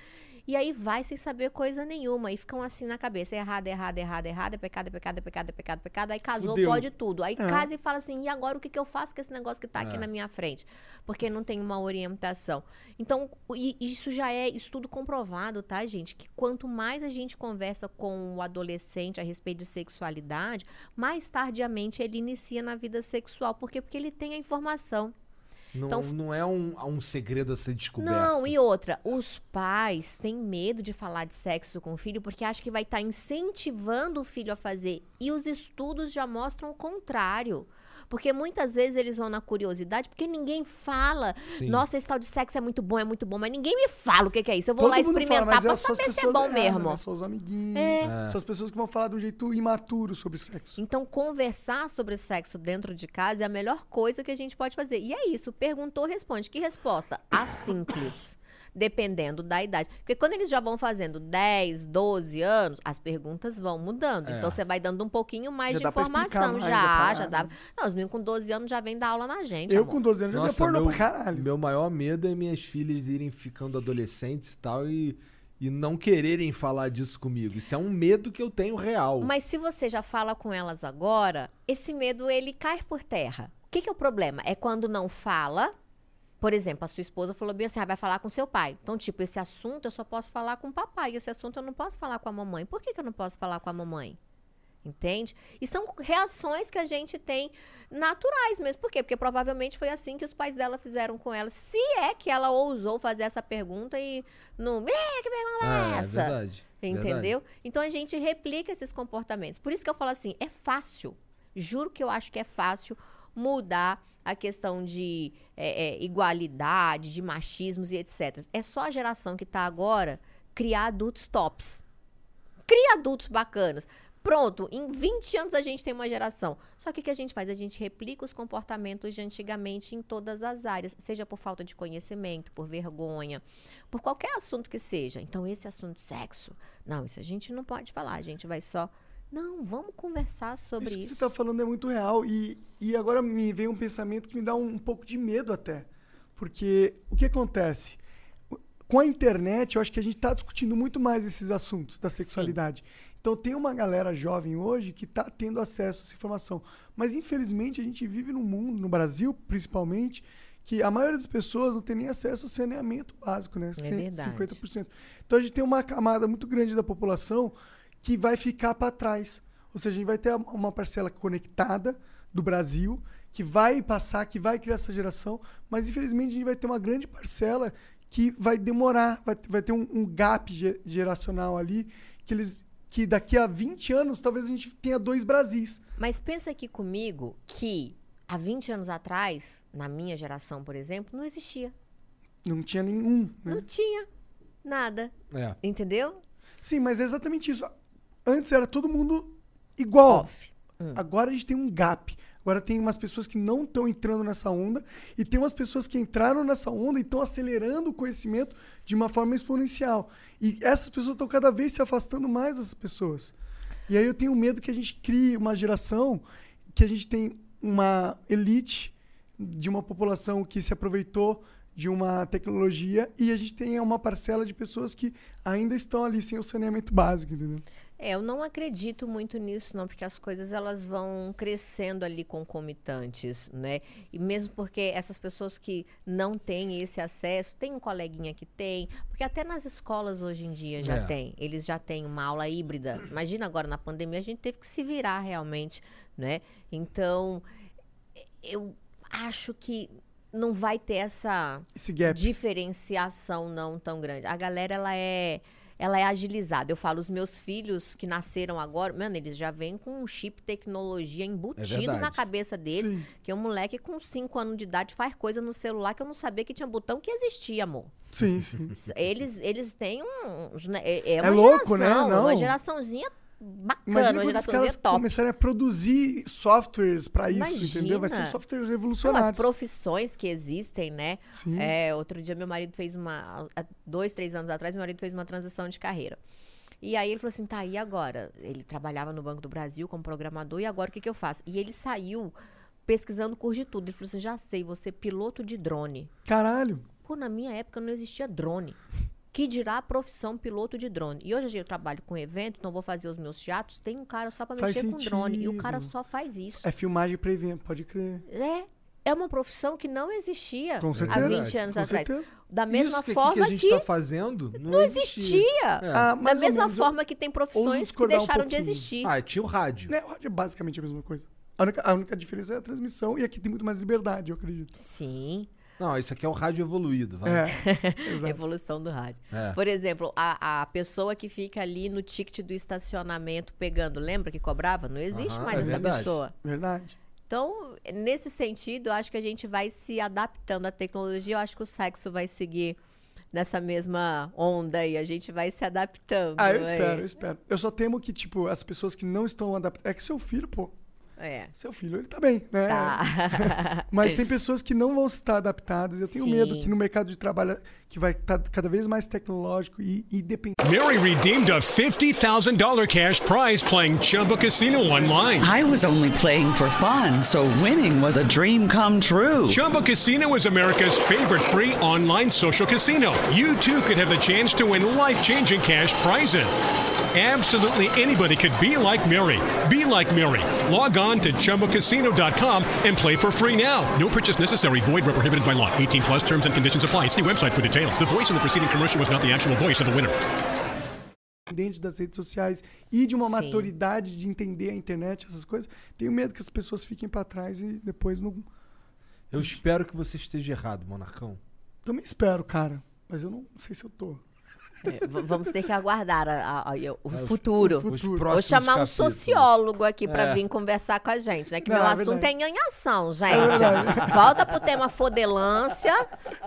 E aí vai sem saber coisa nenhuma. E ficam assim na cabeça: errado, errado, errado, errado, é pecado, é pecado, é pecado, é pecado, é pecado. Aí casou, Fudeu. pode tudo. Aí É. casa e fala assim: e agora o que, que eu faço com esse negócio que tá aqui É. na minha frente? Porque não tem uma orientação. Então, isso já é estudo comprovado, tá, gente? Que quanto mais a gente conversa com o adolescente a respeito de sexualidade, mais tardiamente ele inicia na vida sexual. Por quê? Porque ele tem a informação. Não, Então- não é um, um segredo a ser descoberto. Não, e outra, os pais têm medo de falar de sexo com o filho porque acham que vai estar incentivando o filho a fazer. E os estudos já mostram o contrário. Porque muitas vezes eles vão na curiosidade, porque ninguém fala. Sim. Nossa, esse tal de sexo é muito bom, é muito bom, mas ninguém me fala o que, que é isso. Eu vou Todo lá fala, experimentar mas pra é saber se é bom é, mesmo. É só os amiguinhos. É. São as pessoas que vão falar de um jeito imaturo sobre sexo. Então, conversar sobre sexo dentro de casa é a melhor coisa que a gente pode fazer. E é isso, perguntou, responde. Que resposta? A simples. Dependendo da idade. Porque quando eles já vão fazendo 10, 12 anos, as perguntas vão mudando. É. Então você vai dando um pouquinho mais Já de informação. mais Já, já dá. Não, os meninos com 12 anos já vêm dar aula na gente. Eu amor. com 12 anos já Nossa, pornô meu, pra caralho. meu maior medo é minhas filhas irem ficando adolescentes e tal e, e não quererem falar disso comigo. Isso é um medo que eu tenho real. Mas se você já fala com elas agora, esse medo ele cai por terra. O que, que é o problema? É quando não fala. Por exemplo, a sua esposa falou bem assim: ah, vai falar com seu pai. Então, tipo, esse assunto eu só posso falar com o papai. Esse assunto eu não posso falar com a mamãe. Por que, que eu não posso falar com a mamãe? Entende? E são reações que a gente tem naturais mesmo. Por quê? Porque provavelmente foi assim que os pais dela fizeram com ela. Se é que ela ousou fazer essa pergunta e não. "Menina, que pergunta é Ah, é essa? verdade. Entendeu? Então a gente replica esses comportamentos. Por isso que eu falo assim, é fácil. Juro que eu acho que é fácil mudar a questão de é, é, igualdade, de machismos e etc. É só a geração que está agora criar adultos tops. cria adultos bacanas. Pronto, em 20 anos a gente tem uma geração. Só que o que a gente faz? A gente replica os comportamentos de antigamente em todas as áreas, seja por falta de conhecimento, por vergonha, por qualquer assunto que seja. Então, esse assunto sexo, não, isso a gente não pode falar, a gente vai só. Não, vamos conversar sobre Isso isso. que você tá falando é muito real. E, e agora me veio um pensamento que me dá um, um pouco de medo até. Porque o que acontece? Com a internet, eu acho que a gente está discutindo muito mais esses assuntos da sexualidade. Então tem uma galera jovem hoje que está tendo acesso a essa informação. Mas infelizmente a gente vive num mundo, no Brasil principalmente, que a maioria das pessoas não tem nem acesso ao saneamento básico, né? Cem- verdade. 50%. Então a gente tem uma camada muito grande da população que vai ficar para trás. Ou seja, a gente vai ter uma parcela conectada do Brasil que vai passar, que vai criar essa geração, mas infelizmente a gente vai ter uma grande parcela que vai demorar, vai, vai ter um, um gap ge- geracional ali que eles que daqui a 20 anos talvez a gente tenha dois Brasis. Mas pensa aqui comigo que há 20 anos atrás, na minha geração, por exemplo, não existia. Não tinha nenhum, né? Não tinha nada. É. Entendeu? Sim, mas é exatamente isso. Antes era todo mundo igual. Hum. Agora a gente tem um gap. Agora tem umas pessoas que não estão entrando nessa onda e tem umas pessoas que entraram nessa onda e estão acelerando o conhecimento de uma forma exponencial. E essas pessoas estão cada vez se afastando mais dessas pessoas. E aí eu tenho medo que a gente crie uma geração que a gente tem uma elite de uma população que se aproveitou de uma tecnologia e a gente tenha uma parcela de pessoas que ainda estão ali sem o saneamento básico, entendeu? É, eu não acredito muito nisso, não, porque as coisas elas vão crescendo ali concomitantes, né? E mesmo porque essas pessoas que não têm esse acesso, tem um coleguinha que tem, porque até nas escolas hoje em dia já É. tem, eles já têm uma aula híbrida. Imagina agora na pandemia a gente teve que se virar realmente, né? Então, eu acho que não vai ter essa diferenciação não tão grande. A galera ela é ela é agilizada. Eu falo os meus filhos que nasceram agora, mano, eles já vêm com um chip tecnologia embutido É na cabeça deles, Sim. que um moleque com 5 anos de idade faz coisa no celular que eu não sabia que tinha botão que existia, amor. Sim, sim. [LAUGHS] Eles eles têm uns, né, é, é É uma louco, né? geração, Não. uma geraçãozinha bacana, Imagina os geraçãozinha caras top. começarem a produzir softwares pra isso, entendeu? Vai ser um softwares Não, as profissões que existem, né? Sim. É, outro dia meu marido fez uma. Há dois, três anos atrás, meu marido fez uma transição de carreira. E aí ele falou assim: tá, e agora? Ele trabalhava no Banco do Brasil como programador, e agora o que, que eu faço? E ele saiu pesquisando curso de tudo. Ele falou assim: já sei, você é piloto de drone. Caralho. Pô, na minha época não existia drone. Que dirá a profissão piloto de drone. E hoje em dia eu trabalho com evento, então vou fazer os meus teatros. Tem um cara só pra Faz mexer com drone. E o sentido. cara só faz isso. É filmagem pra evento, pode crer. É. É uma profissão que não existia Com há certeza. 20 anos Com atrás. certeza. Da mesma Isso que, forma que a gente que tá fazendo não, não existia. É. Ah, Da mesma menos, forma que tem profissões que discordar um deixaram de existir. Ah, tinha o rádio. Né, o rádio é basicamente a mesma coisa. A única, a única diferença é a transmissão e aqui tem muito mais liberdade, eu acredito. Sim. Não, isso aqui é o rádio evoluído. Vai. É. [LAUGHS] Evolução do rádio. É. Por exemplo, a, a pessoa que fica ali no ticket do estacionamento pegando, lembra que cobrava? Não existe Aham, mais é essa verdade. pessoa. Verdade. Então, nesse sentido, eu acho que a gente vai se adaptando à tecnologia. Eu acho que o sexo vai seguir nessa mesma onda aí. A gente vai se adaptando. Ah, eu né? espero, eu espero. Eu só temo que, tipo, as pessoas que não estão adaptadas. É que seu filho, pô. É. Seu filho, ele tá bem, né? Tá. [LAUGHS] Mas tem [LAUGHS] pessoas que não vão estar adaptadas. Eu tenho Sim. medo que no mercado de trabalho que vai estar cada vez mais tecnológico e, e dependente. Mary redeemed a $50,000 cash prize playing Chumba Casino online. I was only playing for fun, so winning was a dream come true. Chumba Casino is America's favorite free online social casino. You too could have the chance to win life changing cash prizes. Absolutely anybody could be like Mary. Be like Mary. Log on to chumbacasino.com and play for free now. No purchase necessary. Void where prohibited by law. 18 plus terms and conditions apply. See website for details. The voice in the preceding commercial was not the actual voice of the winner. dependente das redes sociais e de uma Sim. maturidade de entender a internet, essas coisas. Tenho medo que as pessoas fiquem pra trás e depois não. Eu espero que você esteja errado, Monarcão. Também espero, cara. Mas eu não sei se eu tô. É, vamos ter que aguardar a- a- a- o futuro. os Vou chamar um capítulos. sociólogo aqui pra É. vir conversar com a gente, né? Que Não, meu é assunto é verdade. em ação, gente. Volta pro tema fodelância,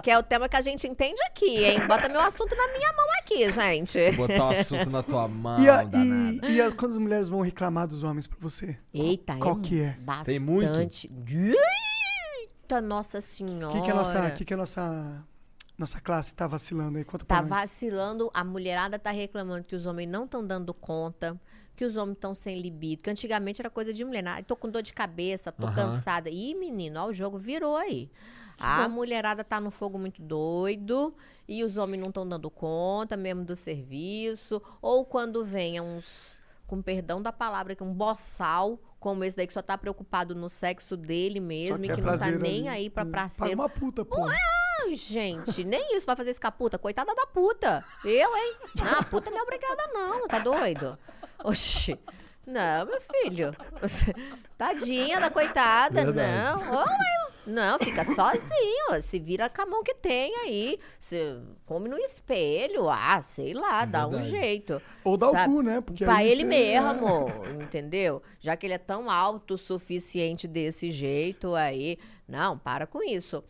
que é o tema que a gente entende aqui, hein? Bota meu assunto na minha mão aqui, gente. Botar o assunto na tua [LAUGHS] mão. E, a- e, e as, quando as mulheres vão reclamar dos homens pra você? Eita, Qual é que é? bastante. Tem muito? Eita, nossa O senhora. que, que a nossa, que que a nossa, nossa classe tá vacilando aí? Conta pra Tá vacilando, a mulherada tá reclamando que os homens não estão dando conta, que os homens estão sem libido, que antigamente era coisa de mulher. Ah, tô com dor de cabeça, tô Aham. cansada. Ih, menino, ó, o jogo virou aí. A mulherada tá no fogo muito doido e os homens não estão dando conta mesmo do serviço. Ou quando vem uns, com perdão da palavra, que um boçal como esse daí que só tá preocupado no sexo dele mesmo e que não tá nem ali. aí pra É. parceiro. Paga uma puta, pô. Ai, gente, nem isso vai fazer essa puta. Coitada da puta. Eu, hein? Não, a puta não é obrigada, não. Tá doido? Oxi. Não, meu filho. Você- Tadinha da coitada. Verdade. Não. Oi. Não, fica sozinho. Se vira com a mão que tem aí. Se come no espelho. Ah, sei lá, dá um verdade. jeito. Ou dá o sabe? cu, né? Porque pra ele você- mesmo, entendeu? Já que ele é tão autossuficiente desse jeito aí. Não, para com isso.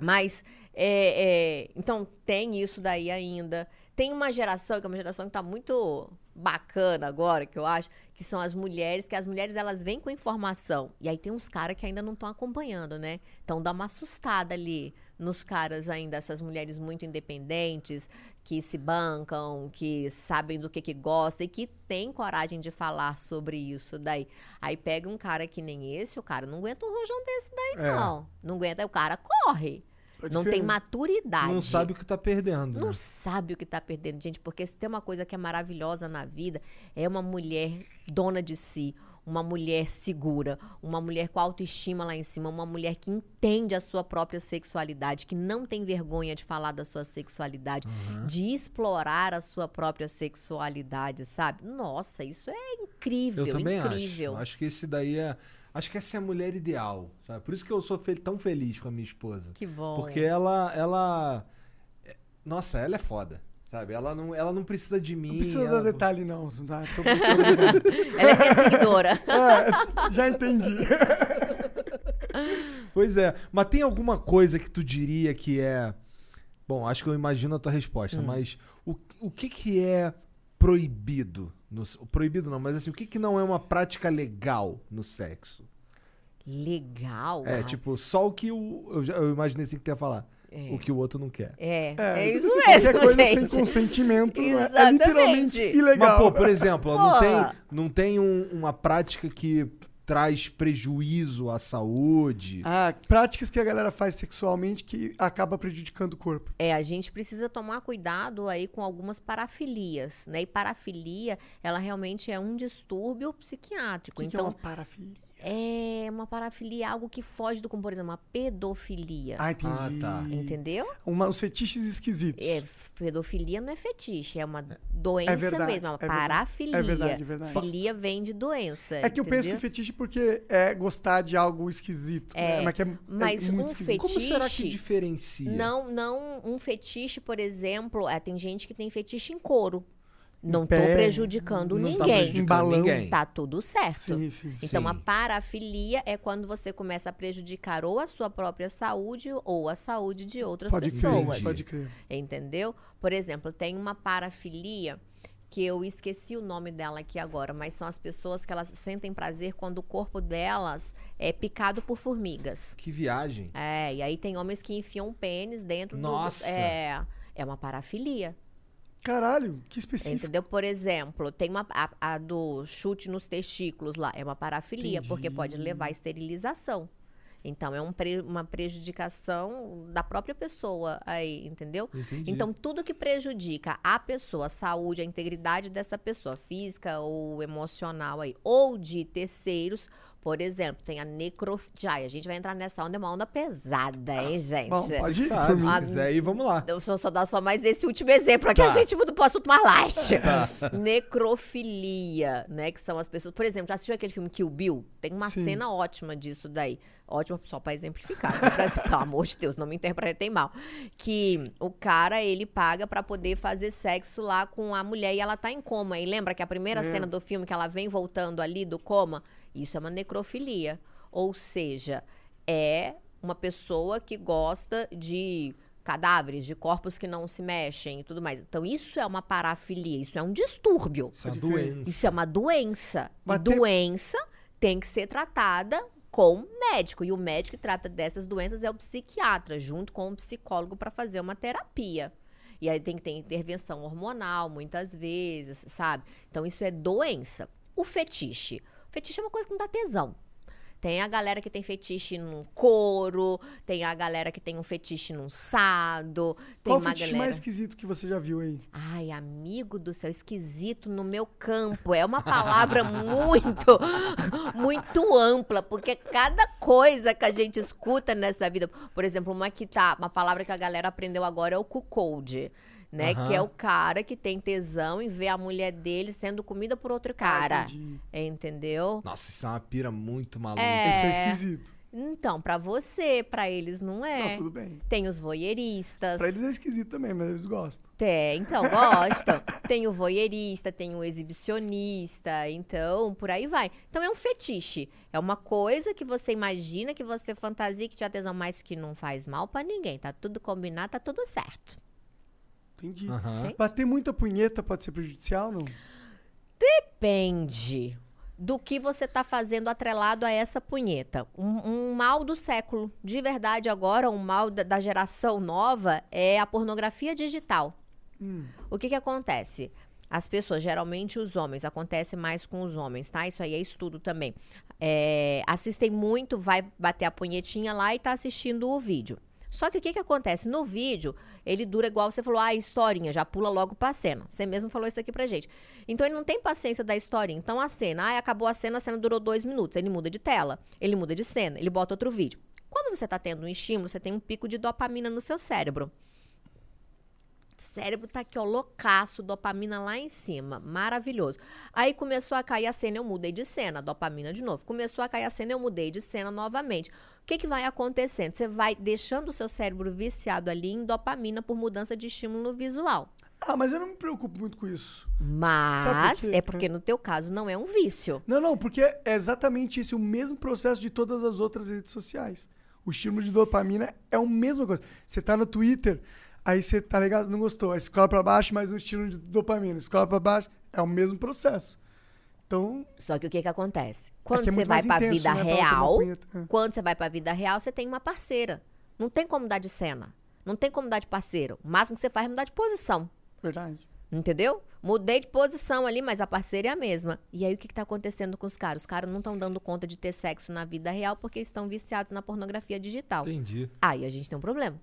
Mas, é, é, então, tem isso daí ainda. Tem uma geração, que é uma geração que tá muito bacana agora, que eu acho, que são as mulheres, que as mulheres, elas vêm com informação. E aí tem uns caras que ainda não estão acompanhando, né? Então dá uma assustada ali nos caras ainda, essas mulheres muito independentes, que se bancam, que sabem do que que gosta e que têm coragem de falar sobre isso daí. Aí pega um cara que nem esse, o cara não aguenta um rojão desse daí, É. não. Não aguenta, aí o cara corre. Pode não crer. tem maturidade. Não sabe o que tá perdendo. Não né? sabe o que tá perdendo, gente, porque se tem uma coisa que é maravilhosa na vida, é uma mulher dona de si, uma mulher segura, uma mulher com autoestima lá em cima, uma mulher que entende a sua própria sexualidade, que não tem vergonha de falar da sua sexualidade, de explorar a sua própria sexualidade, sabe? Nossa, isso é incrível, Eu também incrível. acho. Acho que esse daí é. Acho que essa é a mulher ideal. Sabe? Por isso que eu sou fel- tão feliz com a minha esposa. Que bom. Porque ela. ela é- Nossa, ela é foda. Sabe? Ela não, ela não precisa de mim. Não precisa ela- dar detalhe, não. Tá? Tô. [LAUGHS] Ela é perseguidora. [LAUGHS] É, já entendi. [LAUGHS] Pois é. Mas tem alguma coisa que tu diria que é. Bom, acho que eu imagino a tua resposta, mas o, o que que é proibido? No, proibido não, mas assim, o que que não é uma prática legal no sexo? Legal. É, Ah, tipo, só o que o. Eu, já- eu imaginei assim que tu ia falar. É. O que o outro não quer. É, É, é, isso qualquer mesmo, coisa gente. sem consentimento é- é Exatamente. literalmente ilegal. Mas, pô, por exemplo, não tem, não tem um- uma prática que traz prejuízo à saúde. Ah, práticas que a galera faz sexualmente que acaba prejudicando o corpo. É, a gente precisa tomar cuidado aí com algumas parafilias, né? E parafilia, ela realmente é um distúrbio O psiquiátrico. que, que é então, uma parafilia? É uma parafilia, algo que foge do comum, por exemplo, uma pedofilia. Ah, entendi. Ah, tá. Entendeu? Uma, os fetiches esquisitos. É, pedofilia não é fetiche, é uma doença verdade, mesmo, é uma é verdade. parafilia. É verdade, é verdade. Filia vem de doença. É que eu penso em entendeu? fetiche porque é gostar de algo esquisito. É, né? Mas, que é, é mas muito um esquisito. Como será que fetiche- diferencia? Não, não um fetiche, por exemplo, é, tem gente que tem fetiche em couro. Não pé, prejudicando Não tá ninguém. prejudicando Em balão. ninguém. Tá tudo certo. Sim, sim. Então, Sim. a parafilia é quando você começa a prejudicar ou a sua própria saúde ou a saúde de outras Pode pessoas. crer, pode crer. Entendeu? Por exemplo, tem uma parafilia que eu esqueci o nome dela aqui agora, mas são as pessoas que elas sentem prazer quando o corpo delas é picado por formigas. Que viagem. É, e aí tem homens que enfiam pênis dentro Nossa! do. É, é uma parafilia. Caralho, que específico. Entendeu? Por exemplo, tem uma a, a do chute nos testículos lá, é uma parafilia, porque pode levar à esterilização. Então, é um pre- uma prejudicação da própria pessoa aí, entendeu? Entendi. Então, tudo que prejudica a pessoa, a saúde, a integridade dessa pessoa, física ou emocional aí, ou de terceiros, Por exemplo, tem a necrofilia. A gente vai entrar nessa onda, é uma onda pesada, hein, gente? Bom, pode ir. Por mim. quiser aí, vamos lá. Eu só, só dar só mais esse último exemplo aqui, Tá. a gente muda pro assunto mais light. [LAUGHS] Necrofilia, né? Que são as pessoas. Por exemplo, já assistiu aquele filme Kill Bill? Tem uma Sim. cena ótima disso daí. Ótima só pra exemplificar. né? Pra- [LAUGHS] Pelo amor de Deus, não me interpretem mal. Que o cara, ele paga pra poder fazer sexo lá com a mulher e ela tá em coma. E lembra que a primeira É. cena do filme que ela vem voltando ali do coma? Isso é uma necrofilia. Ou seja, é uma pessoa que gosta de cadáveres, de corpos que não se mexem e tudo mais. Então, isso é uma parafilia, isso é um distúrbio. Isso é uma crer. doença. Isso é uma doença. Mas e tem- doença tem que ser tratada com médico. E o médico que trata dessas doenças é o psiquiatra, junto com o psicólogo para fazer uma terapia. E aí tem que ter intervenção hormonal, muitas vezes, sabe? Então isso é doença. O fetiche. Fetiche é uma coisa que não dá tesão. Tem a galera que tem fetiche num couro, tem a galera que tem um fetiche num sado, tem Qual o uma fetiche galera... mais esquisito que você já viu aí? Ai, amigo do céu, esquisito no meu campo. É uma palavra [LAUGHS] muito, muito ampla, porque cada coisa que a gente escuta nessa vida, por exemplo, uma que tá, uma palavra que a galera aprendeu agora é o cuckold. Né, Aham. que é o cara que tem tesão em ver a mulher dele sendo comida por outro cara. entendi. entendeu? Nossa, isso é uma pira muito maluca. É. Esse é esquisito. Então, pra você, pra eles não é. Não, tudo bem. Tem os voyeuristas. Pra eles é esquisito também, mas eles gostam. Tem, então, gostam. [LAUGHS] tem o voyeurista, tem o exibicionista, então, por aí vai. Então, é um fetiche. É uma coisa que você imagina, que você fantasia, que te dá tesão, mas que não faz mal pra ninguém. Tá tudo combinado, tá tudo certo. Entendi. Aham. Bater muita punheta pode ser prejudicial, não? Depende do que você tá fazendo atrelado a essa punheta. Um, um mal do século, de verdade agora, um mal da, da geração nova é a pornografia digital. O que que acontece? As pessoas, geralmente os homens, acontece mais com os homens, tá? Isso aí é estudo também. É, assistem muito, vai bater a punhetinha lá e tá assistindo o vídeo. Só que o que que acontece? No vídeo, ele dura igual você falou, ah, historinha, já pula logo pra cena. Você mesmo falou isso aqui pra gente. Então ele não tem paciência da historinha. Então a cena, ah, acabou a cena, a cena durou dois minutos. Ele muda de tela, ele muda de cena, ele bota outro vídeo. Quando você tá tendo um estímulo, você tem um pico de dopamina no seu cérebro. O cérebro tá aqui, ó, loucaço, dopamina lá em cima. Maravilhoso. Aí começou a cair a cena, eu mudei de cena, dopamina de novo. Começou a cair a cena, eu mudei de cena novamente. O que, que vai acontecendo? Você vai deixando o seu cérebro viciado ali em dopamina por mudança de estímulo visual. Ah, mas eu não me preocupo muito com isso. Mas quê? é porque no teu caso não é um vício. Não, não, porque é exatamente esse o mesmo processo de todas as outras redes sociais. O estímulo de dopamina é a mesma coisa. Você tá no Twitter, aí você tá ligado, não gostou, aí scrolla pra baixo, mais um estímulo de dopamina, scrolla pra baixo, é o mesmo processo. Então, Só que o que que acontece? Quando que é você vai pra intenso, vida né, real. É. quando você vai pra vida real, você tem uma parceira. Não tem como dar de cena. Não tem como dar de parceiro. O máximo que você faz é mudar de posição. verdade. Entendeu? Mudei de posição ali, mas a parceira é a mesma. E aí o que, que tá acontecendo com os caras? Os caras não estão dando conta de ter sexo na vida real porque estão viciados na pornografia digital. Entendi. Aí a gente tem um problema.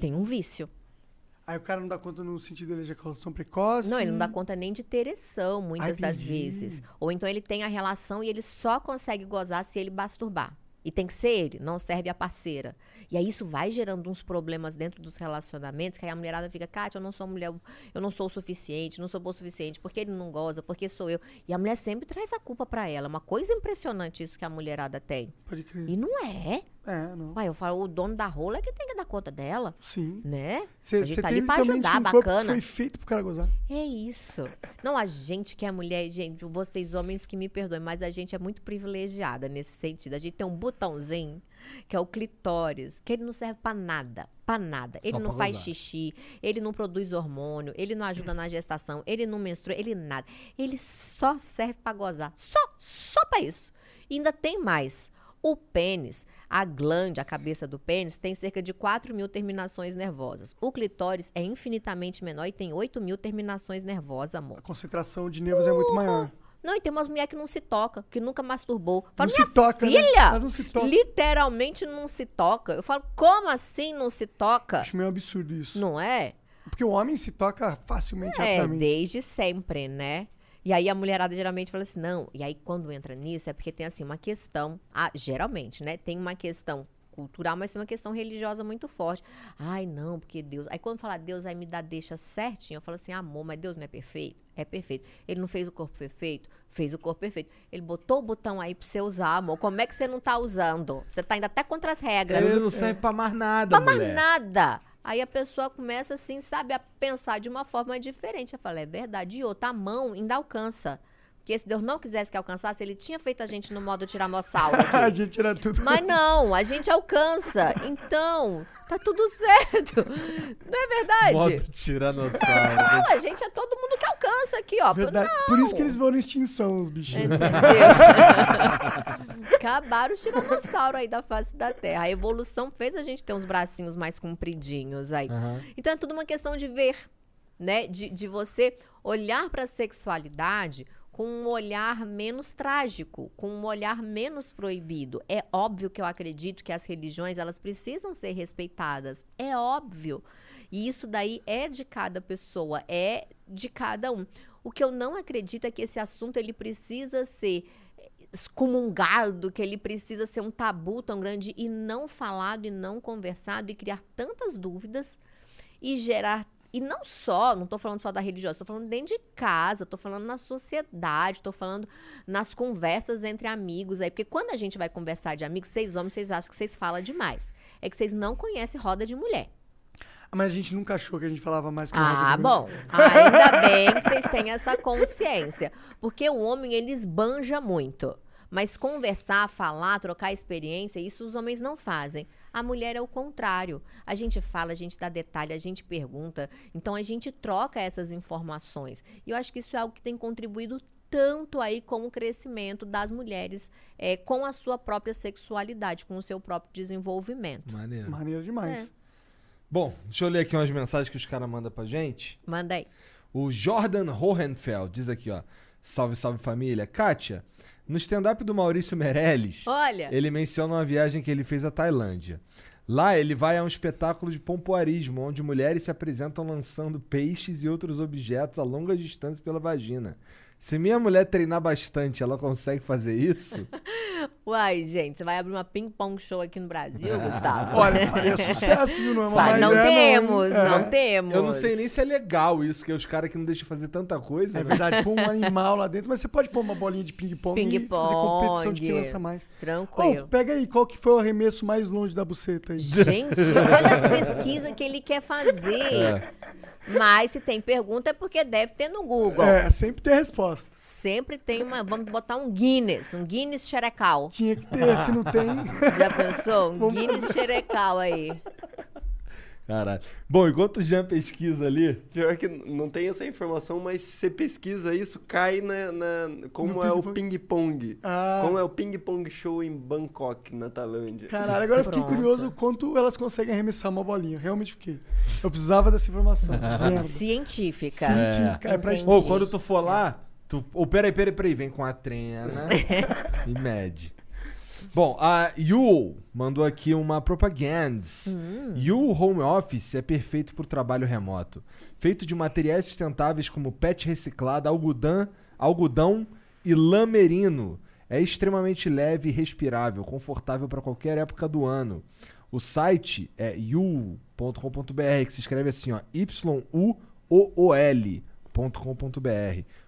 Tem um vício. Aí o cara não dá conta no sentido de ejaculação precoce. Não, ele não dá conta nem de ter ereção, muitas das entendi. vezes. Ou então ele tem a relação e ele só consegue gozar se ele masturbar. E tem que ser ele, não serve a parceira. E aí isso vai gerando uns problemas dentro dos relacionamentos, que aí a mulherada fica, Kátia, eu não sou mulher, eu não sou o suficiente, não sou boa o suficiente, porque ele não goza, porque sou eu. E a mulher sempre traz a culpa pra ela. É uma coisa impressionante isso que a mulherada tem. Pode crer. E não é. É, não. Ué, eu falo, o dono da rola é que tem que dar conta dela, Sim. né? Você a gente tá ali pra ajudar, um bacana. foi feito pro cara gozar. É isso. Não, a gente que é mulher, gente, vocês homens que me perdoem, mas a gente é muito privilegiada nesse sentido. A gente tem um botãozinho, que é o clitóris, que ele não serve pra nada, pra nada. Ele Só não faz gozar. xixi, ele não produz hormônio, ele não ajuda na gestação, ele não menstrua, ele nada. Ele só serve pra gozar. Só, só pra isso. E ainda tem mais. O pênis, a glande, a cabeça do pênis, tem cerca de 4 mil terminações nervosas. O clitóris é infinitamente menor e tem 8 mil terminações nervosas, amor. A concentração de nervos é muito maior. Não, e tem umas mulheres que não se toca, que nunca masturbou. Falo, Não minha se toca, né? filha, Mas não se toca. literalmente não se toca. Eu falo, como assim não se toca? Acho meio absurdo isso. Não é? Porque o homem se toca facilmente, É, rapidamente. desde sempre, né? E aí a mulherada geralmente fala assim, não. E aí quando entra nisso é porque tem assim uma questão, ah, geralmente, né? Tem uma questão cultural, mas tem uma questão religiosa muito forte. Ai, não, porque Deus. Aí quando fala Deus, aí me dá deixa certinho. Eu falo assim, amor, mas Deus não é perfeito? É perfeito. Ele não fez o corpo perfeito? Fez o corpo perfeito. Ele botou o botão aí pra você usar, amor. Como é que você não tá usando? Você tá indo até contra as regras. Ele não serve pra mais nada, Pra mais mulher. nada. Aí a pessoa começa assim, sabe, a pensar de uma forma diferente. Eu falo, é verdade. E outra, a mão ainda alcança. Porque se Deus não quisesse que alcançasse, ele tinha feito a gente no modo tiranossauro [LAUGHS] aqui. a gente era tudo. Mas não, a gente alcança. Então, tá tudo certo. Não é verdade? Modo tiranossauro. Não, a gente é todo mundo que alcança aqui, ó. Verdade. Não. Por isso que eles vão extinção, os bichinhos. Entendeu? [LAUGHS] Acabaram os tiranossauros aí da face da Terra. A evolução fez a gente ter uns bracinhos mais compridinhos aí. Aham. Então é tudo uma questão de ver, né? De, de você olhar para a sexualidade com um olhar menos trágico, com um olhar menos proibido. É óbvio que eu acredito que as religiões elas precisam ser respeitadas. É óbvio. E isso daí é de cada pessoa, é de cada um. O que eu não acredito é que esse assunto ele precisa ser excomungado, que ele precisa ser um tabu tão grande e não falado e não conversado e criar tantas dúvidas e gerar e não só, não tô falando só da religiosa, tô falando dentro de casa, tô falando na sociedade, tô falando nas conversas entre amigos aí, porque quando a gente vai conversar de amigos, vocês homens, vocês acham que vocês falam demais. É que vocês não conhecem roda de mulher. Mas a gente nunca achou que a gente falava mais que Ah, bom. Ainda bem que vocês têm essa consciência. Porque o homem, ele esbanja muito. Mas conversar, falar, trocar experiência, isso os homens não fazem. A mulher é o contrário. A gente fala, a gente dá detalhe, a gente pergunta. Então a gente troca essas informações. E eu acho que isso é algo que tem contribuído tanto aí com o crescimento das mulheres eh, com a sua própria sexualidade, com o seu próprio desenvolvimento. Maneiro. Maneiro demais. É. Bom, deixa eu ler aqui umas mensagens que os caras mandam pra gente. Manda aí. O Jordan Hohenfeld diz aqui, ó. Salve, salve família. Kátia, no stand-up do Maurício Meirelles, Olha. ele menciona uma viagem que ele fez à Tailândia. Lá ele vai a um espetáculo de pompoarismo, onde mulheres se apresentam lançando peixes e outros objetos a longa distância pela vagina. Se minha mulher treinar bastante, ela consegue fazer isso? [LAUGHS] Uai, gente, você vai abrir uma ping-pong show aqui no Brasil, [LAUGHS] Gustavo? Olha, faria sucesso, viu? Não é uma Faz- não ideia, temos, não É. temos. Eu não sei nem se é legal isso, que os caras que não deixam fazer tanta coisa. É né? verdade, pôr um animal lá dentro, mas você pode pôr uma bolinha de ping-pong e fazer competição de quem lança mais. Tranquilo. Ô, pega aí, qual que foi o arremesso mais longe da buceta aí? Gente, [LAUGHS] olha as pesquisas que ele quer fazer. É. Mas se tem pergunta é porque deve ter no Google. É, sempre tem resposta. Sempre tem uma. Vamos botar um Guinness, um Guinness xerecal. Tinha que ter, se não tem. [LAUGHS] Já pensou? Um Vamos Guinness xerecal aí. Caralho. Bom, enquanto o Jean pesquisa ali. Pior que não tem essa informação, mas se você pesquisa isso, cai na. na- como No é o ping-pong. Ah. Como é o ping-pong show em Bangkok, na Tailândia. Caralho, agora eu fiquei Pronto. curioso quanto elas conseguem arremessar uma bolinha. Realmente fiquei. Eu precisava dessa informação. [LAUGHS] Científica. Científica. É, pra Entendi. Ou quando tu for lá, tu. Ou peraí, peraí, peraí, vem com a trena [LAUGHS] e mede. Bom, a Yule mandou aqui uma propaganda. Yule Home Office é perfeito para o trabalho remoto. Feito de materiais sustentáveis como PET reciclada, algodão, algodão e lã merino. É extremamente leve e respirável, confortável para qualquer época do ano. O site é yule.com.br, que se escreve assim, ó, Y-U-O-O-L.com.br.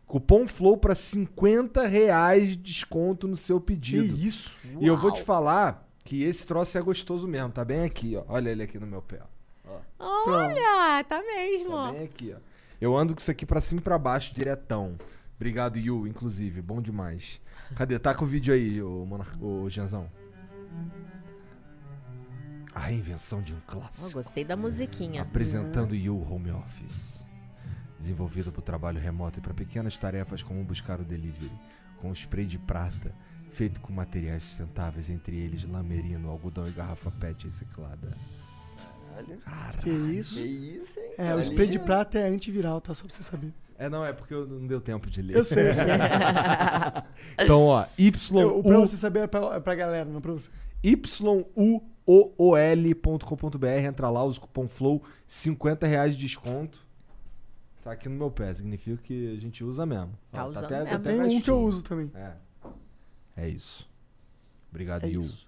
Cupom FLOW para 50 reais de desconto no seu Que pedido. isso? E eu vou te falar que esse troço é gostoso mesmo, tá bem aqui, ó. Olha ele aqui no meu pé, ó. Olha, tá mesmo. Tá bem aqui, ó. Eu ando com isso aqui pra cima e pra baixo, diretão. Obrigado, Yu, inclusive. Bom demais. Cadê? Tá com o vídeo aí, ô, Monar... ô Genzão. A invenção de um Oh, clássico. gostei da musiquinha. Apresentando Yu Home Office. Desenvolvido para o trabalho remoto e para pequenas tarefas como buscar o delivery. Com spray de prata, feito com materiais sustentáveis, entre eles lamerino, algodão e garrafa PET reciclada. Caralho. Que isso? Que isso, hein? É, o spray de prata é antiviral, tá? Só pra você saber. É, não, é porque eu não deu tempo de ler. Eu sei, eu sei. [LAUGHS] então, ó, Y Eu, pra você saber é pra, é pra galera, não pra você. YUOOL.com.br, entra lá, usa o cupom FLOW, 50 reais de desconto. Tá aqui no meu pé, significa que a gente usa mesmo. Tá Ó, usando até, mesmo. até Tem um que eu gastinho. uso também. É. É isso. Obrigado, É Yu. isso.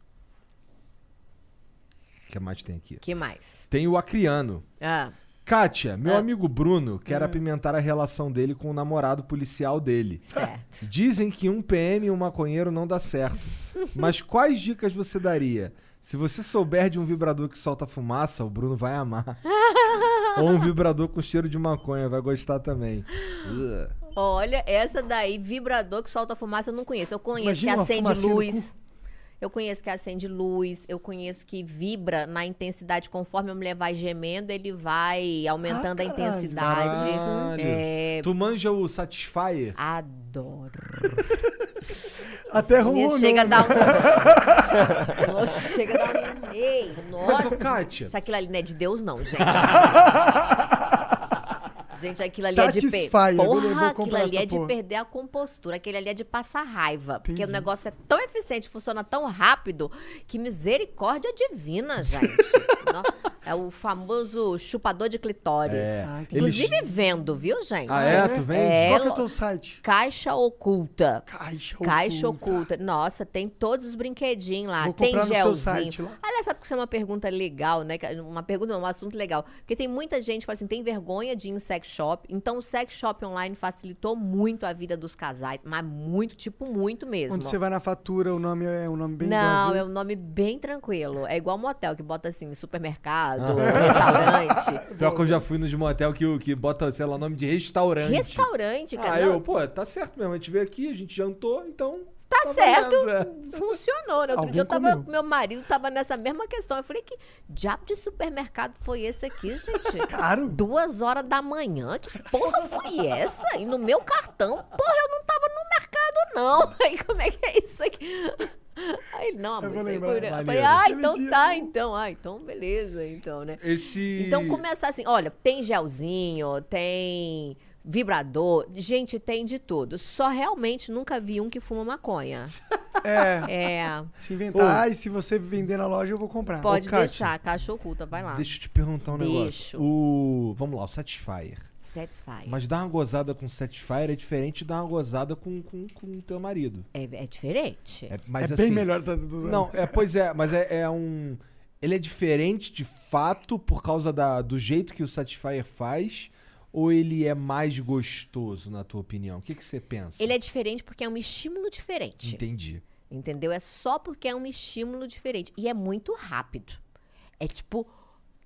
O que mais tem aqui? que mais? Tem o Acriano. Ah, Kátia, meu Ah. amigo Bruno quer apimentar a relação dele com o namorado policial dele. certo. Dizem que um PM e um maconheiro não dá certo. [LAUGHS] Mas quais dicas você daria? Se você souber de um vibrador que solta fumaça, o Bruno vai amar. [LAUGHS] [LAUGHS] Ou um vibrador com cheiro de maconha, vai gostar também. Olha, essa daí, vibrador que solta fumaça, eu não conheço. Eu conheço Imagina que acende luz. Eu conheço que acende luz. Eu conheço que vibra na intensidade. Conforme a mulher vai gemendo, ele vai aumentando Ah, a caralho. intensidade. Caralho. É, Tu manja o Satisfyer? Adoro. [LAUGHS] Até arrumou chega a o dar um. [LAUGHS] Nossa, chega a dar um. Ei, Mas, nossa. Kátia, Isso aquilo ali não é de Deus, não, gente. [LAUGHS] Gente, aquilo ali é de Porra, aquilo ali é de porra. perder a compostura. Aquele ali é de passar raiva. Porque o Entendi. negócio é tão eficiente, funciona tão rápido, que misericórdia divina, [LAUGHS] gente. É o famoso chupador de clitóris. É. Ah, entendi. Inclusive vendo, viu, gente? Ah, é? Tu vende? É, Qual é o teu site? Caixa oculta. Caixa Caixa oculta. oculta. Nossa, tem todos os brinquedinhos lá. Vou tem gelzinho. site lá. Aliás, sabe que isso é uma pergunta legal, né? Que- Uma pergunta, não, um assunto legal. Porque tem muita gente que fala assim, tem vergonha de em sex shop. Então o sex shop online facilitou muito a vida dos casais. Mas muito, tipo, muito mesmo. Quando você vai na fatura, o nome é um nome bem Não, é um nome bem tranquilo. É igual motel, que bota assim, supermercado, Ah. restaurante. [LAUGHS] pior que eu já fui no de motel que, que bota, sei lá, nome de restaurante. Restaurante, cara. Ah, eu, pô, tá certo mesmo. A gente veio aqui, a gente jantou, então. Tá certo. é. [LAUGHS] Funcionou, né? Outro Alguém dia eu tava, comeu. meu marido tava nessa mesma questão. Eu falei, que diabo de supermercado foi esse aqui, gente? [LAUGHS] Caro. Duas horas da manhã? Que porra foi essa? E no meu cartão? Porra, eu não tava no mercado, não. [LAUGHS] Aí, como é que é isso aqui? Aí, não, amor. Eu falei, Maneiro. ah, então tá, então. Ah, então beleza, então, né? Esse. Então começar assim, olha, tem gelzinho, tem vibrador, gente, tem de tudo. Só realmente nunca vi um que fuma maconha. [LAUGHS] É. É, Se inventar e se você vender na loja, eu vou comprar. pode Kátia, deixar, caixa oculta, vai lá. Deixa eu te perguntar um negócio. Deixo. O. Vamos lá, o Satisfyer. Satisfy. Mas dar uma gozada com Satisfyer é diferente de dar uma gozada com o com, com teu marido. É, é diferente. É, mas é assim, bem melhor tá dos Não, é, pois é, mas é, é um. Ele é diferente de fato por causa da, do jeito que o Satisfyer faz? Ou ele é mais gostoso, na tua opinião? O que, que você pensa? Ele é diferente porque é um estímulo diferente. Entendi. Entendeu? É só porque é um estímulo diferente. E é muito rápido. É tipo,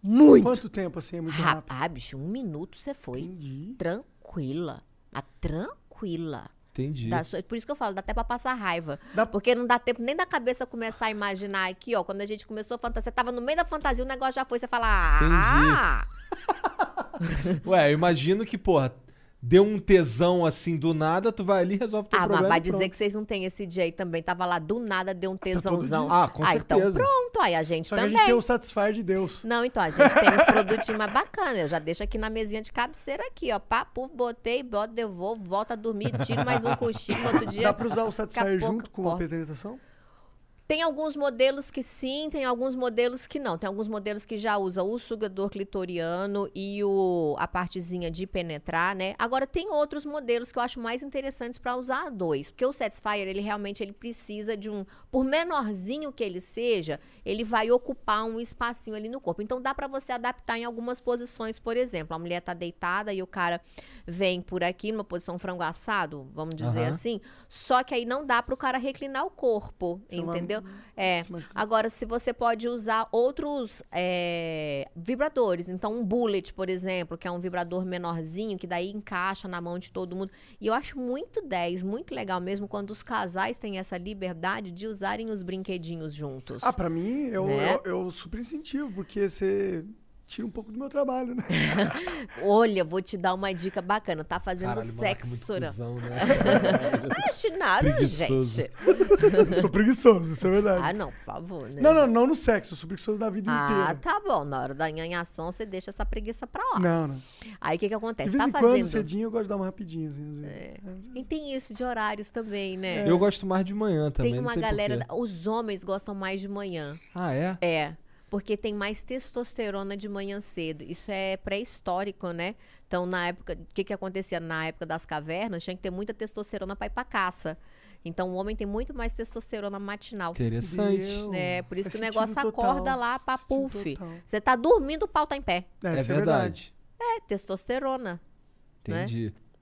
muito Quanto tempo assim é muito rápido. Ah, bicho, um minuto você foi. Entendi. Tranquila. Mas tranquila. Entendi. Dá só- por isso que eu falo, dá até pra passar raiva. Dá- Porque não dá tempo nem da cabeça começar a imaginar aqui, ó. Quando a gente começou a fantasia, você tava no meio da fantasia, o negócio já foi, você fala, ah! [LAUGHS] [LAUGHS] Ué, eu imagino que, porra, deu um tesão assim do nada, tu vai ali e resolve teu Ah, mas problema. vai e dizer pronto. que vocês não têm esse dia aí também. Tava lá, do nada deu um tesãozão. dia. Ah, com ah, então certeza. pronto, aí a gente Só que a também. gente tem o Satisfyer de Deus. Não, então, a gente tem uns produtinhos mais bacanas. Eu já deixo aqui na mesinha de cabeceira aqui, ó. Pá, puf, botei, boto, devolvo, volto a dormir, tiro mais um cochilo no outro dia. Dá pra usar o Satisfyer junto com a penetração? Tem alguns modelos que sim, tem alguns modelos que não. Tem alguns modelos que já usam o sugador clitoriano e o, a partezinha de penetrar, né? Agora tem outros modelos que eu acho mais interessantes para usar a dois, porque o Satisfyer, ele realmente ele precisa de um, por menorzinho que ele seja, ele vai ocupar um espacinho ali no corpo. Então dá para você adaptar em algumas posições, por exemplo, a mulher tá deitada e o cara vem por aqui numa posição frango assado, vamos dizer Aham. assim, só que aí não dá para o cara reclinar o corpo, Você vai- entendeu? É. se machucar. Agora, se você pode usar outros é, vibradores, então um bullet, por exemplo, que é um vibrador menorzinho, que daí encaixa na mão de todo mundo. E eu acho muito 10, muito legal mesmo quando os casais têm essa liberdade de usarem os brinquedinhos juntos. Ah, pra mim, eu, Né? eu, eu super incentivo, porque você tira um pouco do meu trabalho, né? [LAUGHS] Olha, vou te dar uma dica bacana. Tá fazendo Caralho, é sexo, né? cuzão, né? [LAUGHS] Não acho nada, Preguiçoso. gente. Eu sou preguiçoso, isso é verdade. Ah, não, por favor, né? não, não, não no sexo, eu sou preguiçoso da vida Ah, inteira. tá bom. Na hora da nhanhação, você deixa essa preguiça pra lá. Não, não. Aí o que que De acontece? vez Tá em quando, fazendo... cedinho, eu gosto de dar uma rapidinha, assim, às vezes. E tem isso de horários também, né? Eu gosto mais de manhã também. Tem não uma galera. quê. Os homens gostam mais de manhã. Ah, é? É. Porque tem mais testosterona de manhã cedo. Isso é pré-histórico, né? Então, na época, o que, que acontecia na época das cavernas? Tinha que ter muita testosterona para ir para caça. Então, o homem tem muito mais testosterona matinal. Interessante. É, por isso Faz que o negócio total. acorda lá pra puff. Você tá dormindo, o pau tá em pé. É, É isso é verdade. É, testosterona. né?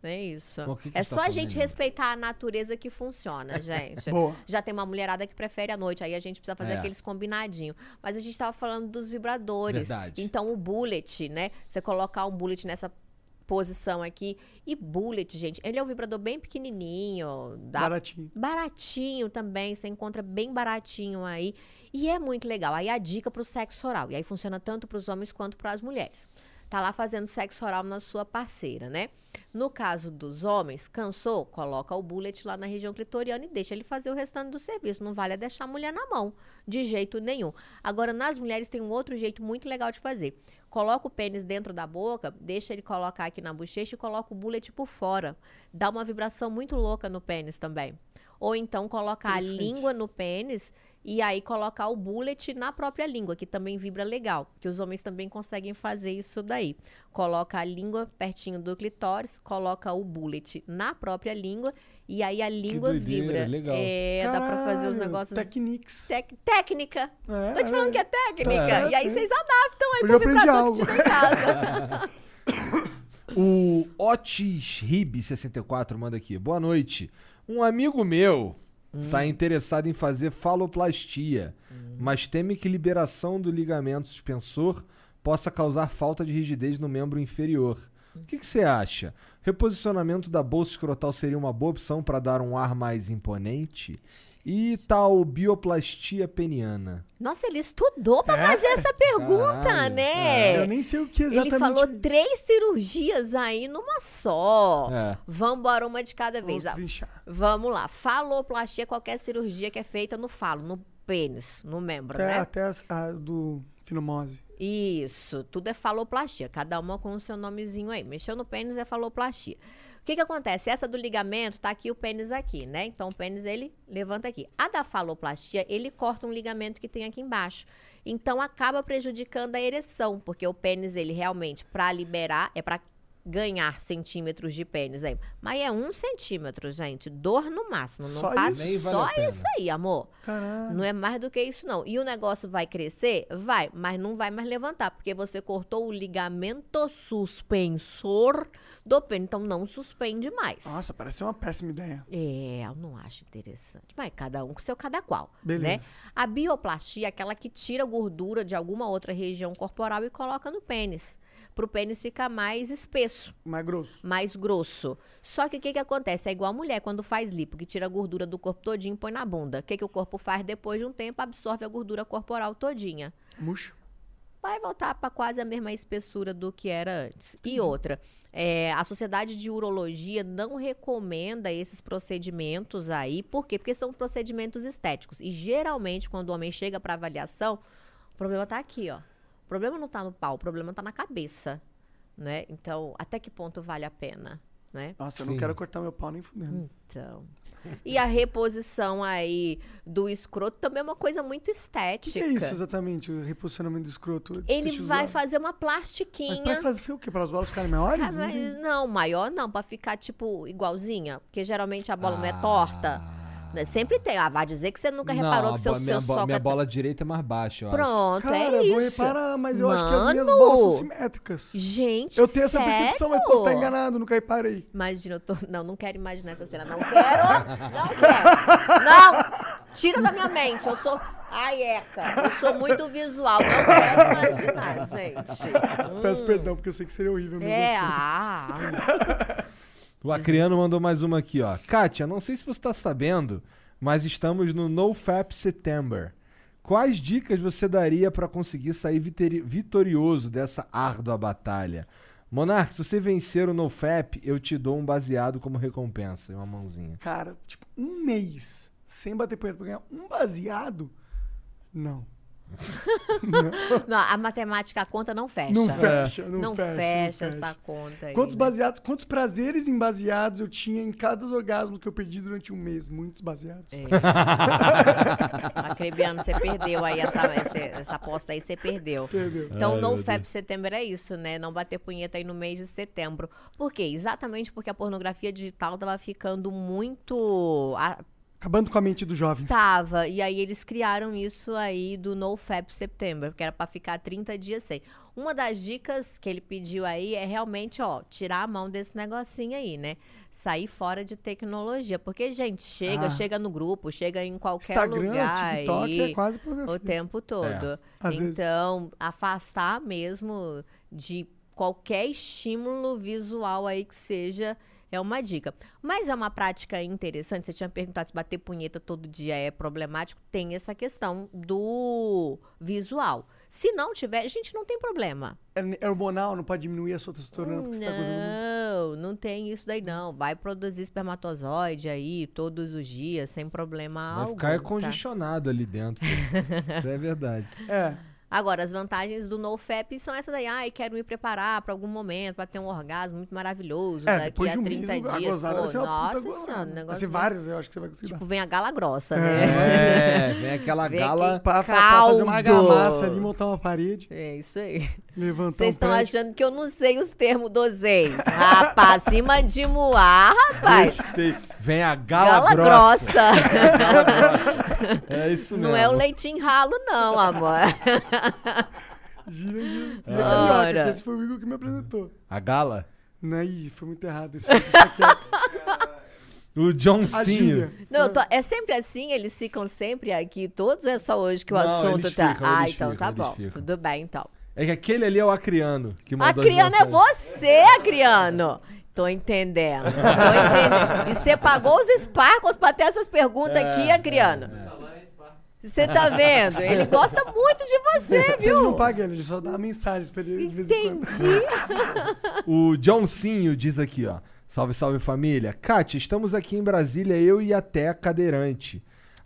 É isso. O que que é tá só a falando gente respeitar a natureza que funciona, [LAUGHS] gente. Já tem uma mulherada que prefere a noite, aí a gente precisa fazer É. aqueles combinadinhos. Mas a gente tava falando dos vibradores. Verdade. Então o bullet, né? Você colocar um bullet nessa posição aqui. E bullet, gente, ele é um vibrador bem pequenininho. Dá Baratinho. Baratinho também, você encontra bem baratinho aí. E é muito legal. Aí a dica pro sexo oral. E aí funciona tanto pros homens quanto pras mulheres. Tá lá fazendo sexo oral na sua parceira, né? No caso dos homens, cansou? Coloca o bullet lá na região clitoriana e deixa ele fazer o restante do serviço. Não vale é deixar a mulher na mão, de jeito nenhum. Agora, nas mulheres tem um outro jeito muito legal de fazer. Coloca o pênis dentro da boca, deixa ele colocar aqui na bochecha e coloca o bullet por fora. Dá uma vibração muito louca no pênis também. Ou então colocar a língua no pênis e aí colocar o bullet na própria língua, que também vibra legal. Que os homens também conseguem fazer isso daí. Coloca a língua pertinho do clitóris, coloca o bullet na própria língua e aí a língua doideira, vibra. legal. É, dá pra fazer os Caralho, negócios. Techniques. Tec- técnica. É, Tô te falando é. que é técnica. É. E aí vocês adaptam aí pro vibrador que tiver em casa. [COUGHS] O Otis Rib 64 manda aqui. Boa noite. Um amigo meu tá interessado em fazer faloplastia, mas teme que liberação do ligamento suspensor possa causar falta de rigidez no membro inferior. O que que você acha? Reposicionamento da bolsa escrotal seria uma boa opção para dar um ar mais imponente? E tal bioplastia peniana? Nossa, ele estudou pra É? fazer essa pergunta, Caralho, né? Eu nem sei o que exatamente. Ele falou três cirurgias aí numa só. É. Vamos uma de cada vez. Ah. Vamos lá. Faloplastia é qualquer cirurgia que é feita no falo, no pênis, no membro, Até, né? até as- a do finomose. Isso, tudo é faloplastia, cada uma com o seu nomezinho aí. Mexeu no pênis é faloplastia. O que que acontece? Essa do ligamento, tá aqui o pênis aqui, né? Então o pênis ele levanta aqui. A da faloplastia, ele corta um ligamento que tem aqui embaixo. Então acaba prejudicando a ereção, porque o pênis ele realmente para liberar é para ganhar centímetros de pênis aí. Mas é um centímetro, gente. Dor no máximo. Não Só passa isso? Vale só isso aí, amor. Caralho. Não é mais do que isso, não. E o negócio vai crescer? Vai, mas não vai mais levantar, porque você cortou o ligamento suspensor do pênis. Então não suspende mais. Nossa, parece uma péssima ideia. É, eu não acho interessante. Mas cada um com seu cada qual. Beleza. Né? A bioplastia é aquela que tira gordura de alguma outra região corporal e coloca no pênis. Pro pênis ficar mais espesso Mais grosso. mais grosso. Só que o que, que acontece? É igual a mulher quando faz lipo, que tira a gordura do corpo todinho e põe na bunda. O que, que o corpo faz depois de um tempo? Absorve a gordura corporal todinha. Murcho. Vai voltar para quase a mesma espessura do que era antes. E outra, é, a Sociedade de Urologia não recomenda esses procedimentos aí. Por quê? Porque são procedimentos estéticos. E geralmente, quando o homem chega para avaliação, o problema tá aqui, ó. O problema não tá no pau, o problema tá na cabeça. Né? Então, até que ponto vale a pena? Né? Nossa, eu Sim. não quero cortar meu pau nem fudendo. Então. E a reposição aí do escroto também é uma coisa muito O que, estética. que é isso exatamente? O reposicionamento do escroto? Ele Deixa vai usar. fazer uma Mas plastiquinha. vai fazer o quê? Para as bolas ficarem maiores? Ah, mas não, maior não, pra ficar, tipo, igualzinha. Porque geralmente a bola não é Ah. torta. Sempre tem. Ah, vai dizer que você nunca reparou Não, que seu, minha, seu soca... minha bola direita é mais baixa, eu acho. Pronto, Cara, é eu isso. vou reparar, mas eu acho que as minhas Mano! bolas são simétricas. Gente, Eu tenho essa percepção, mas posso estar sério? enganado, nunca reparei. Imagina, eu tô... Não, não quero imaginar essa cena. Não quero, não quero. Não! Tira da minha mente. Eu sou... Ai, Eca. Eu sou muito visual. Não quero imaginar, gente. Peço Hum. perdão, porque eu sei que seria horrível mesmo É, assim. ah. [LAUGHS] O Acriano mandou mais uma aqui, ó. Kátia, não sei se você tá sabendo, mas estamos no NoFap September. Quais dicas você daria pra conseguir sair vitorioso dessa árdua batalha? Monark, se você vencer o NoFap, eu te dou um baseado como recompensa. e Uma mãozinha. Cara, tipo, um mês sem bater punheta pra ganhar um baseado? Não. Não, a matemática, a conta não fecha. Não fecha, não Não fecha, não fecha fecha. essa conta aí. Quantos né? baseados, quantos prazeres em baseados eu tinha em cada orgasmo que eu perdi durante um mês? Muitos baseados. É. [LAUGHS] Acrebiano, você perdeu aí essa, essa, essa aposta aí, você perdeu. Perdeu. Então, Ai, no FAP setembro é isso, né? Não bater punheta aí no mês de setembro. Por quê? Exatamente porque a pornografia digital tava ficando muito. a- Acabando com a mente dos jovens. Tava. E aí eles criaram isso aí do No Fap September, que era pra ficar 30 dias sem. Uma das dicas que ele pediu aí é realmente, ó, tirar a mão desse negocinho aí, né? Sair fora de tecnologia. Porque, gente, chega, Ah. chega no grupo, chega em qualquer Instagram, lugar TikTok aí, é quase pornografia. o tempo todo. É, às vezes. então, afastar mesmo de qualquer estímulo visual aí que seja é uma dica. Mas é uma prática interessante. Você tinha perguntado se bater punheta todo dia é problemático. Tem essa questão do visual. Se não tiver, gente, não tem problema. É é hormonal, não pode diminuir a sua testosterona porque você tá gozando muito. Não, não tem isso daí não. Vai produzir espermatozoide aí todos os dias, sem problema Vai algum. ficar tá? congestionado ali dentro. [LAUGHS] Isso é verdade. É. Agora, as vantagens do NoFap são essa daí. Ai, quero me preparar pra algum momento, pra ter um orgasmo muito maravilhoso É, daqui depois a de um 30 mês, a dias. gozada Pô, vai ser nossa senhora, o Vai negócio ser várias, eu acho que você vai conseguir Tipo, dar. vem a gala grossa, É, né? É, vem aquela Vem gala. Pra, fazer uma argamassa ali, montar uma parede. É isso aí. Levantar Vocês um estão achando que eu não sei os termos dos ex. Rapaz, [LAUGHS] cima de moar, rapaz. Gostei. Vem a gala, Gala grossa. grossa. [LAUGHS] [LAUGHS] É isso mesmo. Não é o leitinho ralo, não, amor. Gira, gira, gira carioca, que esse foi o Igor que me apresentou. A gala? Não, ih, foi muito errado. Isso isso aqui é... [LAUGHS] O John A Sim. gíria. Não, tô- é sempre assim? Eles ficam sempre aqui todos ou é só hoje que o Não, assunto tá? ficam, ah, então ficam, tá bom. ficam. Tudo bem, então. É que aquele ali é o Acriano. Que mandou Acriano é você, Acriano. Tô entendendo. Tô entendendo. E você pagou os Sparkles pra ter essas perguntas É, aqui, Acriano? Você tá vendo? Ele gosta muito de você, Você viu? não paga ele, ele só dá mensagens pra ele de vez em quando. Entendi. [LAUGHS] O Johncinho diz aqui, ó. Salve, salve família. Kátia, estamos aqui em Brasília, eu e a Té cadeirante.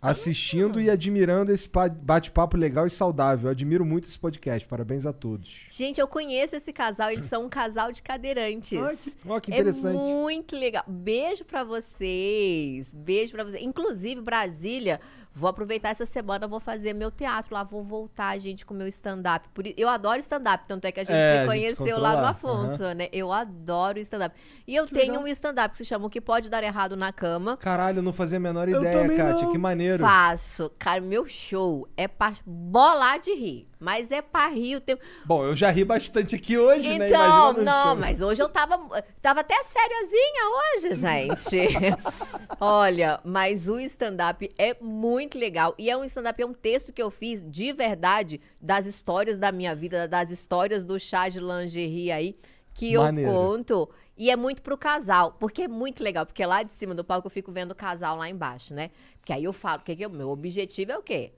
Assistindo e admirando esse pa- bate-papo legal e saudável. Eu admiro muito esse podcast. Parabéns a todos. Gente, eu conheço esse casal, eles são um casal de cadeirantes. Ai, que- ó, que interessante. É muito legal. Beijo pra vocês. Beijo pra vocês. Inclusive, Brasília, vou aproveitar essa semana, vou fazer meu teatro lá, vou voltar, gente, com meu stand-up. Eu adoro stand-up, tanto é que a gente É, se gente conheceu encontrou lá no. Afonso, né? Eu adoro stand-up. E eu Que tenho legal. um stand-up que se chama O Que Pode Dar Errado na Cama. Caralho, eu não fazia a menor Eu ideia, Kátia. não. Que maneiro. Faço. Cara, meu show é pra bolar de rir. Mas é pra rir o tempo. Bom, eu já ri bastante aqui hoje, né? Então, Imagina no não, show. mas hoje eu tava, tava até sériazinha hoje, gente. [LAUGHS] Olha, mas o stand-up é muito legal. E é um stand-up, é um texto que eu fiz de verdade das histórias da minha vida, das histórias do chá de lingerie aí, que Maneiro. eu conto. E é muito pro casal, porque é muito legal, porque lá de cima do palco eu fico vendo o casal lá embaixo, né? Porque aí eu falo, porque que o meu objetivo é o quê?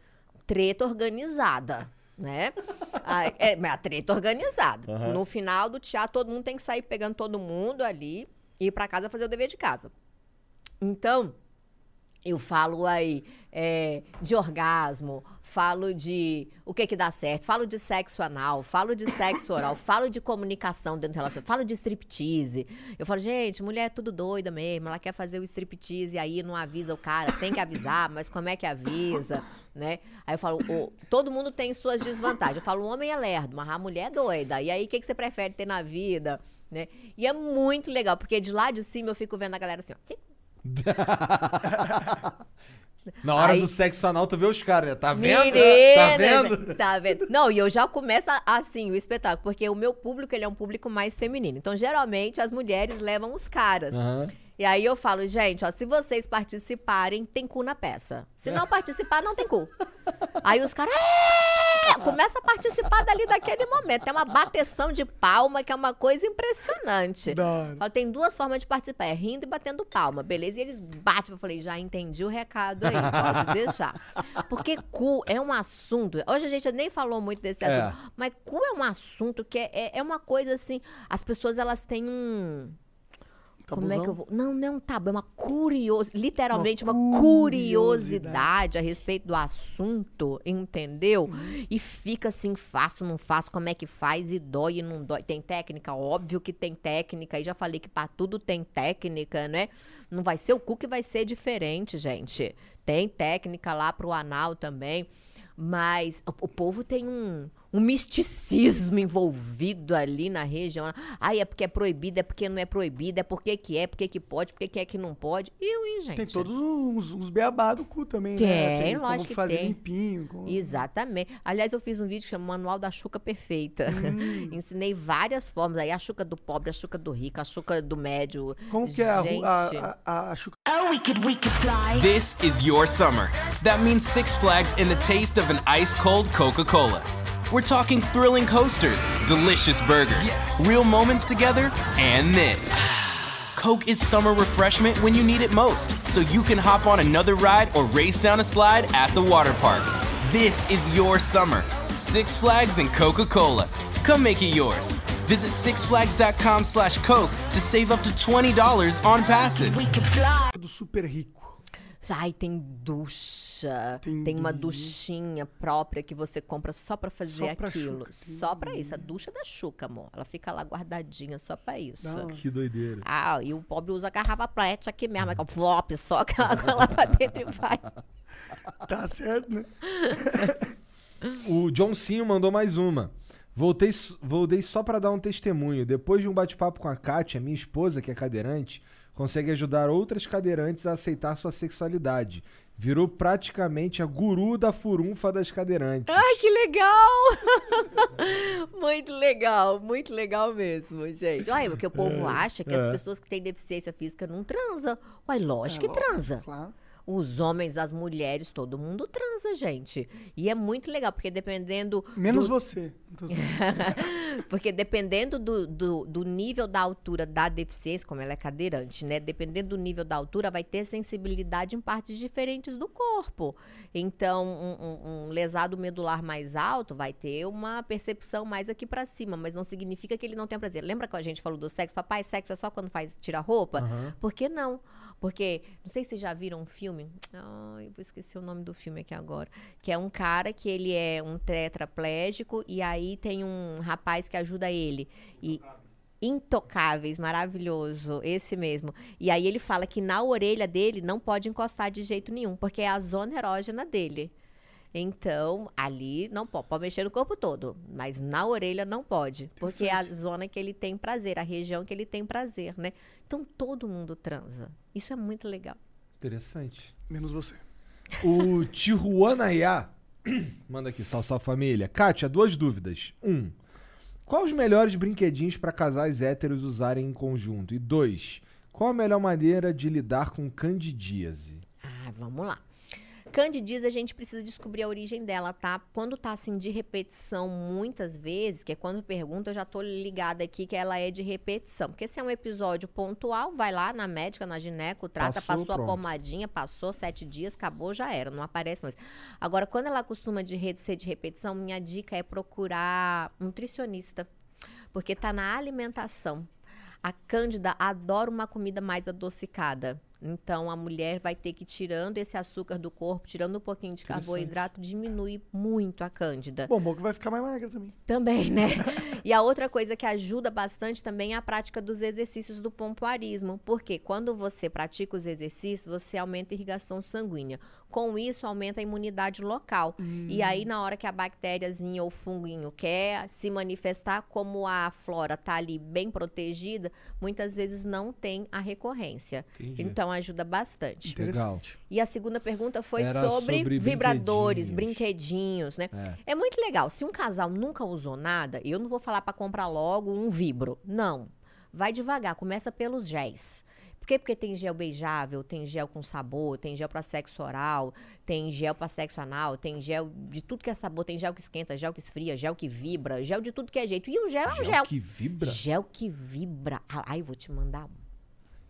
Treta organizada, né? [LAUGHS] É, mas a treta organizada. Aham. No final do teatro, todo mundo tem que sair pegando todo mundo ali e ir pra casa fazer o dever de casa. Então, eu falo aí é, de orgasmo, falo de o que que dá certo, falo de sexo anal, falo de sexo oral, [COUGHS] falo de comunicação dentro do relacionamento, falo de striptease. Eu falo, gente, mulher é tudo doida mesmo, ela quer fazer o striptease e aí não avisa o cara, tem que avisar, mas como é que avisa, né? Aí eu falo, ô, todo mundo tem suas desvantagens. Eu falo, o homem é lerdo, mas a mulher é doida. E aí, o que, que você prefere ter na vida, né? E é muito legal, porque de lá de cima eu fico vendo a galera assim, ó, "Sim, Na hora Aí- do sexo anal, tu vê os caras, né? Tá vendo? Tá vendo? Tá vendo? Não, e eu já começo assim o espetáculo, porque o meu público ele é um público mais feminino. Então, geralmente, as mulheres levam os caras. Aham. E aí eu falo, gente, ó, se vocês participarem, tem cu na peça. Se não participar, não tem cu. Aí os caras "É!" começa a participar dali daquele momento. É uma bateção de palma que é uma coisa impressionante. Falo, tem duas formas de participar, é rindo e batendo palma, beleza? E eles batem. Eu falei, já entendi o recado aí, pode [LAUGHS] deixar. Porque cu é um assunto. Hoje a gente nem falou muito desse É. assunto, mas cu é um assunto que é, é, é uma coisa assim. As pessoas elas têm um Como é que eu Tabuzão? vou. Não, não é um tabu, é uma curiosidade. Literalmente uma, Uma curiosidade a respeito do assunto, entendeu? Uhum. E fica assim, faço, não faço, como é que faz, e dói e não dói. Tem técnica? Óbvio que tem técnica. E já falei que pra tudo tem técnica, né? Não vai ser o cu que vai ser diferente, gente. Tem técnica lá pro anal também. Mas o, o povo tem um, um misticismo envolvido ali na região. Ai, é porque é proibido, é porque não é proibido, é porque que é, porque que pode, porque que é que não pode. E hein, gente? Tem todos uns, uns beabá do cu também, Tem, né? Tem lógico como que fazer tem. limpinho. como- Exatamente. Aliás, eu fiz um vídeo que chama Manual da Chuca Perfeita. Hum. [LAUGHS] Ensinei várias formas aí, a chuca do pobre, a chuca do rico, a chuca do médio. Como que é a, Gente, a, a, a, chuca- This is your summer. That means Six Flags and the taste of an ice cold Coca Cola. We're talking thrilling coasters, delicious burgers, real moments together, and this. [SIGHS] Coke is summer refreshment when you need it most, so you can hop on another ride or race down a slide at the water park. This is your summer. Six Flags and Coca Cola. Come make it yours. Visit sixflags.com slash Coke to save up to $20 on passes. do super rico. Ai, tem ducha. Tem, uma duchinha própria que você compra só pra fazer Só pra aquilo. chuca, Só pra isso. A ducha da chuca, amor. Ela fica lá guardadinha só pra isso. Que doideira. Ah, e o pobre usa a garrafa plete aqui mesmo. É que flop, só que a água lá pra [LAUGHS] dentro e vai. Tá certo, né? [LAUGHS] O John Sinho mandou mais uma. Voltei, voltei só pra dar um testemunho. Depois de um bate-papo com a Kátia, minha esposa, que é cadeirante, consegue ajudar outras cadeirantes a aceitar sua sexualidade. Virou praticamente a guru da furunfa das cadeirantes. Ai, que legal! [LAUGHS] muito legal, muito legal mesmo, gente. Olha, porque o povo É, acha que é. as pessoas que têm deficiência física não transam. Uai, lógico É, que lógico, transa. Claro. Os homens, as mulheres, todo mundo transa, gente. E é muito legal, porque dependendo. Menos do- você. [LAUGHS] Porque dependendo do, do, do nível da altura da deficiência, como ela é cadeirante, né? Dependendo do nível da altura, vai ter sensibilidade em partes diferentes do corpo. Então, um, um- um lesado medular mais alto vai ter uma percepção mais aqui pra cima, mas não significa que ele não tenha prazer. Lembra que a gente falou do sexo? Papai, sexo é só quando faz tira roupa? Aham. Por que não? Porque, não sei se vocês já viram um filme. Ai, vou esquecer o nome do filme aqui agora. Que é um cara que ele é um tetraplégico e aí tem um rapaz que ajuda ele. E. Intocáveis, maravilhoso, esse mesmo. E aí ele fala que na orelha dele não pode encostar de jeito nenhum, porque é a zona erógena dele. Então, ali não pode, pode mexer no corpo todo, mas na orelha não pode, porque é a zona que ele tem prazer, a região que ele tem prazer, né? Então todo mundo transa. Isso é muito legal. Interessante. Menos você. O Tijuanaiá [COUGHS] manda aqui, sal, sal família. Kátia, duas dúvidas. Um, qual os melhores brinquedinhos para casais héteros usarem em conjunto? E dois, qual a melhor maneira de lidar com candidíase? Ah, vamos lá. Candidíase, a gente precisa descobrir a origem dela, tá? Quando tá assim de repetição muitas vezes, que é quando pergunta, eu já tô ligada aqui que ela é de repetição. Porque se é um episódio pontual, vai lá na médica, na gineco, trata, Passou, passou, a pomadinha, passou sete dias, acabou, já era, não aparece mais. Agora, quando ela costuma de ser de repetição, minha dica é procurar nutricionista. Porque tá na alimentação. A Cândida adora uma comida mais adocicada. Então a mulher vai ter que ir tirando esse açúcar do corpo, tirando um pouquinho de carboidrato, diminui muito a Cândida. Bom, bom que vai ficar mais magra também. Também, né? [LAUGHS] E a outra coisa que ajuda bastante também é a prática dos exercícios do pompoarismo. Porque quando você pratica os exercícios, você aumenta a irrigação sanguínea. Com isso, aumenta a imunidade local. E aí, na hora que a bactériazinha ou funguinho quer se manifestar, como a flora tá ali bem protegida, muitas vezes não tem a recorrência. Entendi. Então, ajuda bastante. Legal. E a segunda pergunta foi Era sobre, sobre vibradores, brinquedinhos. brinquedinhos, né? É. muito legal. Se um casal nunca usou nada, eu não vou falar para comprar logo um vibro. Não. Vai devagar, começa pelos géis. Por quê? Porque tem gel beijável, tem gel com sabor, tem gel para sexo oral, tem gel para sexo anal, tem gel de tudo que é sabor, tem gel que esquenta, gel que esfria, gel que vibra, gel de tudo que é jeito. E o gel é um Gel gel. que vibra? Gel que vibra. Ai, vou te mandar um.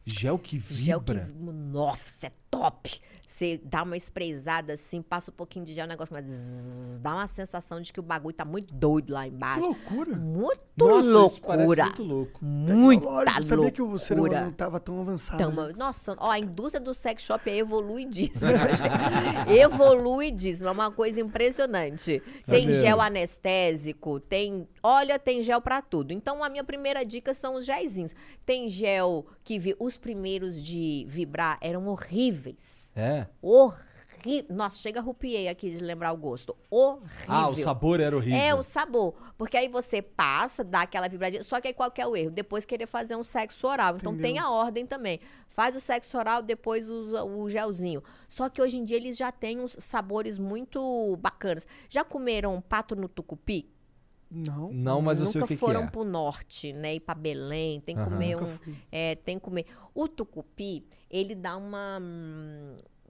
Gel que Gel que. vibra? Nossa, é top. Você dá uma espreizada assim, passa um pouquinho de gel, o negócio começa. zzz, dá uma sensação de que o bagulho tá muito doido lá embaixo. Que loucura. Muito Nossa, loucura. muito louco. Muita Lógico, eu sabia que o ser humano loucura. não tava tão avançado. né? Tamo- nossa, ó, a indústria do sex shop é evoluidíssima. [LAUGHS] evoluidíssima, é uma coisa impressionante. Tem Fazer- gel anestésico, tem, olha, tem gel pra tudo. Então a minha primeira dica são os gelzinhos. Tem gel que vi, os primeiros de vibrar eram horríveis. É. Horrível. Nossa, chega arrupiei aqui de lembrar o gosto. Horrível. Ah, o sabor era horrível. É, o sabor. Porque aí você passa, dá aquela vibradinha. Só que aí qual que é o erro? Depois querer fazer um sexo oral. Então Entendeu. tem a ordem também. Faz o sexo oral, depois usa o gelzinho. Só que hoje em dia eles já têm uns sabores muito bacanas. Já comeram pato no tucupi? Não. Não, mas eu Nunca sei o que, que foram é. pro norte, né? Ir pra Belém, tem que Aham. comer um. É, tem que comer. O tucupi, ele dá uma.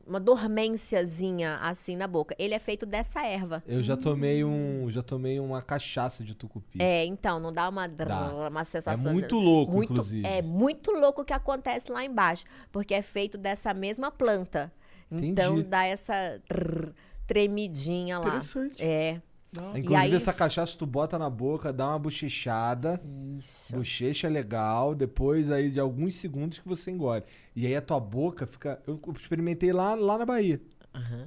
Uma dormênciazinha assim na boca. Ele é feito dessa erva. Eu já tomei um, já tomei uma cachaça de tucupi. É, então, não dá uma, Dá. uma sensação. É muito louco, muito, inclusive. É muito louco o que acontece lá embaixo, porque é feito dessa mesma planta. Então Entendi. dá essa tremidinha lá. Interessante. É. Não. Inclusive, aí- essa cachaça tu bota na boca, dá uma bochechada. Isso. Bochecha é legal, depois aí de alguns segundos que você engole. E aí a tua boca fica. Eu experimentei lá, lá na Bahia.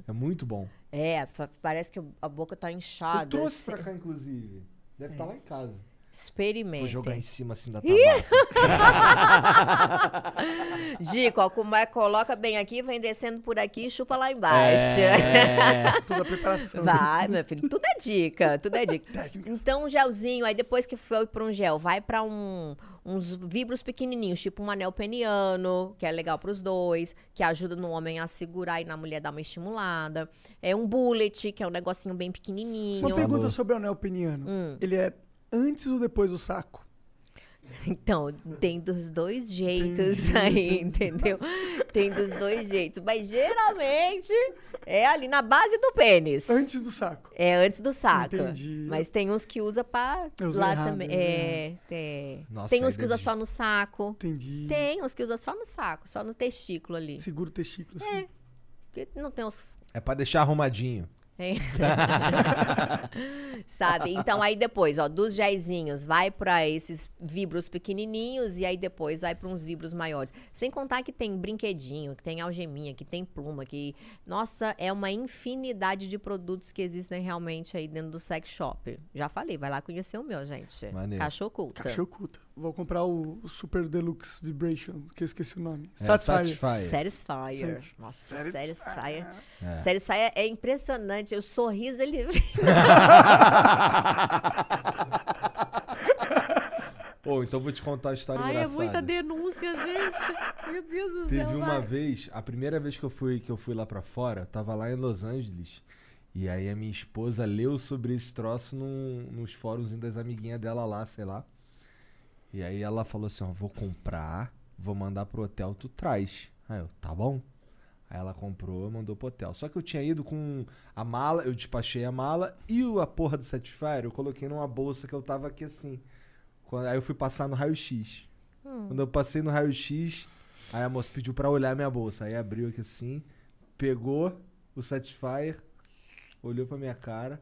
É muito bom. É, parece que a boca tá inchada. Eu trouxe assim. pra cá, inclusive. Deve estar lá em casa. Experimentem. Vou jogar em cima assim da tabaca. Dica, [LAUGHS] [LAUGHS] ó, como é, coloca bem aqui, vem descendo por aqui e chupa lá embaixo. É. Toda a preparação. Vai, meu filho, tudo é dica, tudo é dica. Então, um gelzinho, aí depois que foi pra um gel, vai pra um, uns vibros pequenininhos, tipo um anel peniano, que é legal pros dois, que ajuda no homem a segurar e na mulher dar uma estimulada. É um bullet, que é um negocinho bem pequenininho. Uma pergunta sobre o anel peniano. Hum. Ele é antes ou depois do saco? Então, tem dos dois jeitos aí, entendeu? Tem dos dois jeitos. Mas geralmente é ali na base do pênis. Antes do saco. É antes do saco. Entendi. Mas tem uns que usa pra Eu usei lá errado, também. É, é. Nossa, tem uns que usa só no saco. Entendi. Tem uns que usa só no saco, só no testículo ali. Segura o testículo assim. Porque não tem uns É pra deixar arrumadinho. É. [LAUGHS] Sabe? Então aí depois, ó, dos gelzinhos, vai pra esses vibros pequenininhos e aí depois vai pra uns vibros maiores. Sem contar que tem brinquedinho, que tem algeminha, que tem pluma, que nossa, é uma infinidade de produtos que existem realmente aí dentro do sex shop. Já falei, vai lá conhecer o meu, gente. Maneiro. Caixa oculta. Caixa oculta. Vou comprar o, Super Deluxe Vibration, que eu esqueci o nome. É, Satisfyer. Satisfyer. Satisfyer. Satis- Nossa, Satisfyer. Satisfyer. É. Satisfyer é impressionante. O sorriso, ele [LAUGHS] Pô, então vou te contar uma história Ai, é engraçada. muita denúncia, gente. Meu Deus do Teve céu. uma vai. vez, a primeira vez que eu fui que eu fui lá pra fora, eu tava lá em Los Angeles. E aí a minha esposa leu sobre esse troço num- nos fóruns das amiguinhas dela lá, sei lá. E aí ela falou assim, ó, vou comprar, vou mandar pro hotel, tu traz. Aí eu, tá bom. Aí ela comprou, mandou pro hotel. Só que eu tinha ido com a mala, eu despachei a mala e o- a porra do Satisfyer eu coloquei numa bolsa que eu tava aqui assim. Quando- aí eu fui passar no raio-x. Quando eu passei no raio-x, aí a moça pediu pra olhar minha bolsa. Aí abriu aqui assim, pegou o Satisfyer, olhou pra minha cara,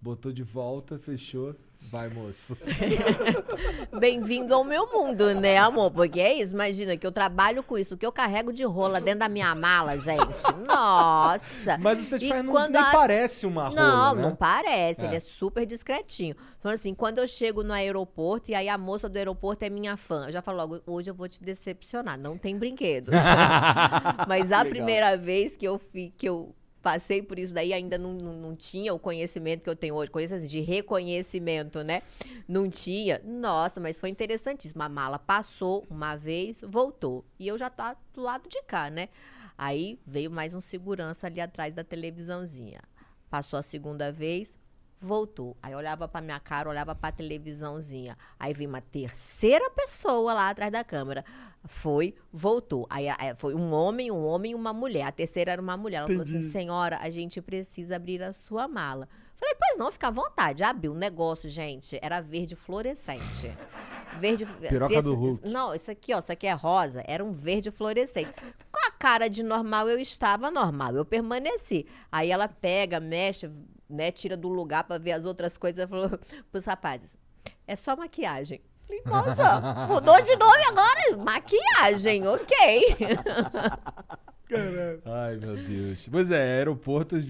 botou de volta, fechou. Vai, moço. [LAUGHS] Bem-vindo ao meu mundo, né, amor? Porque é isso, imagina que eu trabalho com isso, que eu carrego de rola dentro da minha mala, gente. Nossa! Mas E Satisfyer não, nem a- parece uma rola, Não, né? não parece, ele É. é super discretinho. Falando assim, quando eu chego no aeroporto e aí a moça do aeroporto é minha fã, eu já falo logo, hoje eu vou te decepcionar, não tem brinquedos. [LAUGHS] Mas a Legal. primeira vez que eu, fi, que eu passei por isso daí, ainda não, não, não tinha o conhecimento que eu tenho hoje, conhecimento de reconhecimento, né? Não tinha. Nossa, mas foi interessantíssimo. A mala passou uma vez, voltou. E eu já tá do lado de cá, né? Aí veio mais um segurança ali atrás da televisãozinha. Passou a segunda vez, voltou. Aí olhava pra minha cara, olhava pra televisãozinha. Aí veio uma terceira pessoa lá atrás da câmera. Foi, voltou. Aí aí foi um homem, um homem e uma mulher. A terceira era uma mulher. Ela falou assim: senhora, a gente precisa abrir a sua mala. Falei, pois não, fica à vontade. Abriu o negócio, gente. Era verde fluorescente. Verde. Piroca se do Hulk. Não, isso aqui, ó, isso aqui é rosa. Era um verde fluorescente. Com a cara de normal, eu estava normal, eu permaneci. Aí ela pega, mexe, né, tira do lugar pra ver as outras coisas, ela falou [LAUGHS] pros rapazes, é só maquiagem. Falei, Nossa, [LAUGHS] mudou de nome agora, maquiagem, ok. Ai, meu Deus. Pois é, aeroporto, É,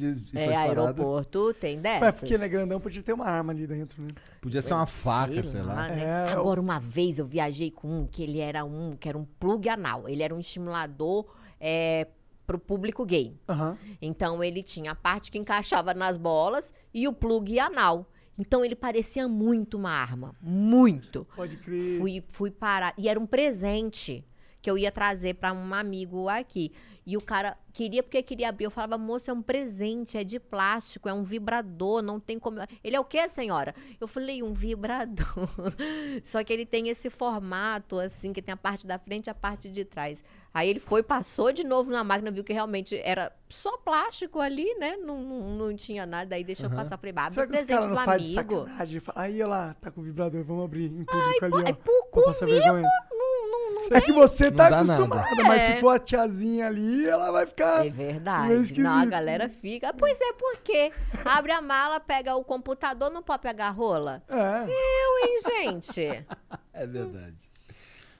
paradas, aeroporto tem Mas dessas. porque ele é grandão, podia ter uma arma ali dentro, né? Podia ser uma faca, sei lá. né? É, Agora, uma vez eu viajei com um que ele era um, que era um plug anal. Ele era um estimulador é, pro público gay. Aham. Então ele tinha a parte que encaixava nas bolas e o plug anal. Então ele parecia muito uma arma. Muito. Pode crer. Fui, fui parar. E era um presente que eu ia trazer para um amigo aqui. E o cara queria porque queria abrir. Eu falava, moça, é um presente, é de plástico, é um vibrador, não tem como. Ele é o quê, senhora? Eu falei, um vibrador. [LAUGHS] Só que ele tem esse formato, assim, que tem a parte da frente e a parte de trás. Aí ele foi, passou de novo na máquina, viu que realmente era só plástico ali, né? Não, não, não tinha nada. Aí deixou Aham. passar. Falei, abre Será o presente do amigo. sacanagem? Aí ela tá com o vibrador, vamos abrir em público ali, ó. é por pra comigo. Não, não, não É que você tá dá acostumada, nada. mas É. se for a tiazinha ali, ela vai ficar. É meio verdade. Não, a esquisito. galera fica. Pois é, por quê? Abre a mala, pega o computador, não pode pegar a rola? É. Eu, hein, gente? [LAUGHS] É verdade.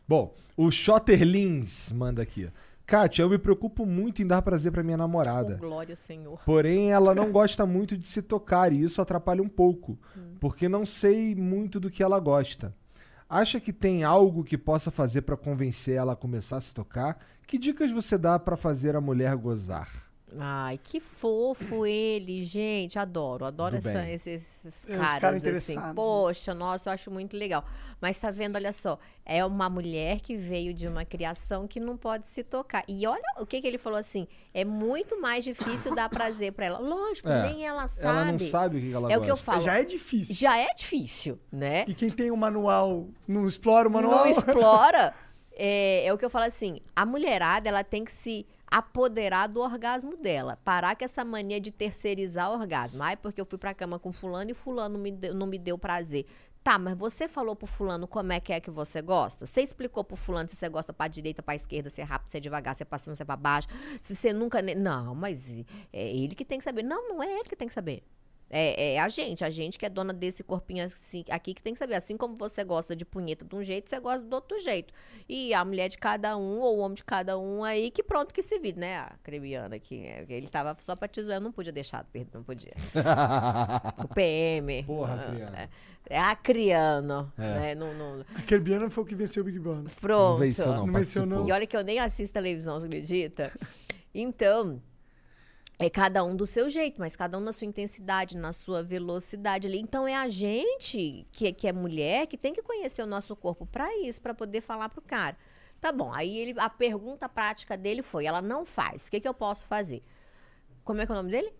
Bom, o Schotterlins manda aqui. Kátia, eu me preocupo muito em dar prazer pra minha Oh, namorada. glória, Senhor. Porém, ela não gosta muito de se tocar e isso atrapalha um pouco, Hum. porque não sei muito do que ela gosta. Acha que tem algo que possa fazer pra convencer ela a começar a se tocar? Que dicas você dá pra fazer a mulher gozar? Ai, que fofo ele, gente. Adoro, adoro Do essa- esses, esses É, caras, assim. né? Poxa, nossa, eu acho muito legal. Mas tá vendo, olha só, é uma mulher que veio de uma criação que não pode se tocar. E olha o que, que ele falou assim: é muito mais difícil dar prazer pra ela. Lógico, É, nem ela sabe. ela não sabe o que ela É o que eu gosta. falo. Já é difícil. Já é difícil, né? E quem tem o manual não explora o manual. não [LAUGHS] explora, é, é o que eu falo assim, a mulherada, ela tem que se apoderar do orgasmo dela. Parar com essa mania de terceirizar o orgasmo. Ai, porque eu fui pra cama com fulano e fulano me deu- não me deu prazer. Tá, mas você falou pro fulano como é que é que você gosta? Você explicou pro fulano se você gosta pra direita, pra esquerda, se é rápido, se é devagar, se é pra cima, se é pra baixo. Se você nunca... Não, mas é ele que tem que saber. Não, não é ele que tem que saber. É, é a gente, a gente que é dona desse corpinho assim, aqui que tem que saber. Assim como você gosta de punheta de um jeito, você gosta do outro jeito. E a mulher de cada um, ou o homem de cada um aí, que pronto que se vira, né? A Crebiana aqui, é, ele tava só pra te zoar, eu não podia deixar, perdão, não podia. [LAUGHS] o PM. Porra, ah, Criano. É, é acriano, É. né? Não, não, A Kerbiana foi o que venceu o Big Brother. Pronto. Não venceu, não, Não venceu, não. E olha que eu nem assisto televisão, você acredita? Então, é cada um do seu jeito, mas cada um na sua intensidade, na sua velocidade ali. Então é a gente que, que é mulher que tem que conhecer o nosso corpo pra isso, pra poder falar pro cara. Tá bom, aí ele, a pergunta prática dele foi: ela não faz, o que, que eu posso fazer? Como é que é o nome dele?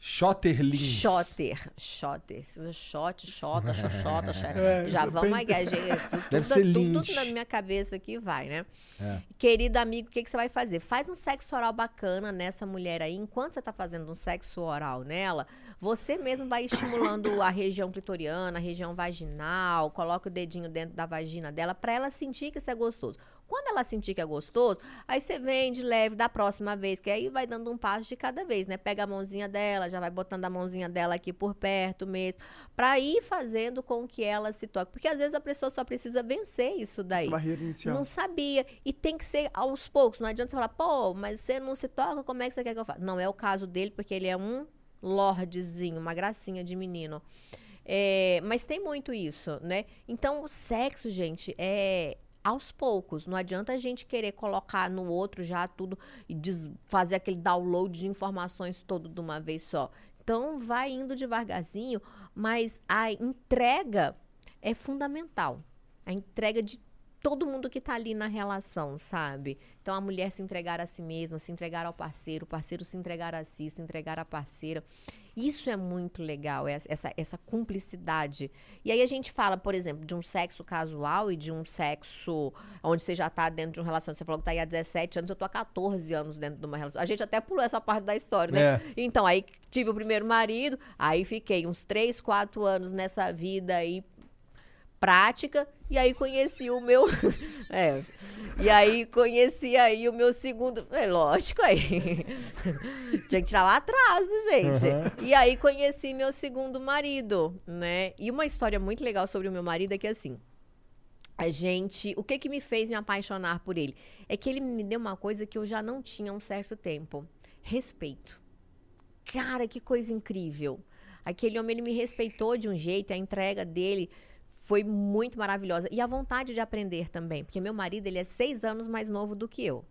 Schotterlins. Shotter. Shotter. Shot, xota, xoxota, xota. [LAUGHS] É, Já vamos aí, gente. Tudo, Deve tudo, tudo Lynch. na minha cabeça aqui vai, né? É. Querido amigo, o que, que você vai fazer? Faz um sexo oral bacana nessa mulher aí. Enquanto você tá fazendo um sexo oral nela, você mesmo vai estimulando a região clitoriana, a região vaginal, coloca o dedinho dentro da vagina dela pra ela sentir que isso é gostoso. Quando ela sentir que é gostoso, aí você vem de leve da próxima vez, que aí vai dando um passo de cada vez, né? Pega a mãozinha dela, já vai botando a mãozinha dela aqui por perto mesmo, pra ir fazendo com que ela se toque. Porque às vezes a pessoa só precisa vencer isso daí. Essa barreira inicial. Não sabia. E tem que ser aos poucos. Não adianta você falar, pô, mas você não se toca, como é que você quer que eu faça? Não é o caso dele, porque ele é um lordezinho, uma gracinha de menino. É, mas tem muito isso, né? Então, o sexo, gente, é aos poucos. Não adianta a gente querer colocar no outro já tudo e fazer aquele download de informações todo de uma vez só. Então, vai indo devagarzinho, mas a entrega é fundamental. A entrega de todo mundo que tá ali na relação, sabe? Então a mulher se entregar a si mesma, se entregar ao parceiro, o parceiro se entregar a si, se entregar à parceira. Isso é muito legal, essa, essa, cumplicidade. E aí a gente fala, por exemplo, de um sexo casual e de um sexo onde você já tá dentro de um relacionamento. Você falou que tá aí há 17 anos, eu tô há 14 anos dentro de uma relação. A gente até pulou essa parte da história, né? É. Então, aí tive o primeiro marido, aí fiquei uns 3, 4 anos nessa vida aí prática. E aí conheci o meu. [LAUGHS] é. E aí conheci aí o meu segundo. É lógico aí. [LAUGHS] Tinha que tirar o atraso, gente. Uhum. E aí conheci meu segundo marido, né? E uma história muito legal sobre o meu marido é que assim. A gente. O que que me fez me apaixonar por ele? É que ele me deu uma coisa que eu já não tinha há um certo tempo: respeito. Cara, que coisa incrível. Aquele homem, ele me respeitou de um jeito, a entrega dele foi muito maravilhosa. E a vontade de aprender também, porque meu marido, ele é seis anos mais novo do que eu.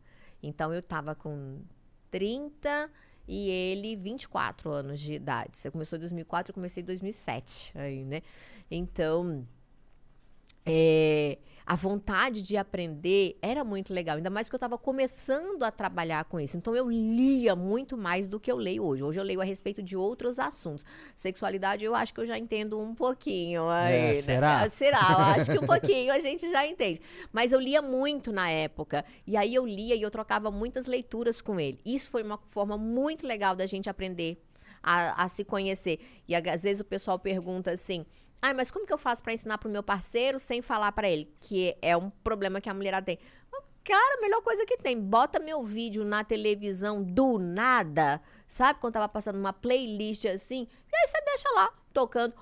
Então, eu tava com 30 e ele 24 anos de idade. Você começou em 2004, eu comecei em 2007, aí, né? Então, é, a vontade de aprender era muito legal, ainda mais que eu estava começando a trabalhar com isso. Então eu lia muito mais do que eu leio hoje. Hoje eu leio a respeito de outros assuntos. Sexualidade eu acho que eu já entendo um pouquinho. Aí, É, né? será? [LAUGHS] Será, eu acho que um pouquinho a gente já entende. Mas eu lia muito na época. E aí eu lia e eu trocava muitas leituras com ele. Isso foi uma forma muito legal da gente aprender a, a se conhecer. E às vezes o pessoal pergunta assim. Ah, mas como que eu faço para ensinar pro meu parceiro sem falar para ele? Que é um problema que a mulherada tem. Cara, a melhor coisa que tem. Bota meu vídeo na televisão do nada. Sabe? Quando tava passando uma playlist assim. E aí você deixa lá, tocando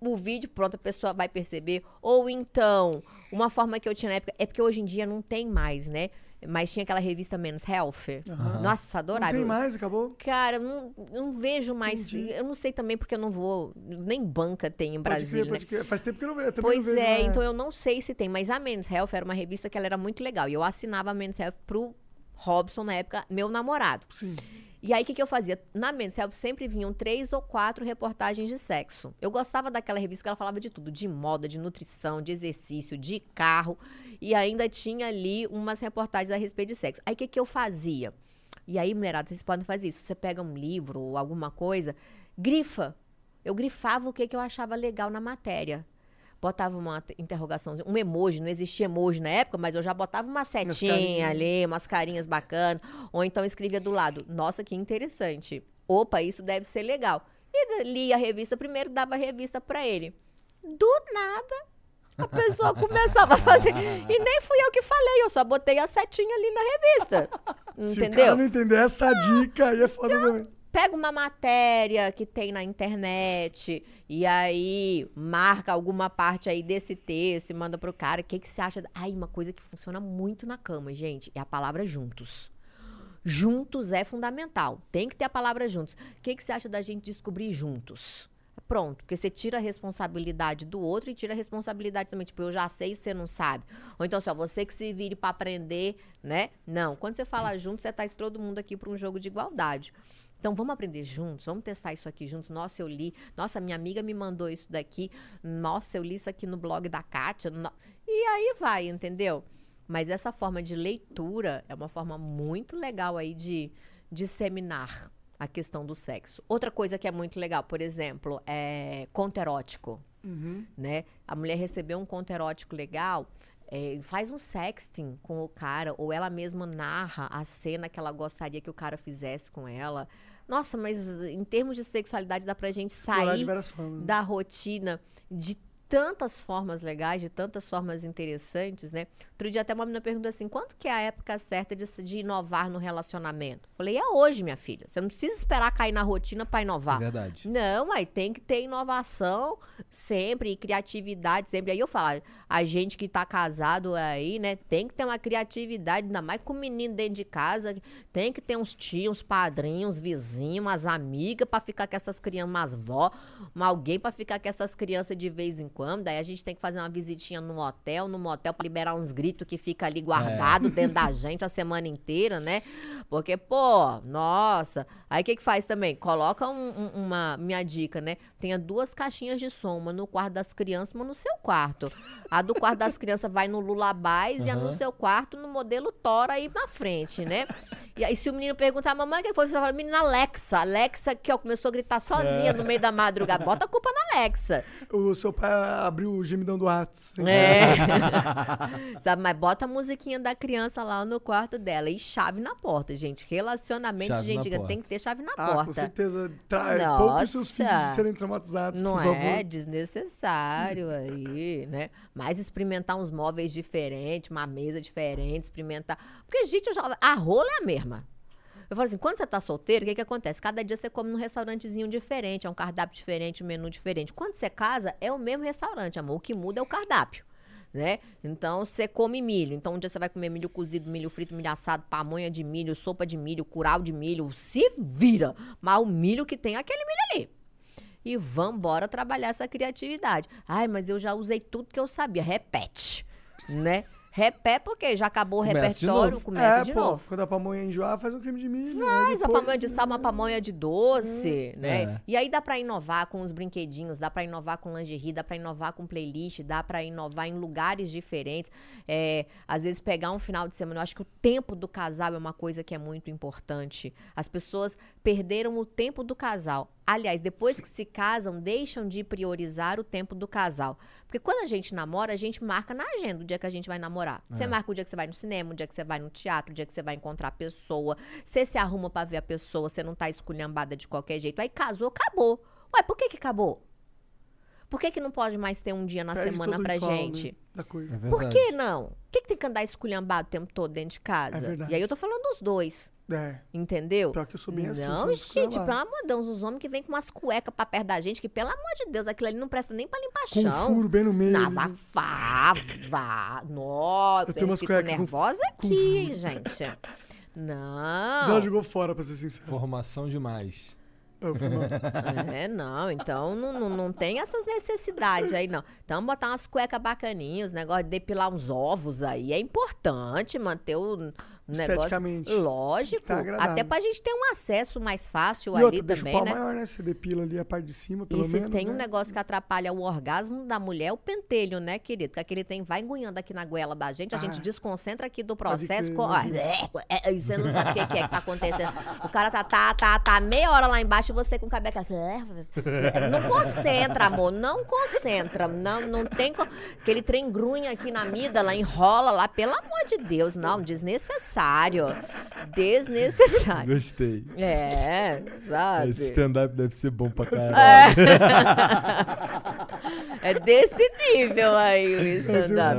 o vídeo, pronto, a pessoa vai perceber. Ou então, uma forma que eu tinha na época. É porque hoje em dia não tem mais, né? Mas tinha aquela revista Men's Health. Aham. Nossa, adorava. Não tem mais, acabou? Cara, eu não, eu não vejo mais. Eu não sei também porque eu não vou. Nem banca tem em Pode Brasília. crer, pode né? crer. Faz tempo que eu não vejo. eu Pois não vejo, é, né? então eu não sei se tem, mas a Men's Health era uma revista que ela era muito legal. E eu assinava a Men's Health pro Robson, na época, meu namorado. Sim. E aí, o que, que eu fazia? Na Men's Health sempre vinham três ou quatro reportagens de sexo. Eu gostava daquela revista que ela falava de tudo: de moda, de nutrição, de exercício, de carro. E ainda tinha ali umas reportagens a respeito de sexo. Aí, o que, que eu fazia? E aí, mulherada, vocês podem fazer isso. Você pega um livro ou alguma coisa, grifa. Eu grifava o que, que eu achava legal na matéria. Botava uma te- interrogação, um emoji, não existia emoji na época, mas eu já botava uma setinha ali, umas carinhas bacanas. Ou então escrevia do lado, nossa, que interessante. Opa, isso deve ser legal. E lia a revista primeiro, dava a revista pra ele. Do nada, a pessoa começava a fazer. E nem fui eu que falei, eu só botei a setinha ali na revista. [LAUGHS] Se o Entendeu? cara não entender essa dica, aí é foda também. pega uma matéria que tem na internet e aí marca alguma parte aí desse texto e manda pro cara. O que, que você acha? Ai, uma coisa que funciona muito na cama, gente, é a palavra juntos. Juntos é fundamental. Tem que ter a palavra juntos. O que, que você acha da gente descobrir juntos? Pronto, porque você tira a responsabilidade do outro e tira a responsabilidade também. Tipo, eu já sei e você não sabe. Ou então, só você que se vire pra aprender, né? Não. Quando você fala junto, você traz todo mundo aqui para um jogo de igualdade. Então vamos aprender juntos, vamos testar isso aqui juntos. Nossa, eu li. Nossa, minha amiga me mandou isso daqui. Nossa, eu li isso aqui no blog da Kátia. No- E aí vai, entendeu? Mas essa forma de leitura é uma forma muito legal aí de disseminar a questão do sexo. Outra coisa que é muito legal, por exemplo, é conto erótico Uhum. né? A mulher recebeu um conto erótico legal, é, faz um sexting com o cara, ou ela mesma narra a cena que ela gostaria que o cara fizesse com ela. Nossa, mas em termos de sexualidade dá pra gente Explorar sair formas, né? da rotina de tantas formas legais, de tantas formas interessantes, né? Outro dia até uma menina perguntou assim, quanto que é a época certa de, de inovar no relacionamento? Falei, é hoje, minha filha. Você não precisa esperar cair na rotina pra inovar. É verdade. Não, aí tem que ter inovação sempre, e criatividade sempre. Aí eu falo, a gente que tá casado aí, né, tem que ter uma criatividade, ainda mais com o menino dentro de casa, tem que ter uns tios, uns padrinhos, vizinhos, umas amigas pra ficar com essas crianças, umas vó, alguém pra ficar com essas crianças de vez em quando. Daí a gente tem que fazer uma visitinha no hotel, no motel, pra liberar uns gritos que fica ali guardado dentro da [LAUGHS] gente a semana inteira, né? Porque, pô, nossa. Aí o que que faz também? Coloca um- um- uma, minha dica, né? Tenha duas caixinhas de som, uma no quarto das crianças, uma no seu quarto. A do quarto das crianças vai no Lullabies e a no seu quarto no modelo Tora aí na frente, né? E aí, se o menino perguntar, mamãe, quem foi? Você fala, menina Alexa. Alexa que ó, começou a gritar sozinha no meio da madrugada. Bota a culpa na Alexa. O seu pai abriu o gemidão do Whats. É. [LAUGHS] Sabe, mas bota a musiquinha da criança lá no quarto dela. E chave na porta, gente. Relacionamento, Chave gente, tem que ter chave na Ah, porta. com certeza. Tra... Poupe seus filhos de serem traumatizados, Não é desnecessário aí, né? Mas experimentar uns móveis diferentes, uma mesa diferente, experimentar. Porque, gente, eu já... a rola é a mesma. Eu falo assim, quando você tá solteiro, o que que acontece? Cada dia você come num restaurantezinho diferente, é um cardápio diferente, um menu diferente. Quando você casa, é o mesmo restaurante, amor. O que muda é o cardápio. Né? Então você come milho. Então um dia você vai comer milho cozido, milho frito, milho assado, pamonha de milho, sopa de milho, curau de milho. Se vira! Mas o milho que tem é aquele milho ali e vambora trabalhar essa criatividade. Ai, mas eu já usei tudo que eu sabia. Repete, né? Repete porque já acabou o Começa de repertório, novo. começa é, de pô, novo. Quando a pamonha enjoar, faz um creme de milho. aí Faz uma pamonha de sal, uma pamonha de doce, né? É. E aí dá pra inovar com os brinquedinhos, dá pra inovar com lingerie, dá pra inovar com playlist, dá pra inovar em lugares diferentes. É, às vezes pegar um final de semana, eu acho que o tempo do casal é uma coisa que é muito importante. As pessoas perderam o tempo do casal. Aliás, depois que se casam, deixam de priorizar o tempo do casal. Porque quando a gente namora, a gente marca na agenda o dia que a gente vai namorar. Você É. marca o dia que você vai no cinema, o dia que você vai no teatro, o dia que você vai encontrar a pessoa. Você se arruma pra ver a pessoa, você não tá esculhambada de qualquer jeito. Aí casou, acabou. Ué, por que que acabou? Por que que não pode mais ter um dia na Perde semana pra ritual, né, gente? da coisa. É Por que não? Por que, que tem que andar esculhambado o tempo todo dentro de casa? É e aí eu tô falando dos dois. É. Entendeu? Pior que eu sou bem assim, Não, sou gente, pelo amor de Deus, os homens que vêm com umas cuecas pra perto da gente, que pelo amor de Deus, aquilo ali não presta nem pra limpar Com um chão. furo bem no meio. Não, ali, vá, né? vá, vá. Nossa, Eu tenho umas fico com- nervosa com aqui, hein, gente. [LAUGHS] Já Não. jogou fora, pra ser sincero. Formação demais. [LAUGHS] É, não, então não, não, não tem essas necessidades aí, não. Então, botar umas cuecas bacaninhas, negócio de depilar uns ovos aí. É importante manter o negócio. Esteticamente. Lógico. Tá agradável. até pra gente ter um acesso mais fácil E ali outra, deixa o também, pau né? maior, né? Você depila ali a parte de cima, pelo E se menos. tem um né? negócio que atrapalha o orgasmo da mulher, é o pentelho, né, querido? Que aquele tem vai engunhando aqui na goela da gente, a gente Ah. desconcentra aqui do processo. crer, co- ah, imagina. é, é, e você não sabe o que, que é que tá acontecendo. O cara tá, tá, tá, tá meia hora lá embaixo e você com o cabelo é, [LAUGHS] Não concentra, amor. Não concentra. Não, não tem. co- Aquele trem grunha aqui na amígdala, enrola lá. Pelo amor de Deus, não. Desnecessário. Desnecessário. Gostei. É, sabe? Esse stand-up deve ser bom pra caralho. [LAUGHS] É desse nível aí o stand-up.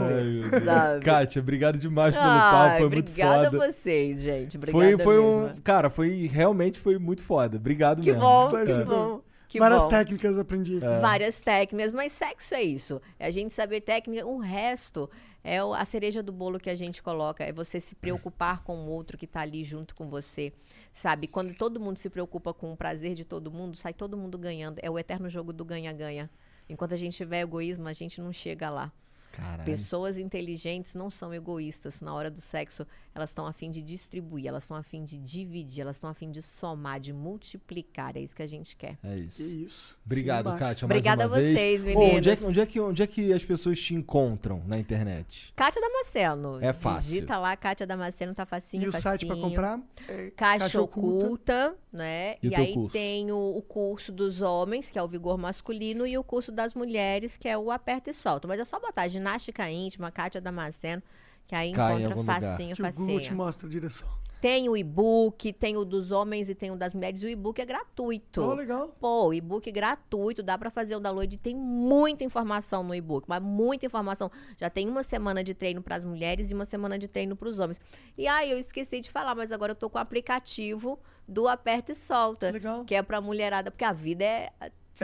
Sabe? Kátia, obrigado demais pelo Ai, papo, foi muito obrigada foda. a vocês, gente. Foi, Obrigada foi mesmo. um. Cara, foi. Realmente foi muito foda. Obrigado Que mesmo. bom, É. que bom. Que Várias bom. técnicas aprendi. Várias técnicas, mas sexo é isso. É a gente saber técnica. O resto é a cereja do bolo que a gente coloca. É você se preocupar com o outro que tá ali junto com você. Sabe? Quando todo mundo se preocupa com o prazer de todo mundo, sai todo mundo ganhando. É o eterno jogo do ganha-ganha. Enquanto a gente tiver egoísmo, a gente não chega lá. Caralho. Pessoas inteligentes não são egoístas. Na hora do sexo, elas estão a fim de distribuir, elas estão a fim de dividir, elas estão a fim de somar, de multiplicar. É isso que a gente quer. É isso. Que isso. Obrigado, Sim, Kátia. Obrigada mais a vocês, vez. Ô, onde, é, que- onde, é que, onde é que as pessoas te encontram na internet? Kátia Damasceno. É fácil. Digita lá, Kátia Damasceno, tá facinho, E o facinho. site pra comprar? É Caixa, Caixa Oculta, Oculta. né? E E, aí curso? tem o, o curso dos homens, que é o vigor masculino, e o curso das mulheres, que é o aperta e solta. Mas é só botar ginástica íntima, Kátia Damasceno, que aí Cai em encontra lugar. facinho, Que o Google te facinho. mostra a direção. Tem o e-book, tem o dos homens e tem o das mulheres. O e-book é gratuito. Oh, legal. Pô, o e-book gratuito, dá pra fazer o download. Tem muita informação no e-book, mas muita informação. Já tem uma semana de treino pras mulheres e uma semana de treino pros homens. E aí, eu esqueci de falar, mas agora eu tô com o aplicativo do Aperta e Solta. Legal. Que é pra mulherada, porque a vida é.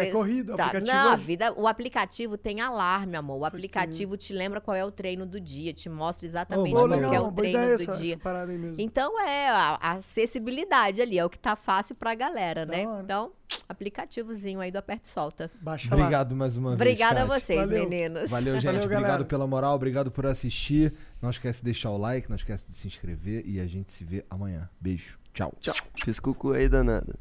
É corrido, tá, aplicativo Não, a é- vida, o aplicativo tem alarme, amor. O aplicativo te lembra qual é o treino do dia, te mostra exatamente Ô, qual legal, que é o treino ideia do essa, dia. essa parada aí mesmo. Então é a a acessibilidade ali, é o que tá fácil pra galera, Da né? hora. Então, aplicativozinho aí do Aperto e Solta. Baixa lá. Obrigado mais uma vez. Obrigada a vocês, Valeu. meninos. Valeu, gente. Valeu, obrigado pela moral, obrigado por assistir. Não esquece de deixar o like, não esquece de se inscrever e a gente se vê amanhã. Beijo. Tchau. Tchau. Fiz cucu aí, danada.